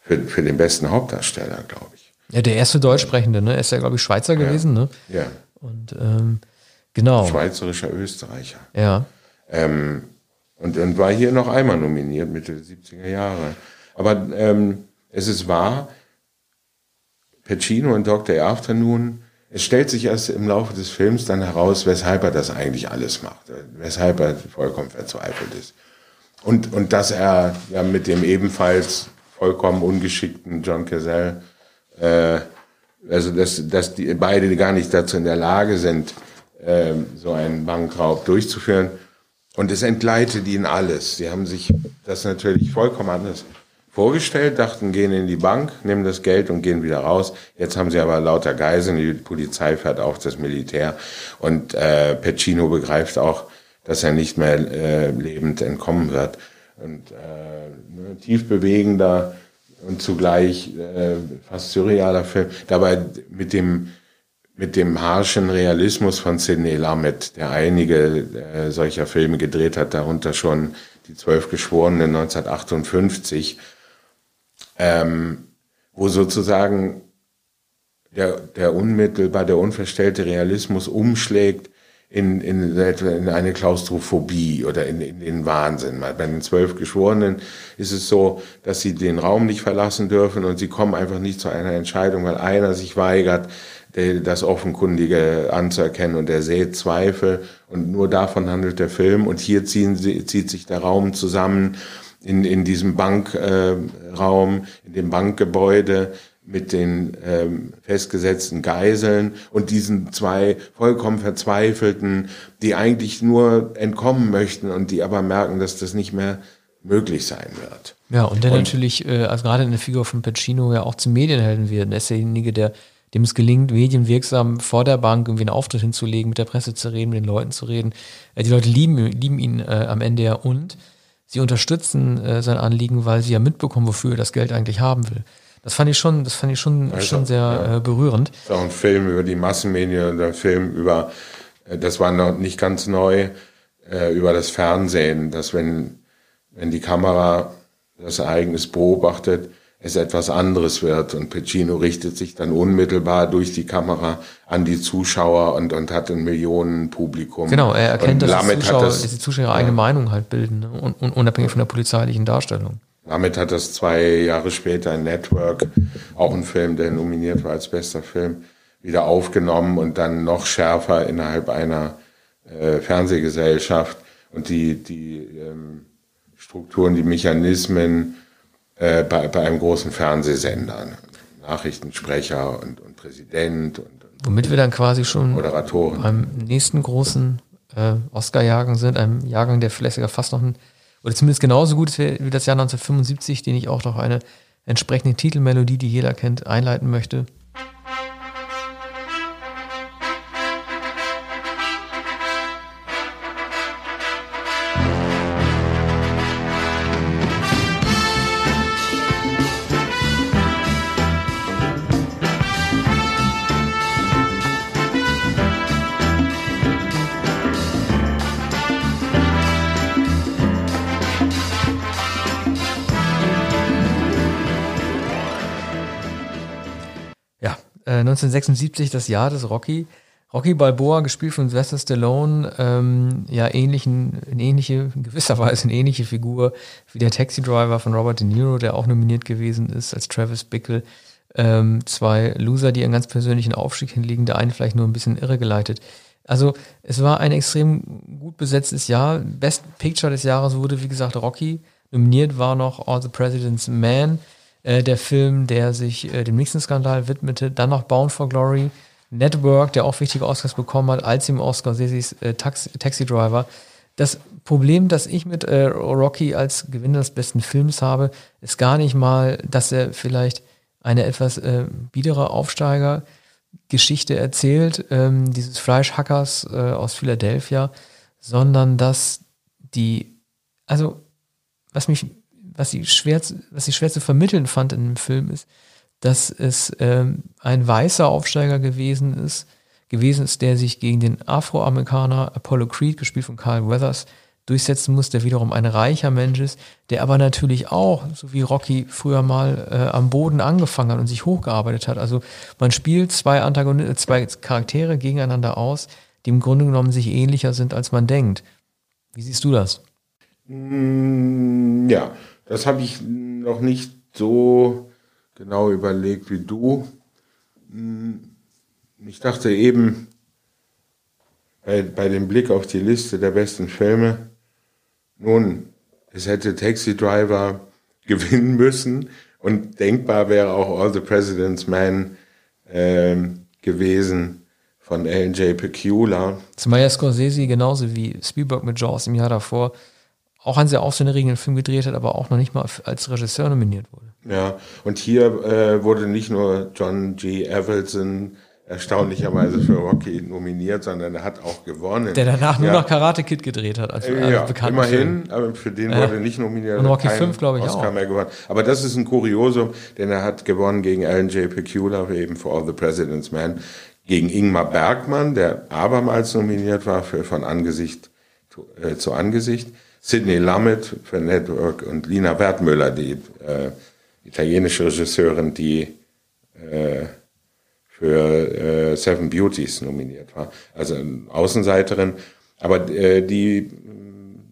für, für den besten Hauptdarsteller, glaube ich. Ja, der erste Deutschsprechende, ne? Er ist ja, glaube ich, Schweizer ja. gewesen, ne? Ja. Und ähm, genau. Schweizerischer Österreicher. Ja. Ähm, und, und war hier noch einmal nominiert, Mitte der 70er Jahre. Aber ähm, es ist wahr, Pacino und Dr. Afternoon, es stellt sich erst im Laufe des Films dann heraus, weshalb er das eigentlich alles macht, weshalb er vollkommen verzweifelt ist. Und, und dass er ja mit dem ebenfalls vollkommen ungeschickten John Cazell, äh, also dass, dass die beide gar nicht dazu in der Lage sind, äh, so einen Bankraub durchzuführen. Und es entgleitet ihnen alles. Sie haben sich das natürlich vollkommen anders vorgestellt, dachten, gehen in die Bank, nehmen das Geld und gehen wieder raus. Jetzt haben sie aber lauter Geiseln, die Polizei fährt auch das Militär. Und äh, Pacino begreift auch, dass er nicht mehr äh, lebend entkommen wird und äh, ne, tief bewegender und zugleich äh, fast surrealer Film. Dabei mit dem mit dem harschen Realismus von Sidney Lamet, der einige äh, solcher Filme gedreht hat, darunter schon die Zwölf Geschworenen 1958, ähm, wo sozusagen der, der unmittelbar, der unverstellte Realismus umschlägt in, in, in eine Klaustrophobie oder in, in den Wahnsinn. Bei den zwölf Geschworenen ist es so, dass sie den Raum nicht verlassen dürfen und sie kommen einfach nicht zu einer Entscheidung, weil einer sich weigert, das Offenkundige anzuerkennen und er sät Zweifel und nur davon handelt der Film und hier ziehen sie, zieht sich der Raum zusammen in, in diesem Bankraum, äh, in dem Bankgebäude mit den ähm, festgesetzten Geiseln und diesen zwei vollkommen verzweifelten, die eigentlich nur entkommen möchten und die aber merken, dass das nicht mehr möglich sein wird. Ja, und der und, natürlich, äh, also gerade in der Figur von Pacino ja auch zum Medienhelden wird. Er ist derjenige, der dem es gelingt, medienwirksam vor der Bank irgendwie einen Auftritt hinzulegen, mit der Presse zu reden, mit den Leuten zu reden. Äh, die Leute lieben, lieben ihn äh, am Ende ja und sie unterstützen äh, sein Anliegen, weil sie ja mitbekommen, wofür er das Geld eigentlich haben will. Das fand ich schon, das fand ich schon, also, schon sehr ja. äh, berührend. Das ist auch ein Film über die Massenmedien, ein Film über, äh, das war noch nicht ganz neu, äh, über das Fernsehen, dass wenn, wenn die Kamera das Ereignis beobachtet, es etwas anderes wird. Und Pacino richtet sich dann unmittelbar durch die Kamera an die Zuschauer und, und hat ein Millionenpublikum. Genau, er erkennt, dass die Zuschauer, das, dass die Zuschauer eigene Meinung halt bilden, ne? und, und unabhängig von der polizeilichen Darstellung. Damit hat das zwei Jahre später ein Network, auch ein Film, der nominiert war als bester Film, wieder aufgenommen und dann noch schärfer innerhalb einer äh, Fernsehgesellschaft und die, die ähm, Strukturen, die Mechanismen äh, bei, bei einem großen Fernsehsender. Nachrichtensprecher und, und Präsident und, und Womit wir dann quasi schon Moderatoren. beim nächsten großen äh, Oscar-Jahrgang sind, einem Jahrgang, der vielleicht sogar fast noch ein oder zumindest genauso gut wie das Jahr 1975, den ich auch noch eine entsprechende Titelmelodie, die jeder kennt, einleiten möchte. 1976 das Jahr des Rocky. Rocky Balboa, gespielt von Sylvester Stallone, ähm, ja, ähnlichen, in ähnliche, in gewisser Weise eine ähnliche Figur wie der Taxi Driver von Robert De Niro, der auch nominiert gewesen ist als Travis Bickle. Ähm, zwei Loser, die einen ganz persönlichen Aufstieg hinlegen, der eine vielleicht nur ein bisschen irregeleitet. Also es war ein extrem gut besetztes Jahr. Best Picture des Jahres wurde, wie gesagt, Rocky. Nominiert war noch All the President's Man. Äh, der Film, der sich äh, dem Nixon-Skandal widmete, dann noch Bound for Glory, Network, der auch wichtige Oscars bekommen hat, als im Oscar Sesis äh, Taxi, Taxi Driver. Das Problem, das ich mit äh, Rocky als Gewinner des besten Films habe, ist gar nicht mal, dass er vielleicht eine etwas äh, biedere Aufsteiger-Geschichte erzählt, ähm, dieses Fleischhackers äh, aus Philadelphia, sondern dass die, also was mich was sie schwer, was ich schwer zu vermitteln fand in dem Film ist, dass es ähm, ein weißer Aufsteiger gewesen ist, gewesen ist, der sich gegen den Afroamerikaner Apollo Creed, gespielt von Carl Weathers, durchsetzen muss, der wiederum ein reicher Mensch ist, der aber natürlich auch, so wie Rocky früher mal äh, am Boden angefangen hat und sich hochgearbeitet hat. Also man spielt zwei Antagonisten, zwei Charaktere gegeneinander aus, die im Grunde genommen sich ähnlicher sind, als man denkt. Wie siehst du das? Mm, ja, das habe ich noch nicht so genau überlegt wie du. Hm, ich dachte eben bei, bei dem Blick auf die Liste der besten Filme, nun, es hätte Taxi Driver gewinnen müssen und denkbar wäre auch All the President's Man äh, gewesen von L.J. Pecula. Zumal ja Scorsese genauso wie Spielberg mit Jaws im Jahr davor auch einen sehr aufsehenerregenden Film gedreht hat, aber auch noch nicht mal als Regisseur nominiert wurde. Ja, und hier äh, wurde nicht nur John G. Avildsen erstaunlicherweise für Rocky nominiert, sondern er hat auch gewonnen. Der danach nur noch Karate Kid gedreht hat. Als, als ja, immerhin, Film. aber für den wurde nicht nominiert. Und Rocky 5, glaube ich, Oscar auch. Mehr gewonnen. Aber das ist ein Kuriosum, denn er hat gewonnen gegen Alan J. Pecula, eben für All the President's Man, gegen Ingmar Bergmann, der abermals nominiert war für Von Angesicht zu, äh, zu Angesicht. Sidney Lumet für Network und Lina Wertmüller, die äh, italienische Regisseurin, die äh, für äh, Seven Beauties nominiert war. Also Außenseiterin. Aber äh, die äh,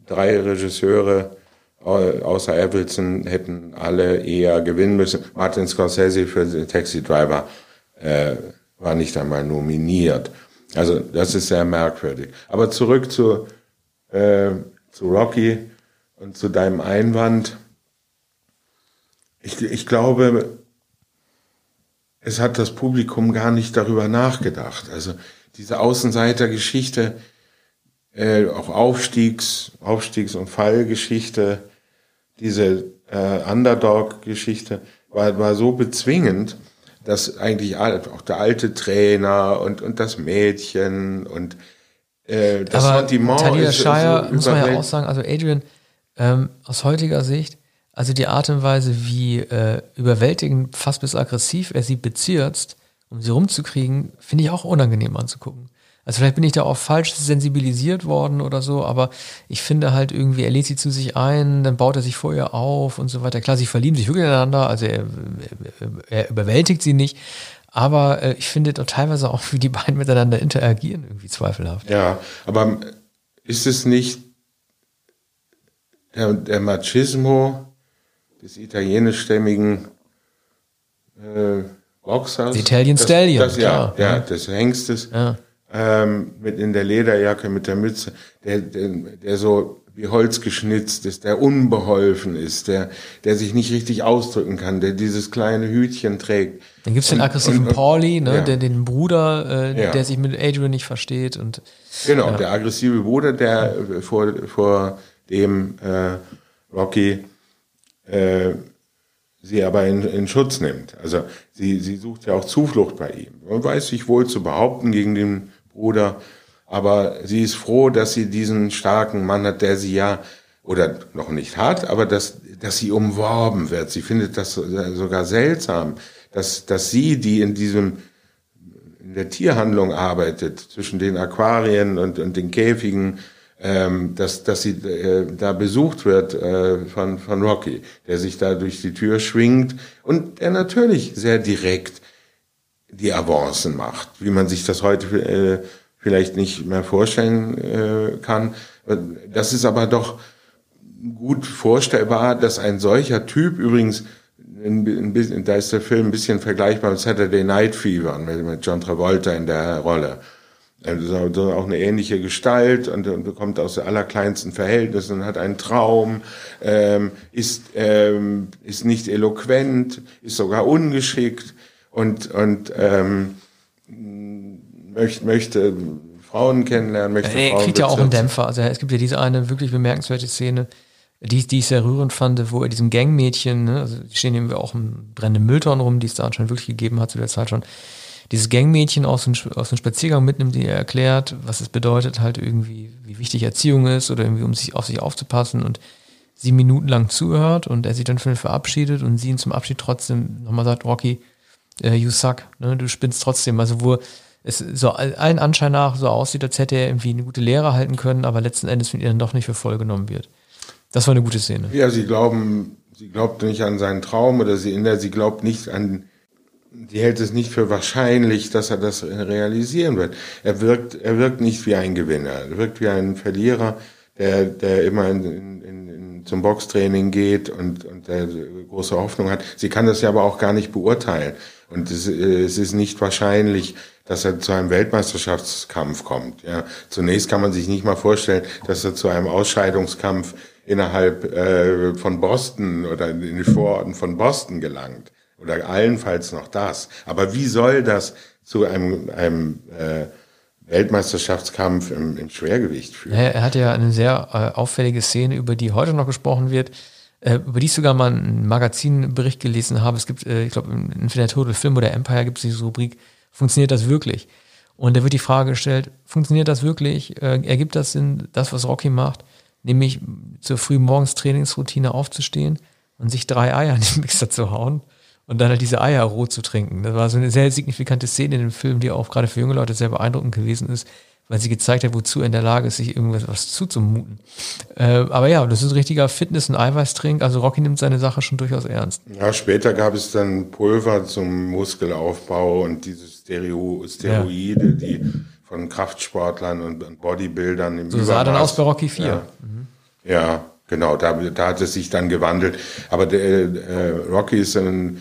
drei Regisseure außer Appleton hätten alle eher gewinnen müssen. Martin Scorsese für Taxi Driver äh, war nicht einmal nominiert. Also das ist sehr merkwürdig. Aber zurück zu äh, zu Rocky und zu deinem Einwand. Ich, ich glaube, es hat das Publikum gar nicht darüber nachgedacht. Also diese Außenseitergeschichte, äh, auch Aufstiegs, Aufstiegs- und Fallgeschichte, diese äh, Underdog-Geschichte war, war so bezwingend, dass eigentlich auch der alte Trainer und, und das Mädchen und äh, das Aber Sentiment Talia ist Shire, so muss man ja auch sagen, also Adrian, ähm, aus heutiger Sicht, also die Art und Weise, wie äh, überwältigend, fast bis aggressiv er sie bezirzt, um sie rumzukriegen, finde ich auch unangenehm anzugucken. Also vielleicht bin ich da auch falsch sensibilisiert worden oder so, aber ich finde halt irgendwie, er lädt sie zu sich ein, dann baut er sich vor ihr auf und so weiter. Klar, sie verlieben sich wirklich ineinander, also er, er überwältigt sie nicht, aber äh, ich finde teilweise auch, wie die beiden miteinander interagieren, irgendwie zweifelhaft. Ja, aber ist es nicht der, der Machismo des italienischstämmigen äh, Boxers? Italian Stallion, das, ja, ja, ja, des Hengstes. Ja. Ähm, mit in der Lederjacke, mit der Mütze, der, der, der so wie Holz geschnitzt ist, der unbeholfen ist, der, der sich nicht richtig ausdrücken kann, der dieses kleine Hütchen trägt. Dann gibt's den aggressiven Pauli, ne, ja. der den Bruder, äh, ja. der sich mit Adrian nicht versteht und genau, ja. der aggressive Bruder, der vor vor dem äh, Rocky äh, sie aber in, in Schutz nimmt. Also sie, sie sucht ja auch Zuflucht bei ihm und weiß sich wohl zu behaupten gegen den Bruder, aber sie ist froh, dass sie diesen starken Mann hat, der sie ja oder noch nicht hat, aber dass, dass sie umworben wird. Sie findet das sogar seltsam, dass, dass sie, die in diesem in der Tierhandlung arbeitet, zwischen den Aquarien und, und den Käfigen, ähm, dass, dass sie äh, da besucht wird äh, von, von Rocky, der sich da durch die Tür schwingt und der natürlich sehr direkt die Avancen macht, wie man sich das heute äh, vielleicht nicht mehr vorstellen äh, kann. Das ist aber doch gut vorstellbar, dass ein solcher Typ übrigens ein, bisschen, da ist der Film ein bisschen vergleichbar mit Saturday Night Fever mit, mit John Travolta in der Rolle also auch eine ähnliche Gestalt und, und bekommt aus den allerkleinsten Verhältnissen, hat einen Traum, ähm, ist, ähm, ist nicht eloquent, ist sogar ungeschickt und, und ähm, möchte, möchte Frauen kennenlernen, möchte er Frauen kriegt ja auch einen Dämpfer. Also es gibt ja diese eine wirklich bemerkenswerte Szene, die, die ich sehr rührend fand, wo er diesem Gangmädchen, ne, also die stehen eben auch im brennenden Müllton rum, die es da anscheinend wirklich gegeben hat zu der Zeit schon, dieses Gangmädchen aus dem, aus dem Spaziergang mitnimmt, die er erklärt, was es bedeutet, halt irgendwie, wie wichtig Erziehung ist oder irgendwie, um sich auf sich aufzupassen und sie minutenlang zuhört und er sich dann verabschiedet und sie ihn zum Abschied trotzdem nochmal sagt, Rocky, uh, you suck, ne, du spinnst trotzdem. Also wo es so allen Anschein nach so aussieht, als hätte er irgendwie eine gute Lehre halten können, aber letzten Endes mit ihr dann doch nicht für voll genommen wird. Das war eine gute Szene. Ja, sie glauben, sie glaubt nicht an seinen Traum oder sie, in der, sie glaubt nicht an die hält es nicht für wahrscheinlich, dass er das realisieren wird. Er wirkt, er wirkt nicht wie ein Gewinner. Er wirkt wie ein Verlierer, der, der immer in, in, in, zum Boxtraining geht und, und der große Hoffnung hat. Sie kann das ja aber auch gar nicht beurteilen. Und es, es ist nicht wahrscheinlich, dass er zu einem Weltmeisterschaftskampf kommt. Ja, zunächst kann man sich nicht mal vorstellen, dass er zu einem Ausscheidungskampf innerhalb äh, von Boston oder in den Vororten von Boston gelangt oder allenfalls noch das. Aber wie soll das zu einem, einem äh, Weltmeisterschaftskampf im, im Schwergewicht führen? Er hat ja eine sehr äh, auffällige Szene, über die heute noch gesprochen wird, äh, über die ich sogar mal einen Magazinbericht gelesen habe. Es gibt, äh, ich glaube, in Infinite Total Film oder Empire gibt es diese Rubrik, funktioniert das wirklich? Und da wird die Frage gestellt, funktioniert das wirklich? Äh, ergibt das Sinn, das, was Rocky macht, nämlich zur frühen Morgens Trainingsroutine aufzustehen und sich drei Eier in den Mixer zu hauen? und dann halt diese Eier roh zu trinken. Das war so eine sehr signifikante Szene in dem Film, die auch gerade für junge Leute sehr beeindruckend gewesen ist, weil sie gezeigt hat, wozu er in der Lage ist, sich irgendwas was zuzumuten. Äh, aber ja, das ist ein richtiger Fitness- und Eiweißtrink. Also Rocky nimmt seine Sache schon durchaus ernst. Ja, später gab es dann Pulver zum Muskelaufbau und diese Stereo Steroide, ja. die von Kraftsportlern und Bodybuildern im So Übermaß, sah dann aus bei Rocky 4. Ja, mhm. ja genau, da, da hat es sich dann gewandelt. Aber der, äh, Rocky ist ein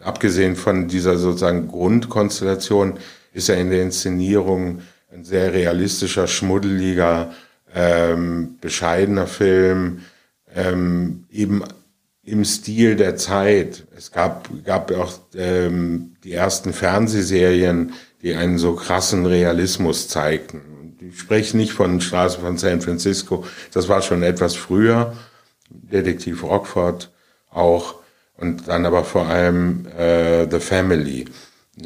abgesehen von dieser sozusagen Grundkonstellation, ist er in der Inszenierung ein sehr realistischer, schmuddeliger, ähm, bescheidener Film, ähm, eben im Stil der Zeit. Es gab, gab auch ähm, die ersten Fernsehserien, die einen so krassen Realismus zeigten. Ich spreche nicht von Straße von San Francisco, das war schon etwas früher. Detektiv Rockford auch und dann aber vor allem äh, The Family,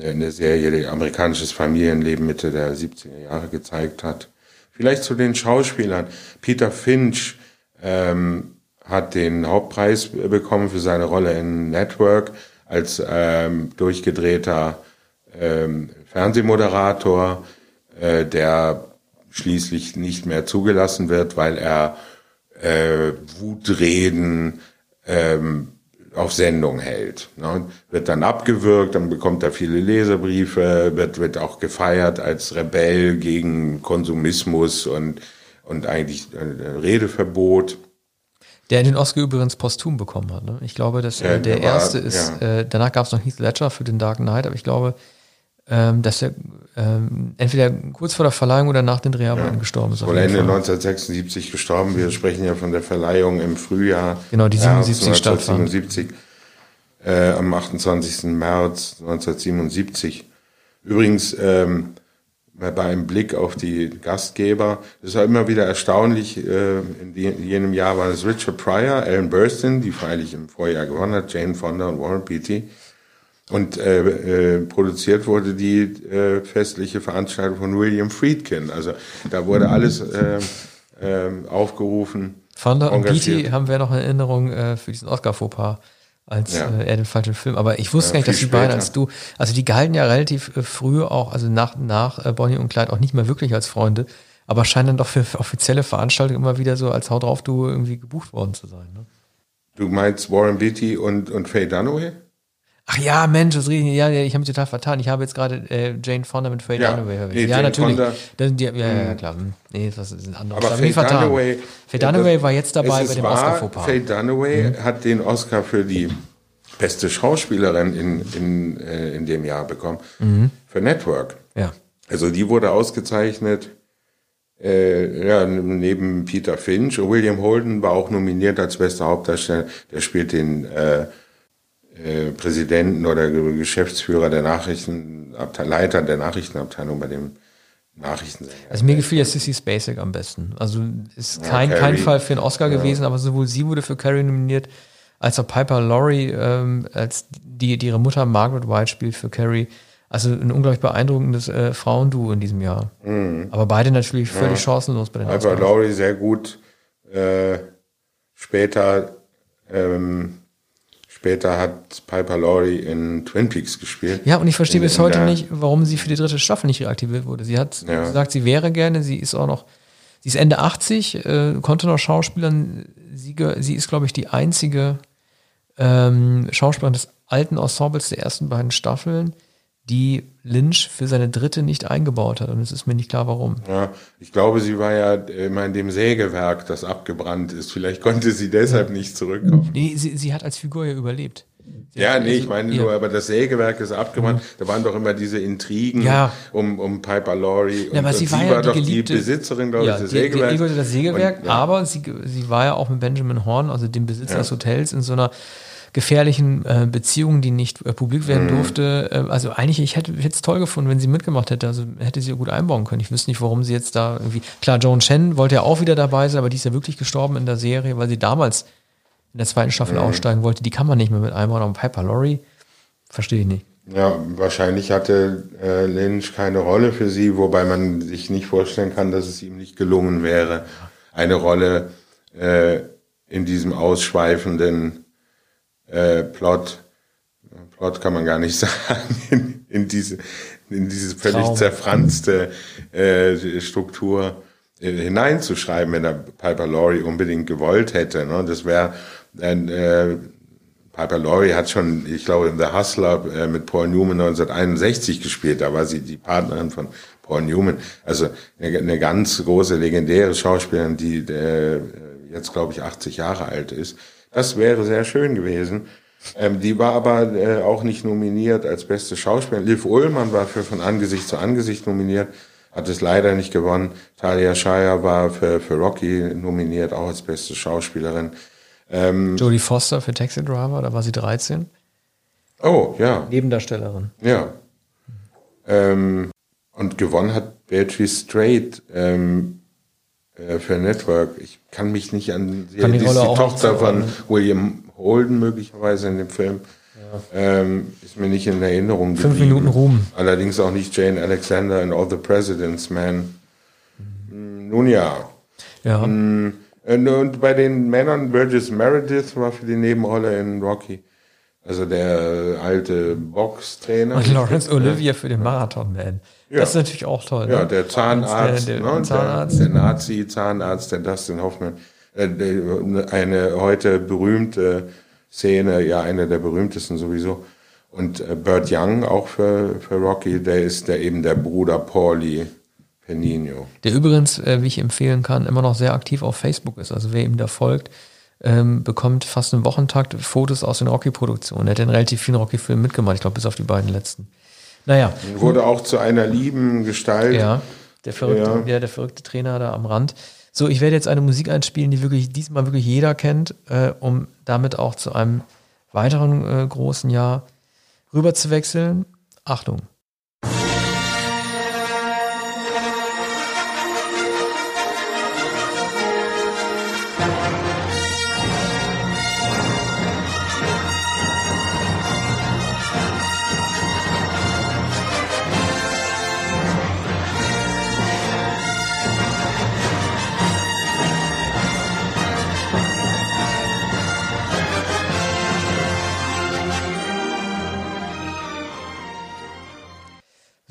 eine Serie, die amerikanisches Familienleben Mitte der 70er Jahre gezeigt hat. Vielleicht zu den Schauspielern. Peter Finch ähm, hat den Hauptpreis bekommen für seine Rolle in Network als ähm, durchgedrehter ähm, Fernsehmoderator, äh, der schließlich nicht mehr zugelassen wird, weil er äh, Wutreden ähm, auf Sendung hält. Ne? Wird dann abgewürgt, dann bekommt er viele Leserbriefe, wird, wird auch gefeiert als Rebell gegen Konsumismus und, und eigentlich äh, Redeverbot. Der den Oscar übrigens posthum bekommen hat. Ne? Ich glaube, dass äh, der, der war, erste ist, ja. äh, danach gab es noch Heath Ledger für den Dark Knight, aber ich glaube, ähm, dass er ähm, entweder kurz vor der Verleihung oder nach den Dreharbeiten ja. gestorben ist. Wohl Ende 1976 gestorben. Wir sprechen ja von der Verleihung im Frühjahr. Genau, die 77 äh, 1977, äh, am 28. März 1977. Übrigens, ähm, bei einem Blick auf die Gastgeber. Es war immer wieder erstaunlich. Äh, in jenem Jahr waren es Richard Pryor, Alan Burstyn, die freilich im Vorjahr gewonnen hat, Jane Fonda und Warren Beatty. Und äh, äh, produziert wurde die äh, festliche Veranstaltung von William Friedkin. Also da wurde alles äh, äh, aufgerufen. Fonda und Beatty haben wir noch in Erinnerung äh, für diesen Oscar-Fauxpas als ja. äh, er den falschen Film. Aber ich wusste ja, gar nicht, dass die beiden als du, also die galten ja relativ äh, früh auch, also nach, nach äh, Bonnie und Clyde auch nicht mehr wirklich als Freunde, aber scheinen dann doch für, offizielle Veranstaltungen immer wieder so als Haut drauf du irgendwie gebucht worden zu sein. Ne? Du meinst Warren Beatty und, und Faye Dunaway? Ach ja, Mensch, das reden, ja, ich habe mich total vertan. Ich habe jetzt gerade äh, Jane Fonda mit Faye ja, Dunaway Nee, ja, Jane natürlich. Das, die, ja, ja, ja, klar. Nee, das ist ein anderes. Aber Faye Dunaway, Faye Dunaway das, war jetzt dabei bei dem Oscar-Fauxpas. Faye Dunaway mhm. hat den Oscar für die beste Schauspielerin in, in, äh, in dem Jahr bekommen mhm. für Network. Ja. Also die wurde ausgezeichnet. Äh, ja, neben Peter Finch. William Holden war auch nominiert als bester Hauptdarsteller. Der spielt den äh, Präsidenten oder Geschäftsführer der Nachrichtenabteilung, Leiter der Nachrichtenabteilung bei dem Nachrichtensänger. Also mir gefiel ja Sissy Spacek am besten. Also ist kein, ja, kein Fall für einen Oscar ja. gewesen, aber sowohl sie wurde für Carrie nominiert, als auch Piper Laurie, ähm, als die, die ihre Mutter Margaret White spielt für Carrie. Also ein unglaublich beeindruckendes äh, Frauenduo in diesem Jahr. Mhm. Aber beide natürlich völlig ja. chancenlos bei den Piper Oscars. Laurie sehr gut. Äh, später ähm, Später hat Piper Laurie in Twin Peaks gespielt. Ja, und ich verstehe in, bis heute nicht, warum sie für die dritte Staffel nicht reaktiviert wurde. Sie hat ja. gesagt, sie wäre gerne, sie ist auch noch, sie ist Ende 80, äh, konnte noch Schauspielern. Sie, sie ist, glaube ich, die einzige ähm, Schauspielerin des alten Ensembles der ersten beiden Staffeln, die Lynch für seine dritte nicht eingebaut hat. Und es ist mir nicht klar, warum. Ja, ich glaube, sie war ja immer in dem Sägewerk, das abgebrannt ist. Vielleicht konnte sie deshalb ja. nicht zurückkommen. Nee, sie, sie hat als Figur ja überlebt. Sie ja, nee, ich meine ja. nur, aber das Sägewerk ist abgebrannt. Mhm. Da waren doch immer diese Intrigen ja. um, um Piper Laurie. Und, ja, aber sie, und war, sie ja doch geliebte, die Besitzerin, glaube ich, des Sägewerks. Die, die, das Sägewerk, und, aber sie, sie war ja auch mit Benjamin Horn, also dem Besitzer des Hotels, in so einer gefährlichen äh, Beziehungen, die nicht äh, publik werden mhm. durfte. Äh, also eigentlich, ich hätte es toll gefunden, wenn sie mitgemacht hätte. Also hätte sie gut einbauen können. Ich wüsste nicht, warum sie jetzt da irgendwie. Klar, Joan Chen wollte ja auch wieder dabei sein, aber die ist ja wirklich gestorben in der Serie, weil sie damals in der zweiten Staffel mhm. aussteigen wollte. Die kann man nicht mehr mit einbauen. Aber Piper Laurie, verstehe ich nicht. Ja, wahrscheinlich hatte äh, Lynch keine Rolle für sie, wobei man sich nicht vorstellen kann, dass es ihm nicht gelungen wäre, eine Rolle äh, in diesem ausschweifenden äh, Plot, Plot kann man gar nicht sagen, in, in diese, in diese völlig Traum. zerfranste äh, Struktur äh, hineinzuschreiben, wenn er Piper Laurie unbedingt gewollt hätte. Ne? Das wäre äh, Piper Laurie hat schon, ich glaube, in The Hustler äh, mit Paul Newman 1961 gespielt. Da war sie die Partnerin von Paul Newman. Also eine, eine ganz große, legendäre Schauspielerin, die äh, jetzt, glaube ich, 80 Jahre alt ist. Das wäre sehr schön gewesen. Ähm, die war aber äh, auch nicht nominiert als beste Schauspielerin. Liv Ullmann war für Von Angesicht zu Angesicht nominiert, hat es leider nicht gewonnen. Talia Shire war für, für Rocky nominiert, auch als beste Schauspielerin. Ähm, Jodie Foster für Taxi Driver, da war sie 13. Oh, ja. Nebendarstellerin. Ja. Ähm, und gewonnen hat Beatrice Strait. Ähm, äh, für Network. Ich kann mich nicht an sie, kann die, die ist die Tochter von William Holden möglicherweise in dem Film. Ja. Ähm, ist mir nicht in Erinnerung Fünf geblieben. Minuten Ruhm. Allerdings auch nicht Jane Alexander in All the President's Man. Mhm. Nun ja. Ja. Mhm. Und bei den Männern, Burgess Meredith war für die Nebenrolle in Rocky. Also der alte Boxtrainer. Und Lawrence Olivier für den Marathon-Man. Ja. Das ist natürlich auch toll. Ja, ne? der Zahnarzt, der, der, ne? Zahnarzt. der, der Nazi-Zahnarzt, der Dustin Hoffman. Äh, eine heute berühmte Szene, ja, eine der berühmtesten sowieso. Und äh, Burt Young auch für, für Rocky, der ist der eben der Bruder Paulie Penino. Der übrigens, äh, wie ich empfehlen kann, immer noch sehr aktiv auf Facebook ist. Also wer ihm da folgt, ähm, bekommt fast einen Wochentakt Fotos aus den Rocky-Produktionen. Er hat in relativ vielen Rocky-Filmen mitgemacht, ich glaube bis auf die beiden letzten. Naja. Wurde auch zu einer lieben Gestalt. Ja, der verrückte, ja. der verrückte Trainer da am Rand. So, ich werde jetzt eine Musik einspielen, die wirklich diesmal wirklich jeder kennt, äh, um damit auch zu einem weiteren äh, großen Jahr rüber zu wechseln. Achtung.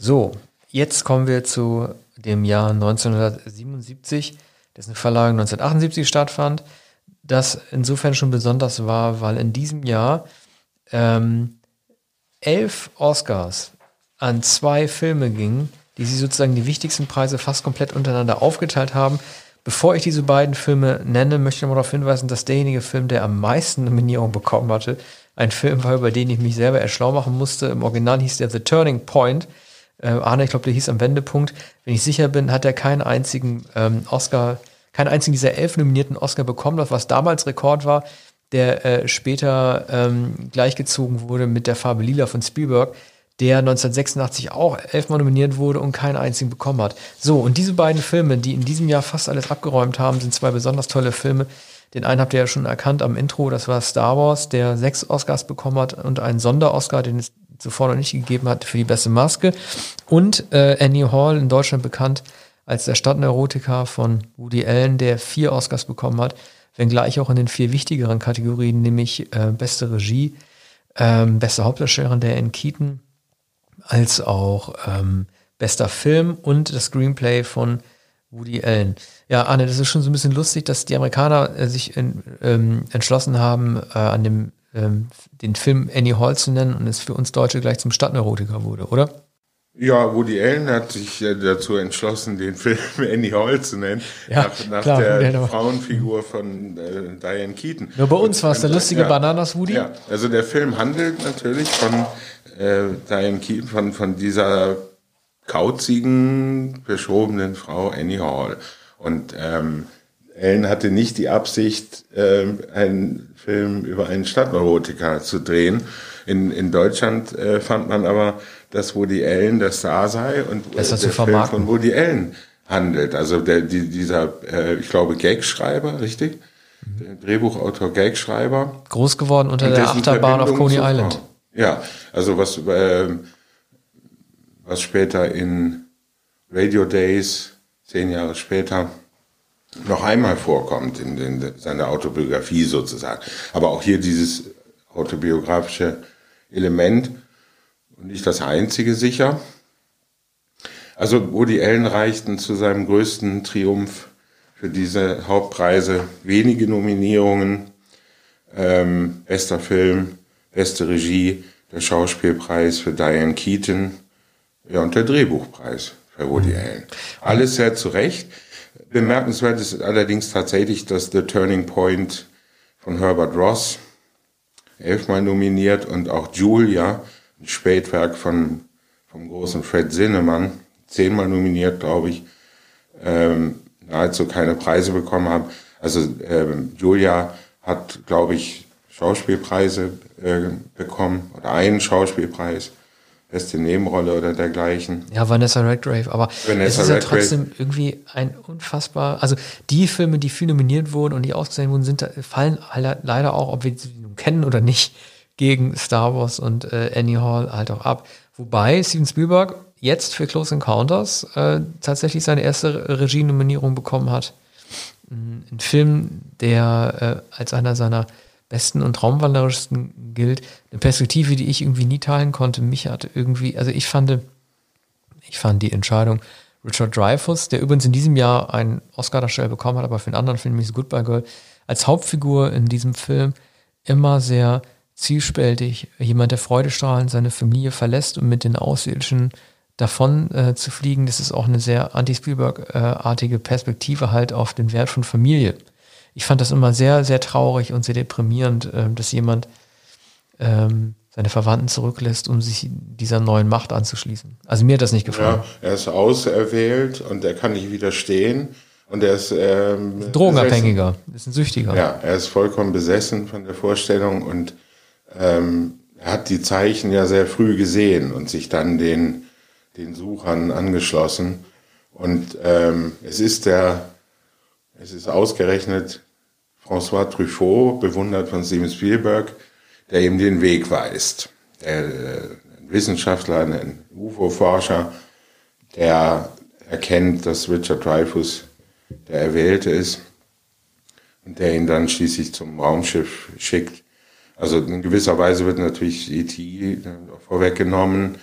So, jetzt kommen wir zu dem Jahr 1977, dessen Verleihung 1978 stattfand. Das insofern schon besonders war, weil in diesem Jahr ähm, elf Oscars an zwei Filme gingen, die sie sozusagen die wichtigsten Preise fast komplett untereinander aufgeteilt haben. Bevor ich diese beiden Filme nenne, möchte ich noch darauf hinweisen, dass derjenige Film, der am meisten Nominierungen bekommen hatte, ein Film war, über den ich mich selber erschlau machen musste. Im Original hieß der The Turning Point. Äh, Arne, ich glaube, der hieß am Wendepunkt. Wenn ich sicher bin, hat er keinen einzigen ähm, Oscar, keinen einzigen dieser elf nominierten Oscar bekommen, was damals Rekord war, der äh, später ähm, gleichgezogen wurde mit der Farbe Lila von Spielberg der 1986 auch elfmal nominiert wurde und keinen einzigen bekommen hat. So, und diese beiden Filme, die in diesem Jahr fast alles abgeräumt haben, sind zwei besonders tolle Filme. Den einen habt ihr ja schon erkannt am Intro, das war Star Wars, der sechs Oscars bekommen hat und einen Sonder-Oscar, den es zuvor noch nicht gegeben hat, für die beste Maske. Und äh, Annie Hall, in Deutschland bekannt als der Stadtneurotiker von Woody Allen, der vier Oscars bekommen hat, wenngleich auch in den vier wichtigeren Kategorien, nämlich äh, beste Regie, ähm, beste Hauptdarstellerin der in Keaton, als auch ähm, bester Film und das Screenplay von Woody Allen. Ja, Arne, das ist schon so ein bisschen lustig, dass die Amerikaner äh, sich in, ähm, entschlossen haben, äh, an dem ähm, den Film Annie Hall zu nennen und es für uns Deutsche gleich zum Stadtneurotiker wurde, oder? Ja, Woody Allen hat sich dazu entschlossen, den Film Annie Hall zu nennen, ja, nach, nach klar, der Frauenfigur von äh, Diane Keaton. Nur bei uns war es der lustige ja, Bananas Woody. Ja, also der Film handelt natürlich von äh, Diane Keaton, von, von dieser kauzigen, verschobenen Frau Annie Hall. Und ähm, Ellen hatte nicht die Absicht, äh, einen Film über einen Stadtneurotiker zu drehen. In, in Deutschland äh, fand man aber, dass Woody Allen der Star sei und äh, der Film von Woody Allen handelt. Also der, die, dieser, äh, ich glaube, Gagschreiber, richtig? Mhm. Der Drehbuchautor, Gagschreiber. Groß geworden unter der Achterbahn auf Coney Island. Ja, also was, äh, was später in Radio Days, zehn Jahre später, noch einmal vorkommt in, den, seiner Autobiografie sozusagen. Aber auch hier dieses autobiografische Element und nicht das einzige sicher. Also Woody Allen reichten zu seinem größten Triumph für diese Hauptpreise wenige Nominierungen. Ähm, bester Film, beste Regie, der Schauspielpreis für Diane Keaton ja, und der Drehbuchpreis für Woody mhm. Allen. Alles sehr zu Recht. Bemerkenswert ist allerdings tatsächlich, dass The Turning Point von Herbert Ross elfmal nominiert und auch Julia, ein Spätwerk von, vom großen Fred Zinnemann, zehnmal nominiert, glaube ich, ähm, nahezu keine Preise bekommen haben. Also ähm, Julia hat, glaube ich, Schauspielpreise äh, bekommen oder einen Schauspielpreis, beste Nebenrolle oder dergleichen. Ja, Vanessa Redgrave, aber Vanessa es ist ja trotzdem irgendwie ein unfassbar, also die Filme, die viel nominiert wurden und die ausgezeichnet wurden, sind, fallen leider auch, ob wir sie nun kennen oder nicht, gegen Star Wars und äh, Annie Hall halt auch ab. Wobei Steven Spielberg jetzt für Close Encounters äh, tatsächlich seine erste Regie-Nominierung bekommen hat. Ein Film, der äh, als einer seiner besten und traumwanderischsten gilt. Eine Perspektive, die ich irgendwie nie teilen konnte. Mich hat irgendwie, also ich fand, ich fand die Entscheidung, Richard Dreyfuss, der übrigens in diesem Jahr einen Oscar-Darsteller bekommen hat, aber für einen anderen Film, nämlich Goodbye Girl, als Hauptfigur in diesem Film immer sehr zielspältig. Jemand, der freudestrahlend seine Familie verlässt und mit den Außerirdischen davon äh, zu fliegen, das ist auch eine sehr anti-Spielberg-artige Perspektive halt auf den Wert von Familie ich fand das immer sehr, sehr traurig und sehr deprimierend, äh, dass jemand ähm, seine Verwandten zurücklässt, um sich dieser neuen Macht anzuschließen. Also mir hat das nicht gefallen. Ja, er ist auserwählt und er kann nicht widerstehen. Und er ist ähm, Drogenabhängiger, ist ein Süchtiger. Ja, er ist vollkommen besessen von der Vorstellung und ähm, hat die Zeichen ja sehr früh gesehen und sich dann den, den Suchern angeschlossen. Und ähm, es ist der es ist ausgerechnet François Truffaut, bewundert von Steven Spielberg, der ihm den Weg weist. Der, äh, ein Wissenschaftler, ein UFO-Forscher, der erkennt, dass Richard Dreyfuss der Erwählte ist und der ihn dann schließlich zum Raumschiff schickt. Also in gewisser Weise wird natürlich E.T. vorweggenommen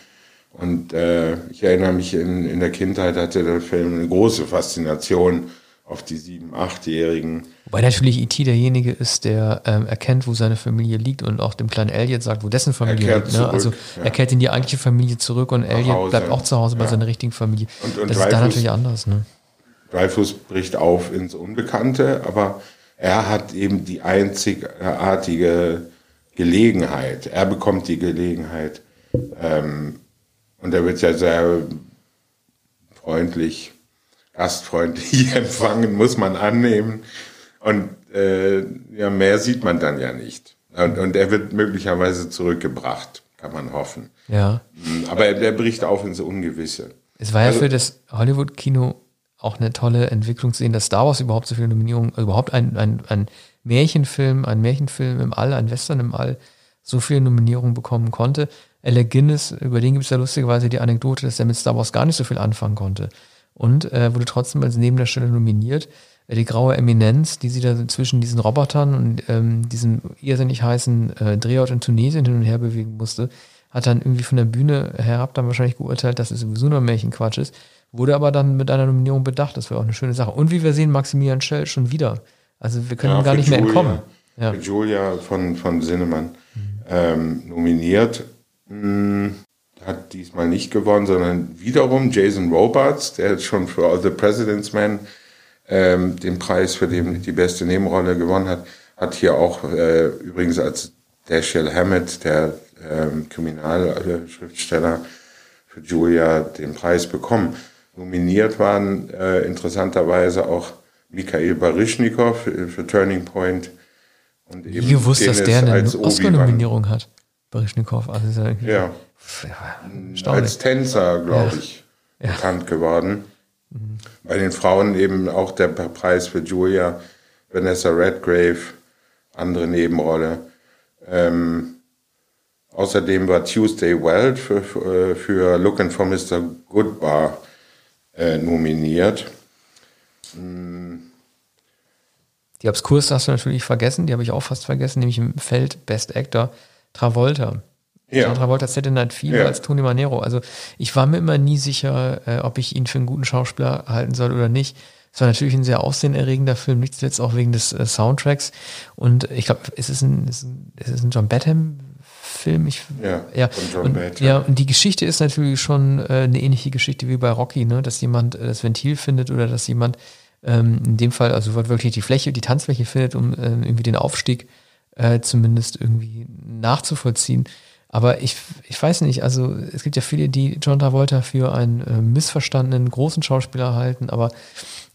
Und äh, ich erinnere mich, in, in der Kindheit hatte der Film eine große Faszination auf die sieben-, achtjährigen. Wobei natürlich E.T. derjenige ist, der ähm, erkennt, wo seine Familie liegt und auch dem kleinen Elliot sagt, wo dessen Familie liegt. Ne? Zurück, also ja. er kehrt in die eigentliche Familie zurück und Elliot Hause. bleibt auch zu Hause bei Ja. seiner richtigen Familie. Und- und das ist da Dreyfus- natürlich anders. Ne? Dreyfus bricht auf ins Unbekannte, aber er hat eben die einzigartige Gelegenheit. Er bekommt die Gelegenheit. Ähm, und er wird ja sehr freundlich, gastfreundlich empfangen, muss man annehmen. Und äh, ja, mehr sieht man dann ja nicht. Und, und er wird möglicherweise zurückgebracht, kann man hoffen. Ja. Aber er, er bricht auf ins Ungewisse. Es war ja Also- für das Hollywood-Kino auch eine tolle Entwicklung zu sehen, dass Star Wars überhaupt so viele Nominierungen, also überhaupt ein, ein, ein Märchenfilm, ein Märchenfilm im All, ein Western im All, so viele Nominierungen bekommen konnte. Alec Guinness, über den gibt es ja lustigerweise die Anekdote, dass er mit Star Wars gar nicht so viel anfangen konnte. Und äh, wurde trotzdem als Nebendarsteller nominiert. Äh, Die graue Eminenz, die sie da zwischen diesen Robotern und ähm, diesem irrsinnig heißen äh, Drehort in Tunesien hin und her bewegen musste, hat dann irgendwie von der Bühne herab dann wahrscheinlich geurteilt, dass es sowieso nur Märchenquatsch ist, wurde aber dann mit einer Nominierung bedacht. Das wäre auch eine schöne Sache. Und wie wir sehen, Maximilian Schell schon wieder. Also wir können Ja, ihm gar nicht mehr Julia- entkommen. Ja. Julia von, von Sinnemann ähm, nominiert. Hm, hat diesmal nicht gewonnen, sondern wiederum Jason Robards, der jetzt schon für All the President's Men ähm, den Preis für den, die beste Nebenrolle gewonnen hat, hat hier auch äh, übrigens als Dashiell Hammett, der ähm, Kriminalschriftsteller, für Julia den Preis bekommen. Nominiert waren äh, interessanterweise auch Mikhail Baryshnikov für, für Turning Point. Und Wie gewusst, dass der eine. Oscar-Nominierung hat. Baryshnikov. Also ist ja, Ja, als Tänzer, glaube Ja. ich, bekannt geworden. Bei den Frauen eben auch der Preis für Julia, Vanessa Redgrave, andere Nebenrolle. Ähm, außerdem war Tuesday Weld für, für, für Looking for Mr. Goodbar äh, nominiert. Die Obskurs hast du natürlich vergessen, die habe ich auch fast vergessen, nämlich im Feld Best Actor Travolta. Ja. John Travolta Saturday Night Fever Ja. als Tony Manero. Also ich war mir immer nie sicher, äh, ob ich ihn für einen guten Schauspieler halten soll oder nicht. Es war natürlich ein sehr aufsehenerregender Film, nicht zuletzt auch wegen des äh, Soundtracks. Und ich glaube, es ist ein, es ist ein, es ist ein John Batham Film. Ich, Ja, ja. und, ja, und die Geschichte ist natürlich schon äh, eine ähnliche Geschichte wie bei Rocky, ne? dass jemand äh, das Ventil findet oder dass jemand ähm, in dem Fall, also wirklich die Fläche, die Tanzfläche findet, um ähm, irgendwie den Aufstieg äh, zumindest irgendwie nachzuvollziehen. Aber ich, ich weiß nicht, also es gibt ja viele, die John Travolta für einen äh, missverstandenen großen Schauspieler halten, aber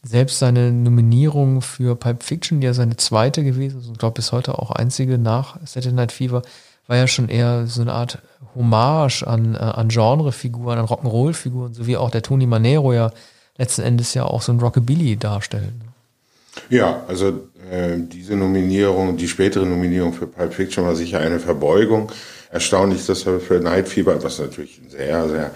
selbst seine Nominierung für Pulp Fiction, die ja seine zweite gewesen ist, und glaube bis heute auch einzige nach Saturday Night Fever, war ja schon eher so eine Art Hommage an, äh, an Genrefiguren, an Rock'n'Roll-Figuren, so wie auch der Tony Manero ja letzten Endes ja auch so ein Rockabilly darstellt. Ja, also äh, diese Nominierung, die spätere Nominierung für Pulp Fiction war sicher eine Verbeugung. Erstaunlich, dass er für Night Fever, was natürlich ein sehr, sehr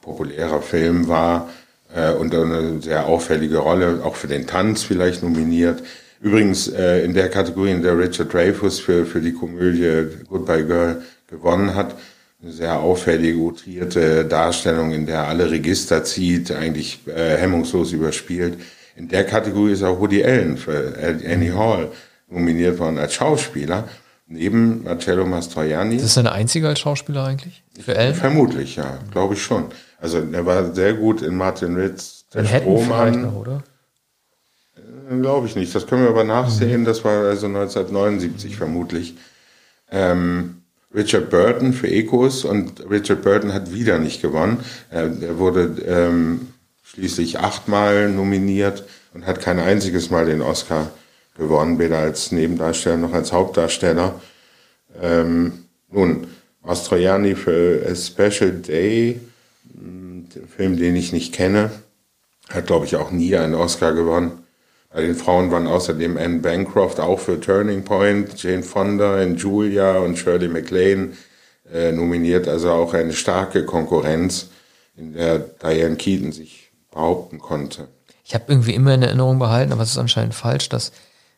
populärer Film war äh, und eine sehr auffällige Rolle, auch für den Tanz vielleicht nominiert. Übrigens äh, in der Kategorie, in der Richard Dreyfuss für, für die Komödie Goodbye Girl gewonnen hat, eine sehr auffällige, outrierte Darstellung, in der alle Register zieht, eigentlich äh, hemmungslos überspielt. In der Kategorie ist auch Woody Allen für Annie Hall nominiert worden als Schauspieler, neben Marcello Mastroianni. Ist das seine einzige als Schauspieler eigentlich? Für Ellen? Vermutlich, ja, glaube ich schon. Also er war sehr gut in Martin Ritz, der Strohmann. noch, oder? Glaube ich nicht. Das können wir aber nachsehen. Das war also 1979 vermutlich. Ähm, Richard Burton für Ecos und Richard Burton hat wieder nicht gewonnen. Er, er wurde ähm, schließlich achtmal nominiert und hat kein einziges Mal den Oscar gewonnen, weder als Nebendarsteller noch als Hauptdarsteller. Ähm, nun, Mastroianni für A Special Day, den Film, den ich nicht kenne, hat, glaube ich, auch nie einen Oscar gewonnen. Bei den Frauen waren außerdem Anne Bancroft auch für Turning Point, Jane Fonda in Julia und Shirley MacLaine äh, nominiert. Also auch eine starke Konkurrenz, in der Diane Keaton sich behaupten konnte. Ich habe irgendwie immer in Erinnerung behalten, aber es ist anscheinend falsch, dass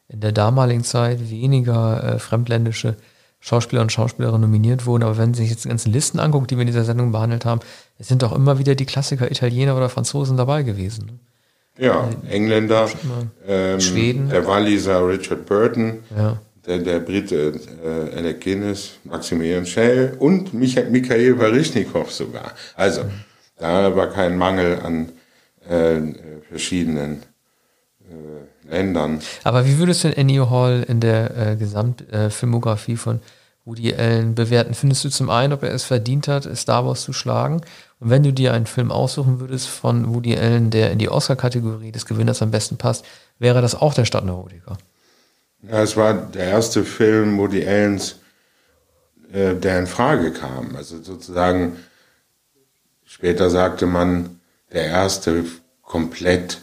in der damaligen Zeit weniger äh, fremdländische Schauspieler und Schauspielerinnen nominiert wurden. Aber wenn Sie sich jetzt die ganzen Listen anguckt, die wir in dieser Sendung behandelt haben, es sind doch immer wieder die Klassiker Italiener oder Franzosen dabei gewesen. Ja, Engländer, ähm, Schweden. Der Walliser Richard Burton, ja. der, der Brite äh, Alec Guinness, Maximilian Schell und Michael, Michael Baryshnikov sogar. Also, mhm. da war kein Mangel an äh, verschiedenen äh, Ländern. Aber wie würdest du denn Annie Hall in der äh, Gesamtfilmografie von Woody Allen bewerten? Findest du zum einen, ob er es verdient hat, Star Wars zu schlagen? Und wenn du dir einen Film aussuchen würdest von Woody Allen, der in die Oscar-Kategorie des Gewinners am besten passt, wäre das auch der Stadtneurotiker? Ja, es war der erste Film Woody Allens, äh, der in Frage kam. Also sozusagen, später sagte man, der erste komplett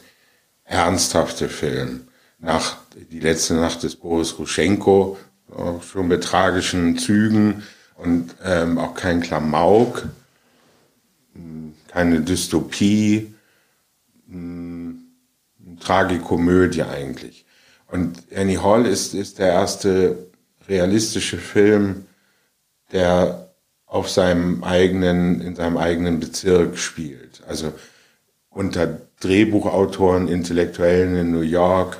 ernsthafte Film. Nach Die letzte Nacht des Boris Ruschenko, auch schon mit tragischen Zügen und ähm, auch kein Klamauk, keine Dystopie, Tragikomödie eigentlich. Und Annie Hall ist, ist der erste realistische Film, der auf seinem eigenen, in seinem eigenen Bezirk spielt. Also unter Drehbuchautoren, Intellektuellen in New York,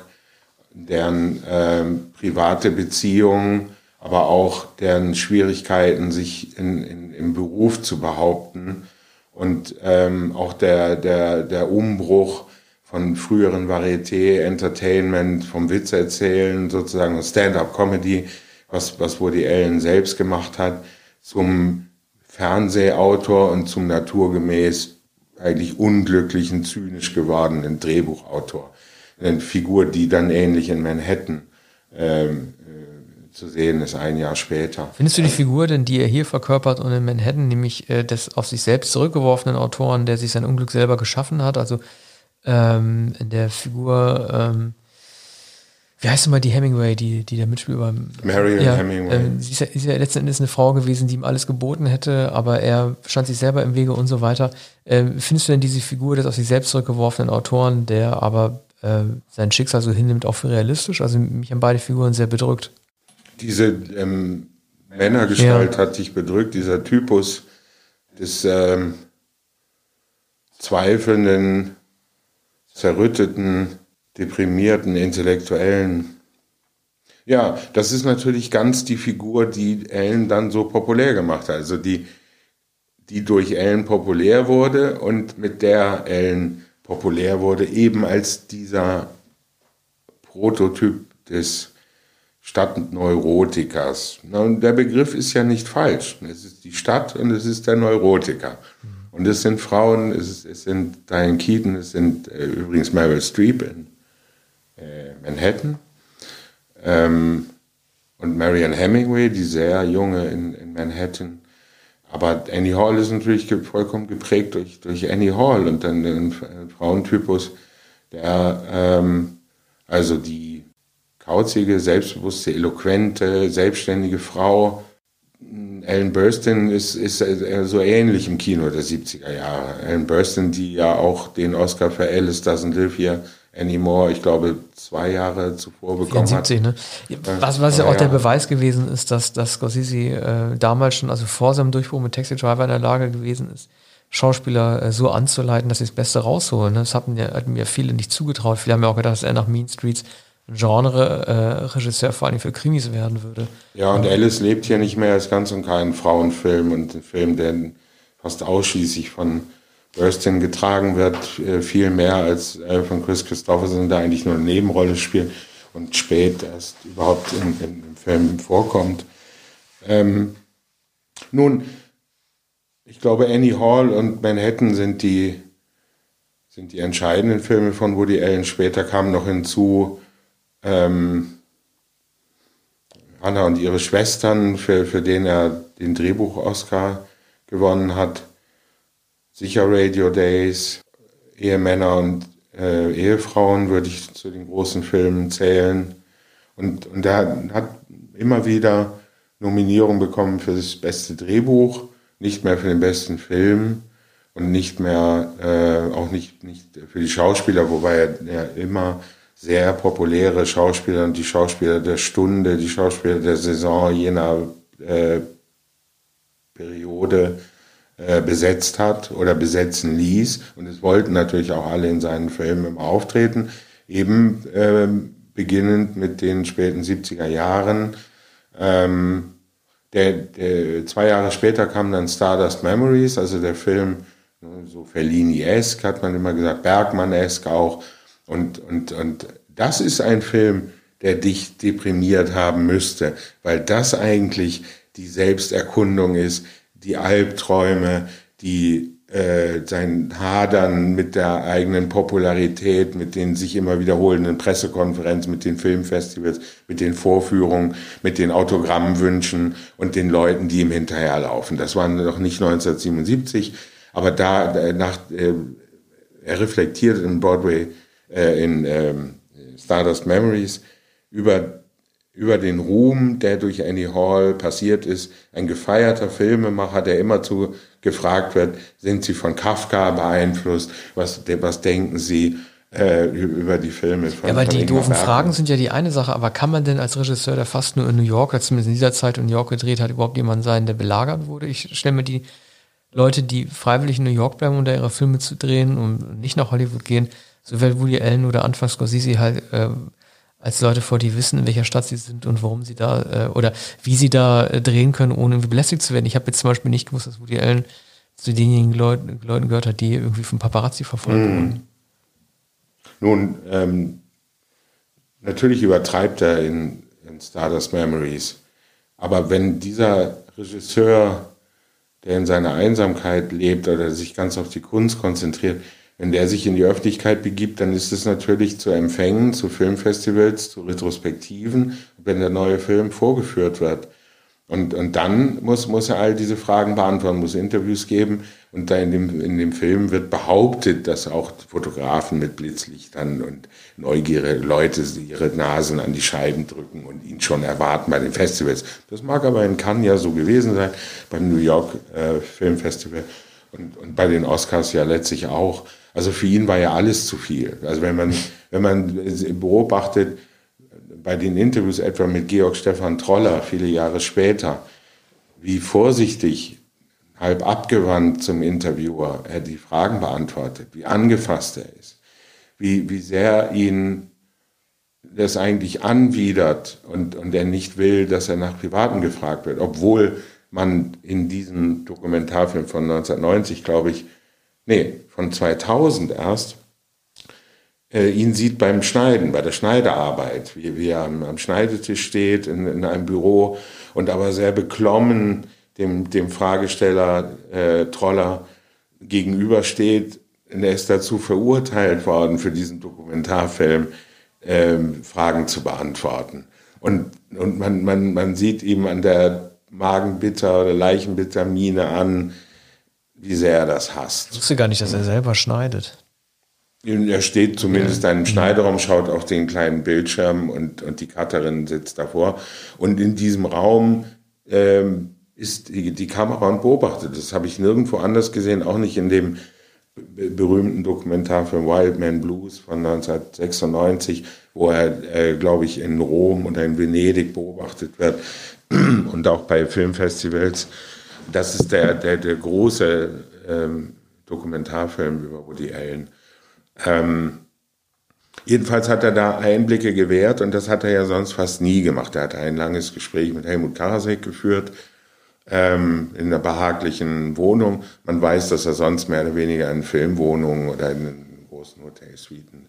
deren ähm, private Beziehungen, aber auch deren Schwierigkeiten, sich in, in, im Beruf zu behaupten. Und ähm, auch der, der, der Umbruch von früheren Varieté, Entertainment, vom Witz erzählen, sozusagen Stand-up-Comedy, was, was Woody Allen selbst gemacht hat, zum Fernsehautor und zum naturgemäß eigentlich unglücklichen, zynisch gewordenen Drehbuchautor. Eine Figur, die dann ähnlich in Manhattan ähm, äh, zu sehen ist, ein Jahr später. Findest du die Figur denn, die er hier verkörpert und in Manhattan, nämlich äh, des auf sich selbst zurückgeworfenen Autoren, der sich sein Unglück selber geschaffen hat, also ähm, in der Figur ähm, wie heißt mal die Hemingway, die, die da mitspielt. Marion ja, Hemingway. Ähm, sie ist ja, ist ja letzten Endes eine Frau gewesen, die ihm alles geboten hätte, aber er stand sich selber im Wege und so weiter. Ähm, findest du denn diese Figur des aus sich selbst zurückgeworfenen Autoren, der aber äh, sein Schicksal so hinnimmt, auch für realistisch? Also mich haben beide Figuren sehr bedrückt. Diese ähm, Männergestalt ja. hat dich bedrückt, dieser Typus des ähm, zweifelnden, zerrütteten, deprimierten Intellektuellen. Ja, das ist natürlich ganz die Figur, die Ellen dann so populär gemacht hat. Also die, die durch Ellen populär wurde und mit der Ellen populär wurde, eben als dieser Prototyp des Stadtneurotikers. Der Begriff ist ja nicht falsch. Es ist die Stadt und es ist der Neurotiker. Und es sind Frauen, es, es sind Diane Keaton, es sind äh, übrigens Meryl Streep in äh, Manhattan. Ähm, und Marianne Hemingway, die sehr junge in, in Manhattan. Aber Annie Hall ist natürlich vollkommen geprägt durch, durch Annie Hall und dann den Frauentypus, der ähm, also die kauzige, selbstbewusste, eloquente, selbstständige Frau. Ellen Burstyn ist, ist so ähnlich im Kino der 70er Jahre. Ellen Burstyn, die ja auch den Oscar für Alice Doesn't Live Here Anymore, ich glaube, zwei Jahre zuvor bekommen 74, hat. Ne? Was, was ja auch der Beweis gewesen ist, dass, dass Scorsese äh, damals schon, also vor seinem Durchbruch mit Taxi Driver in der Lage gewesen ist, Schauspieler äh, so anzuleiten, dass sie das Beste rausholen. Ne? Das hatten ja, hatten mir viele nicht zugetraut. Viele haben ja auch gedacht, dass er nach Mean Streets Genre-Regisseur äh, vor allem für Krimis werden würde. Ja, und Alice lebt hier nicht mehr als ganz und kein Frauenfilm und ein Film, der fast ausschließlich von Burstyn getragen wird, äh, viel mehr als von Chris Christopherson, der eigentlich nur eine Nebenrolle spielt und spät erst überhaupt in, in, im Film vorkommt. Ähm, nun, ich glaube, Annie Hall und Manhattan sind die, sind die entscheidenden Filme von Woody Allen. Später kamen noch hinzu ähm, Anna und ihre Schwestern, für, für den er den Drehbuch-Oscar gewonnen hat sicher Radio Days, Ehemänner und äh, Ehefrauen würde ich zu den großen Filmen zählen. Und, und er hat immer wieder Nominierung bekommen für das beste Drehbuch, nicht mehr für den besten Film und nicht mehr, äh, auch nicht, nicht für die Schauspieler, wobei er, er immer sehr populäre Schauspieler und die Schauspieler der Stunde, die Schauspieler der Saison, je nach äh, Periode besetzt hat oder besetzen ließ. Und es wollten natürlich auch alle in seinen Filmen immer auftreten. Eben äh, beginnend mit den späten 70er Jahren. Ähm, der, der, zwei Jahre später kam dann Stardust Memories, also der Film, ne, so Fellini-esque, hat man immer gesagt, Bergmann-esque auch. Und, und, und das ist ein Film, der dich deprimiert haben müsste, weil das eigentlich die Selbsterkundung ist, die Albträume, die äh, sein Hadern mit der eigenen Popularität, mit den sich immer wiederholenden Pressekonferenzen, mit den Filmfestivals, mit den Vorführungen, mit den Autogrammwünschen und den Leuten, die ihm hinterherlaufen. Das war noch nicht 1977, aber da äh, nach äh, er reflektiert in Broadway äh, in ähm, Stardust Memories über über den Ruhm, der durch Annie Hall passiert ist. Ein gefeierter Filmemacher, der immerzu gefragt wird, sind Sie von Kafka beeinflusst? Was, was denken Sie äh, über die Filme von Ja, aber die doofen Bergmann? Fragen sind ja die eine Sache, aber kann man denn als Regisseur, der fast nur in New York, oder zumindest in dieser Zeit in New York gedreht hat, überhaupt jemand sein, der belagert wurde? Ich stelle mir die Leute, die freiwillig in New York bleiben, um da ihre Filme zu drehen und nicht nach Hollywood gehen, so wie Woody Allen oder anfangs Scorsese halt äh, als Leute vor, die wissen, in welcher Stadt sie sind und warum sie da äh, oder wie sie da äh, drehen können, ohne irgendwie belästigt zu werden. Ich habe jetzt zum Beispiel nicht gewusst, dass Woody Allen zu denjenigen Leuten, Leuten gehört hat, die irgendwie vom Paparazzi verfolgt mm. wurden. Nun, ähm, natürlich übertreibt er in, in Stardust Memories, aber wenn dieser Regisseur, der in seiner Einsamkeit lebt oder sich ganz auf die Kunst konzentriert, wenn der sich in die Öffentlichkeit begibt, dann ist es natürlich zu Empfängen, zu Filmfestivals, zu Retrospektiven, wenn der neue Film vorgeführt wird. Und, und dann muss, muss er all diese Fragen beantworten, muss Interviews geben. Und da in dem, in dem Film wird behauptet, dass auch Fotografen mit Blitzlichtern und neugierige Leute ihre Nasen an die Scheiben drücken und ihn schon erwarten bei den Festivals. Das mag aber in Cannes ja so gewesen sein, beim New York äh, Filmfestival und, und bei den Oscars ja letztlich auch. Also für ihn war ja alles zu viel. Also wenn man, wenn man beobachtet, bei den Interviews etwa mit Georg Stefan Troller viele Jahre später, wie vorsichtig, halb abgewandt zum Interviewer er die Fragen beantwortet, wie angefasst er ist, wie, wie sehr ihn das eigentlich anwidert und, und er nicht will, dass er nach Privaten gefragt wird, obwohl man in diesem Dokumentarfilm von 1990, glaube ich, nee, von 2000 erst, äh, ihn sieht beim Schneiden, bei der Schneidearbeit, wie, wie er am, am Schneidetisch steht in, in, einem Büro und aber sehr beklommen dem, dem Fragesteller äh, Troller gegenübersteht. Und er ist dazu verurteilt worden, für diesen Dokumentarfilm äh, Fragen zu beantworten. Und, und man, man, man sieht ihm an der Magenbitter oder Leichenbitter Miene an, wie sehr er das hasst. Ich wusste gar nicht, dass er selber schneidet. Er steht zumindest in einem Schneiderraum, schaut auf den kleinen Bildschirm und, und die Cutterin sitzt davor. Und in diesem Raum ähm, ist die, die Kamera und beobachtet. Das habe ich nirgendwo anders gesehen, auch nicht in dem berühmten Dokumentarfilm Wild Man Blues von 1996, wo er, äh, glaube ich, in Rom oder in Venedig beobachtet wird und auch bei Filmfestivals. Das ist der, der, der große ähm, Dokumentarfilm über Woody Allen. Ähm, jedenfalls hat er da Einblicke gewährt und das hat er ja sonst fast nie gemacht. Er hat ein langes Gespräch mit Helmut Karasek geführt ähm, in einer behaglichen Wohnung. Man weiß, dass er sonst mehr oder weniger in Filmwohnungen oder in großen Hotelsuiten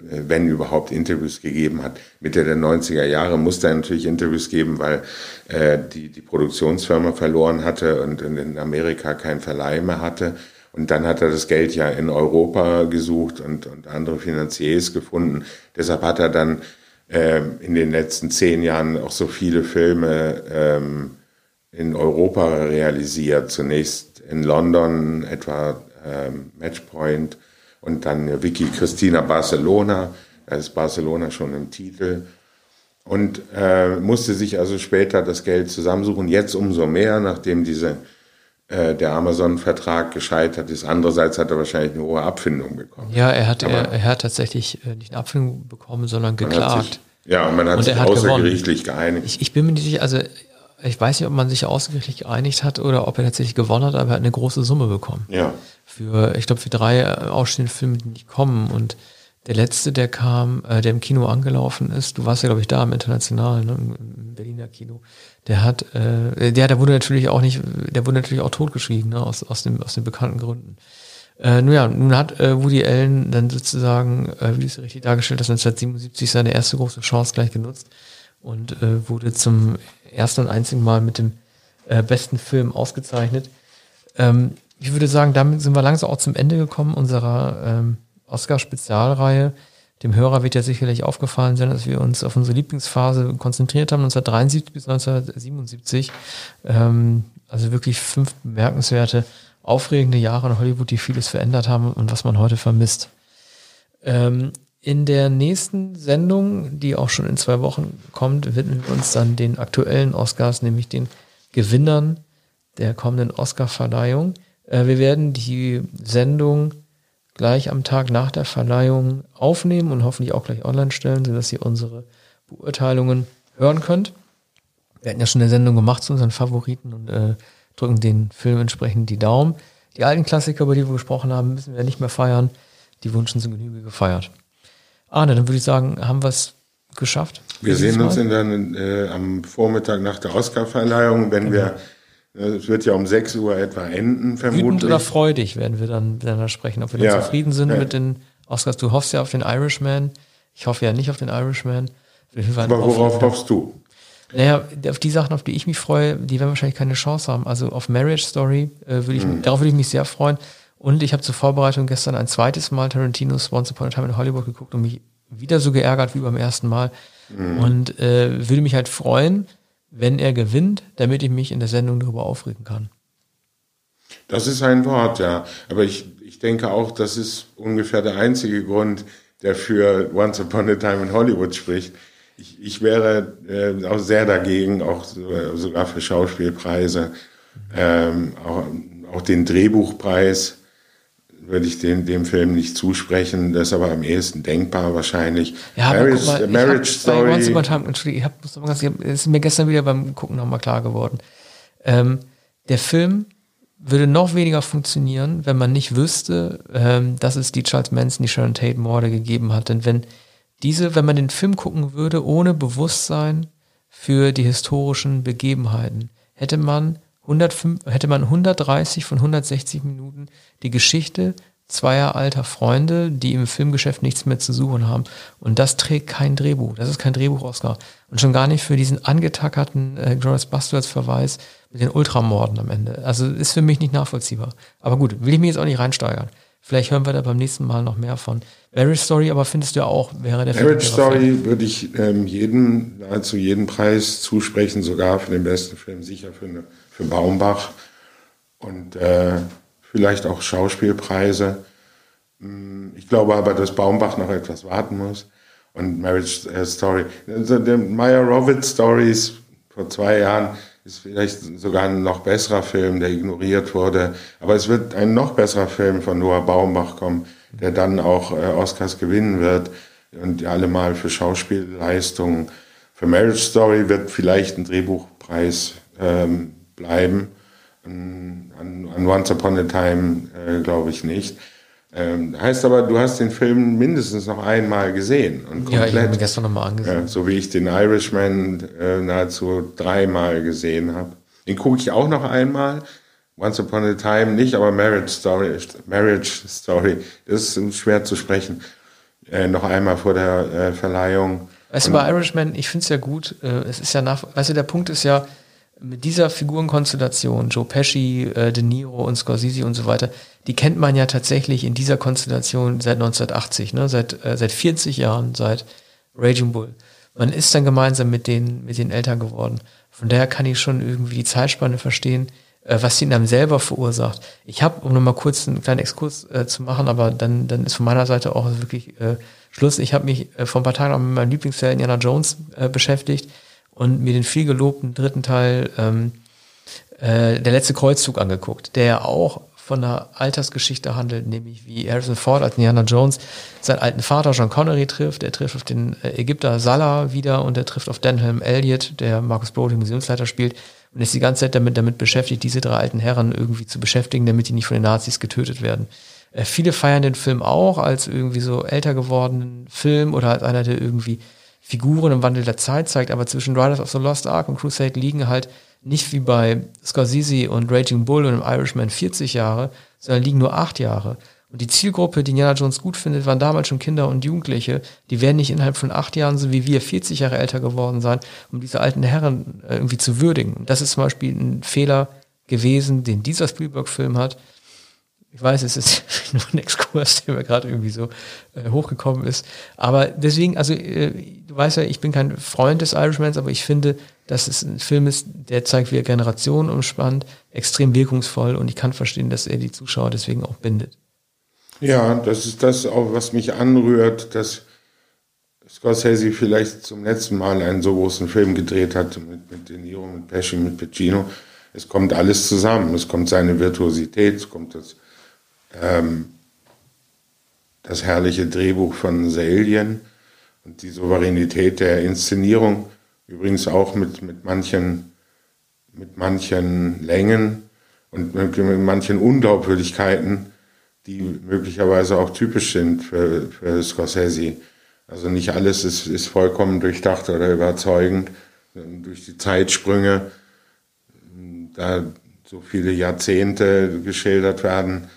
wenn überhaupt Interviews gegeben hat. Mitte der 90er Jahre musste er natürlich Interviews geben, weil äh, die, die Produktionsfirma verloren hatte und in Amerika kein Verleih mehr hatte. Und dann hat er das Geld ja in Europa gesucht und, und andere Finanziers gefunden. Deshalb hat er dann ähm, in den letzten zehn Jahren auch so viele Filme ähm, in Europa realisiert. Zunächst in London etwa ähm, Matchpoint und dann Vicky Christina Barcelona, da ist Barcelona schon im Titel. Und äh, musste sich also später das Geld zusammensuchen, jetzt umso mehr, nachdem diese, äh, der Amazon-Vertrag gescheitert ist. Andererseits hat er wahrscheinlich eine hohe Abfindung bekommen. Ja, er hat, er, er, hat tatsächlich äh, nicht eine Abfindung bekommen, sondern geklagt. Sich, ja, und man hat und sich hat außergerichtlich gewonnen. geeinigt. Ich, ich bin mir nicht sicher, also ich weiß nicht, ob man sich ausgerichtlich geeinigt hat oder ob er tatsächlich gewonnen hat, aber er hat eine große Summe bekommen. Ja. Für, ich glaube, für drei äh, ausstehende Filme, die nicht kommen. Und der letzte, der kam, äh, der im Kino angelaufen ist, du warst ja, glaube ich, da im Internationalen, ne, im Berliner Kino, der hat, äh, der, der wurde natürlich auch nicht, der wurde natürlich auch totgeschwiegen, ne, aus, aus, dem, aus den bekannten Gründen. Äh, nun ja, nun hat äh, Woody Allen dann sozusagen, äh, wie du es richtig dargestellt hast, 1977 seine erste große Chance gleich genutzt und äh, wurde zum ersten und einzigen Mal mit dem äh, besten Film ausgezeichnet. Ähm, ich würde sagen, damit sind wir langsam auch zum Ende gekommen unserer ähm, Oscar-Spezialreihe. Dem Hörer wird ja sicherlich aufgefallen sein, dass wir uns auf unsere Lieblingsphase konzentriert haben, 1973 bis 1977. Ähm, also wirklich fünf bemerkenswerte, aufregende Jahre in Hollywood, die vieles verändert haben und was man heute vermisst. Ähm, in der nächsten Sendung, die auch schon in zwei Wochen kommt, widmen wir uns dann den aktuellen Oscars, nämlich den Gewinnern der kommenden Oscar-Verleihung. Äh, wir werden die Sendung gleich am Tag nach der Verleihung aufnehmen und hoffentlich auch gleich online stellen, sodass ihr unsere Beurteilungen hören könnt. Wir hatten ja schon eine Sendung gemacht zu unseren Favoriten und äh, drücken den Film entsprechend die Daumen. Die alten Klassiker, über die wir gesprochen haben, müssen wir nicht mehr feiern. Die wurden zu Genüge gefeiert. Arne, dann würde ich sagen, haben wir es geschafft. Wir sehen uns dann äh, am Vormittag nach der Oscarverleihung, wenn genau. wir äh, es wird ja um 6 Uhr etwa enden, vermutlich. Wütend oder freudig werden wir dann miteinander sprechen, ob wir ja. zufrieden sind ja. mit den Oscars. Du hoffst ja auf den Irishman. Ich hoffe ja nicht auf den Irishman. Aber worauf hoffst du? Naja, auf die Sachen, auf die ich mich freue, die werden wahrscheinlich keine Chance haben. Also auf Marriage Story, äh, würde ich, mhm. darauf würde ich mich sehr freuen. Und ich habe zur Vorbereitung gestern ein zweites Mal Tarantino's Once Upon a Time in Hollywood geguckt und mich wieder so geärgert wie beim ersten Mal. Mhm. Und äh, würde mich halt freuen, wenn er gewinnt, damit ich mich in der Sendung darüber aufregen kann. Das ist ein Wort, ja. Aber ich, ich denke auch, das ist ungefähr der einzige Grund, der für Once Upon a Time in Hollywood spricht. Ich, ich wäre äh, auch sehr dagegen, auch sogar für Schauspielpreise, ähm, auch, auch den Drehbuchpreis würde ich den, dem Film nicht zusprechen. Das ist aber am ehesten denkbar wahrscheinlich. Ja, Marriage, mal, Marriage Story. Once Upon Time, Entschuldigung, ich hab, muss ganz, ist mir gestern wieder beim Gucken nochmal klar geworden. Ähm, der Film würde noch weniger funktionieren, wenn man nicht wüsste, ähm, dass es die Charles Manson, die Sharon Tate Morde gegeben hat. Denn wenn diese, wenn man den Film gucken würde, ohne Bewusstsein für die historischen Begebenheiten, hätte man 105, hätte man 130 von 160 Minuten die Geschichte zweier alter Freunde, die im Filmgeschäft nichts mehr zu suchen haben. Und das trägt kein Drehbuch. Das ist kein Drehbuch-Oscar. Und schon gar nicht für diesen angetackerten äh, Glorious Bastards Verweis mit den Ultramorden am Ende. Also ist für mich nicht nachvollziehbar. Aber gut, will ich mich jetzt auch nicht reinsteigern. Vielleicht hören wir da beim nächsten Mal noch mehr von. Marriage Story, aber findest du ja auch, wäre der Marriage Story würde ich ähm, jeden, nahezu jeden Preis zusprechen, sogar für den besten Film, sicher für, eine, für Baumbach. Und äh, vielleicht auch Schauspielpreise. Hm, ich glaube aber, dass Baumbach noch etwas warten muss. Und Marriage äh, Story. Also der Meyer Rovitz Stories vor zwei Jahren ist vielleicht sogar ein noch besserer Film, der ignoriert wurde. Aber es wird ein noch besserer Film von Noah Baumbach kommen, der dann auch äh, Oscars gewinnen wird und allemal für Schauspielleistungen. Für Marriage Story wird vielleicht ein Drehbuchpreis ähm, bleiben. An, an, Once Upon a Time äh, glaube ich nicht. Ähm, heißt aber, du hast den Film mindestens noch einmal gesehen. Und komplett, ja, ich habe ihn gestern nochmal angesehen. Ja, so wie ich den Irishman äh, nahezu dreimal gesehen habe. Den gucke ich auch noch einmal. Once Upon a Time nicht, aber Marriage Story, Marriage Story, das ist schwer zu sprechen. Äh, noch einmal vor der äh, Verleihung. Weißt du, bei Irishman, ich finde es ja gut, äh, es ist ja nach, weißt du, der Punkt ist ja, mit dieser Figurenkonstellation, Joe Pesci, äh, De Niro und Scorsese und so weiter, die kennt man ja tatsächlich in dieser Konstellation seit 1980, ne? seit, äh, seit 40 Jahren, seit Raging Bull. Man ist dann gemeinsam mit den, mit den Eltern geworden. Von daher kann ich schon irgendwie die Zeitspanne verstehen, äh, was sie in einem selber verursacht. Ich habe, um nochmal kurz einen kleinen Exkurs äh, zu machen, aber dann, dann ist von meiner Seite auch wirklich äh, Schluss. Ich habe mich äh, vor ein paar Tagen auch mit meinem Lieblingsfilm Indiana Jones äh, beschäftigt und mir den viel gelobten dritten Teil, ähm, äh, der letzte Kreuzzug angeguckt, der ja auch von einer Altersgeschichte handelt, nämlich wie Harrison Ford als Indiana Jones seinen alten Vater John Connery trifft. Er trifft auf den äh, Ägypter Salah wieder und er trifft auf Denholm Elliott, der Marcus Brody Museumsleiter spielt und ist die ganze Zeit damit, damit beschäftigt, diese drei alten Herren irgendwie zu beschäftigen, damit die nicht von den Nazis getötet werden. Äh, viele feiern den Film auch als irgendwie so älter gewordenen Film oder als einer, der irgendwie Figuren im Wandel der Zeit zeigt, aber zwischen Riders of the Lost Ark und Crusade liegen halt nicht wie bei Scorsese und Raging Bull und im Irishman 40 Jahre, sondern liegen nur acht Jahre. Und die Zielgruppe, die Indiana Jones gut findet, waren damals schon Kinder und Jugendliche. Die werden nicht innerhalb von acht Jahren, so wie wir, 40 Jahre älter geworden sein, um diese alten Herren äh, irgendwie zu würdigen. Das ist zum Beispiel ein Fehler gewesen, den dieser Spielberg-Film hat. Ich weiß, es ist nur ein Exkurs, der mir gerade irgendwie so äh, hochgekommen ist. Aber deswegen, also äh, du weißt ja, ich bin kein Freund des Irishmans, aber ich finde, dass es ein Film ist, der zeigt, wie er Generationen umspannt, extrem wirkungsvoll und ich kann verstehen, dass er die Zuschauer deswegen auch bindet. Ja, das ist das auch, was mich anrührt, dass Scorsese vielleicht zum letzten Mal einen so großen Film gedreht hat mit, mit De Niro, mit Pesci, mit Pacino. Es kommt alles zusammen. Es kommt seine Virtuosität, es kommt das, ähm, das herrliche Drehbuch von Salien und die Souveränität der Inszenierung. Übrigens auch mit, mit, manchen, mit manchen Längen und mit, mit manchen Unglaubwürdigkeiten die möglicherweise auch typisch sind für, für Scorsese. Also nicht alles ist, ist vollkommen durchdacht oder überzeugend. Durch die Zeitsprünge, da so viele Jahrzehnte geschildert werden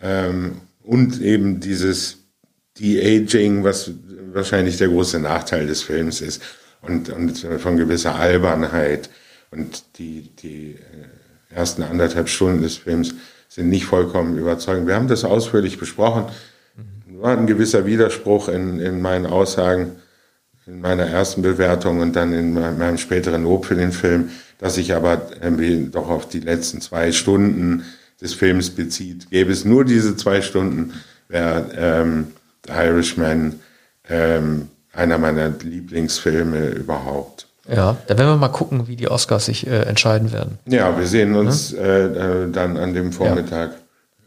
ähm, und eben dieses De-Aging, was wahrscheinlich der große Nachteil des Films ist und, und von gewisser Albernheit und die, die äh, ersten anderthalb Stunden des Films sind nicht vollkommen überzeugend. Wir haben das ausführlich besprochen. War ein gewisser Widerspruch in, in meinen Aussagen in meiner ersten Bewertung und dann in meinem späteren Lob für den Film, dass sich aber irgendwie doch auf die letzten zwei Stunden des Films bezieht. Gäbe es nur diese zwei Stunden, wäre ähm, The Irishman ähm, einer meiner Lieblingsfilme überhaupt. Ja, da werden wir mal gucken, wie die Oscars sich äh, entscheiden werden. Ja, wir sehen uns ja? äh, äh dann an dem Vormittag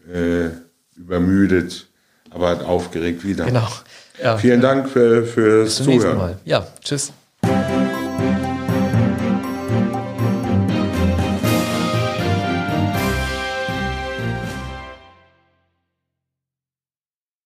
ja. äh, übermüdet, aber aufgeregt wieder. Genau. Ja. Vielen Dank für, fürs Bis zum Zuhören. Nächsten Mal. Ja, tschüss.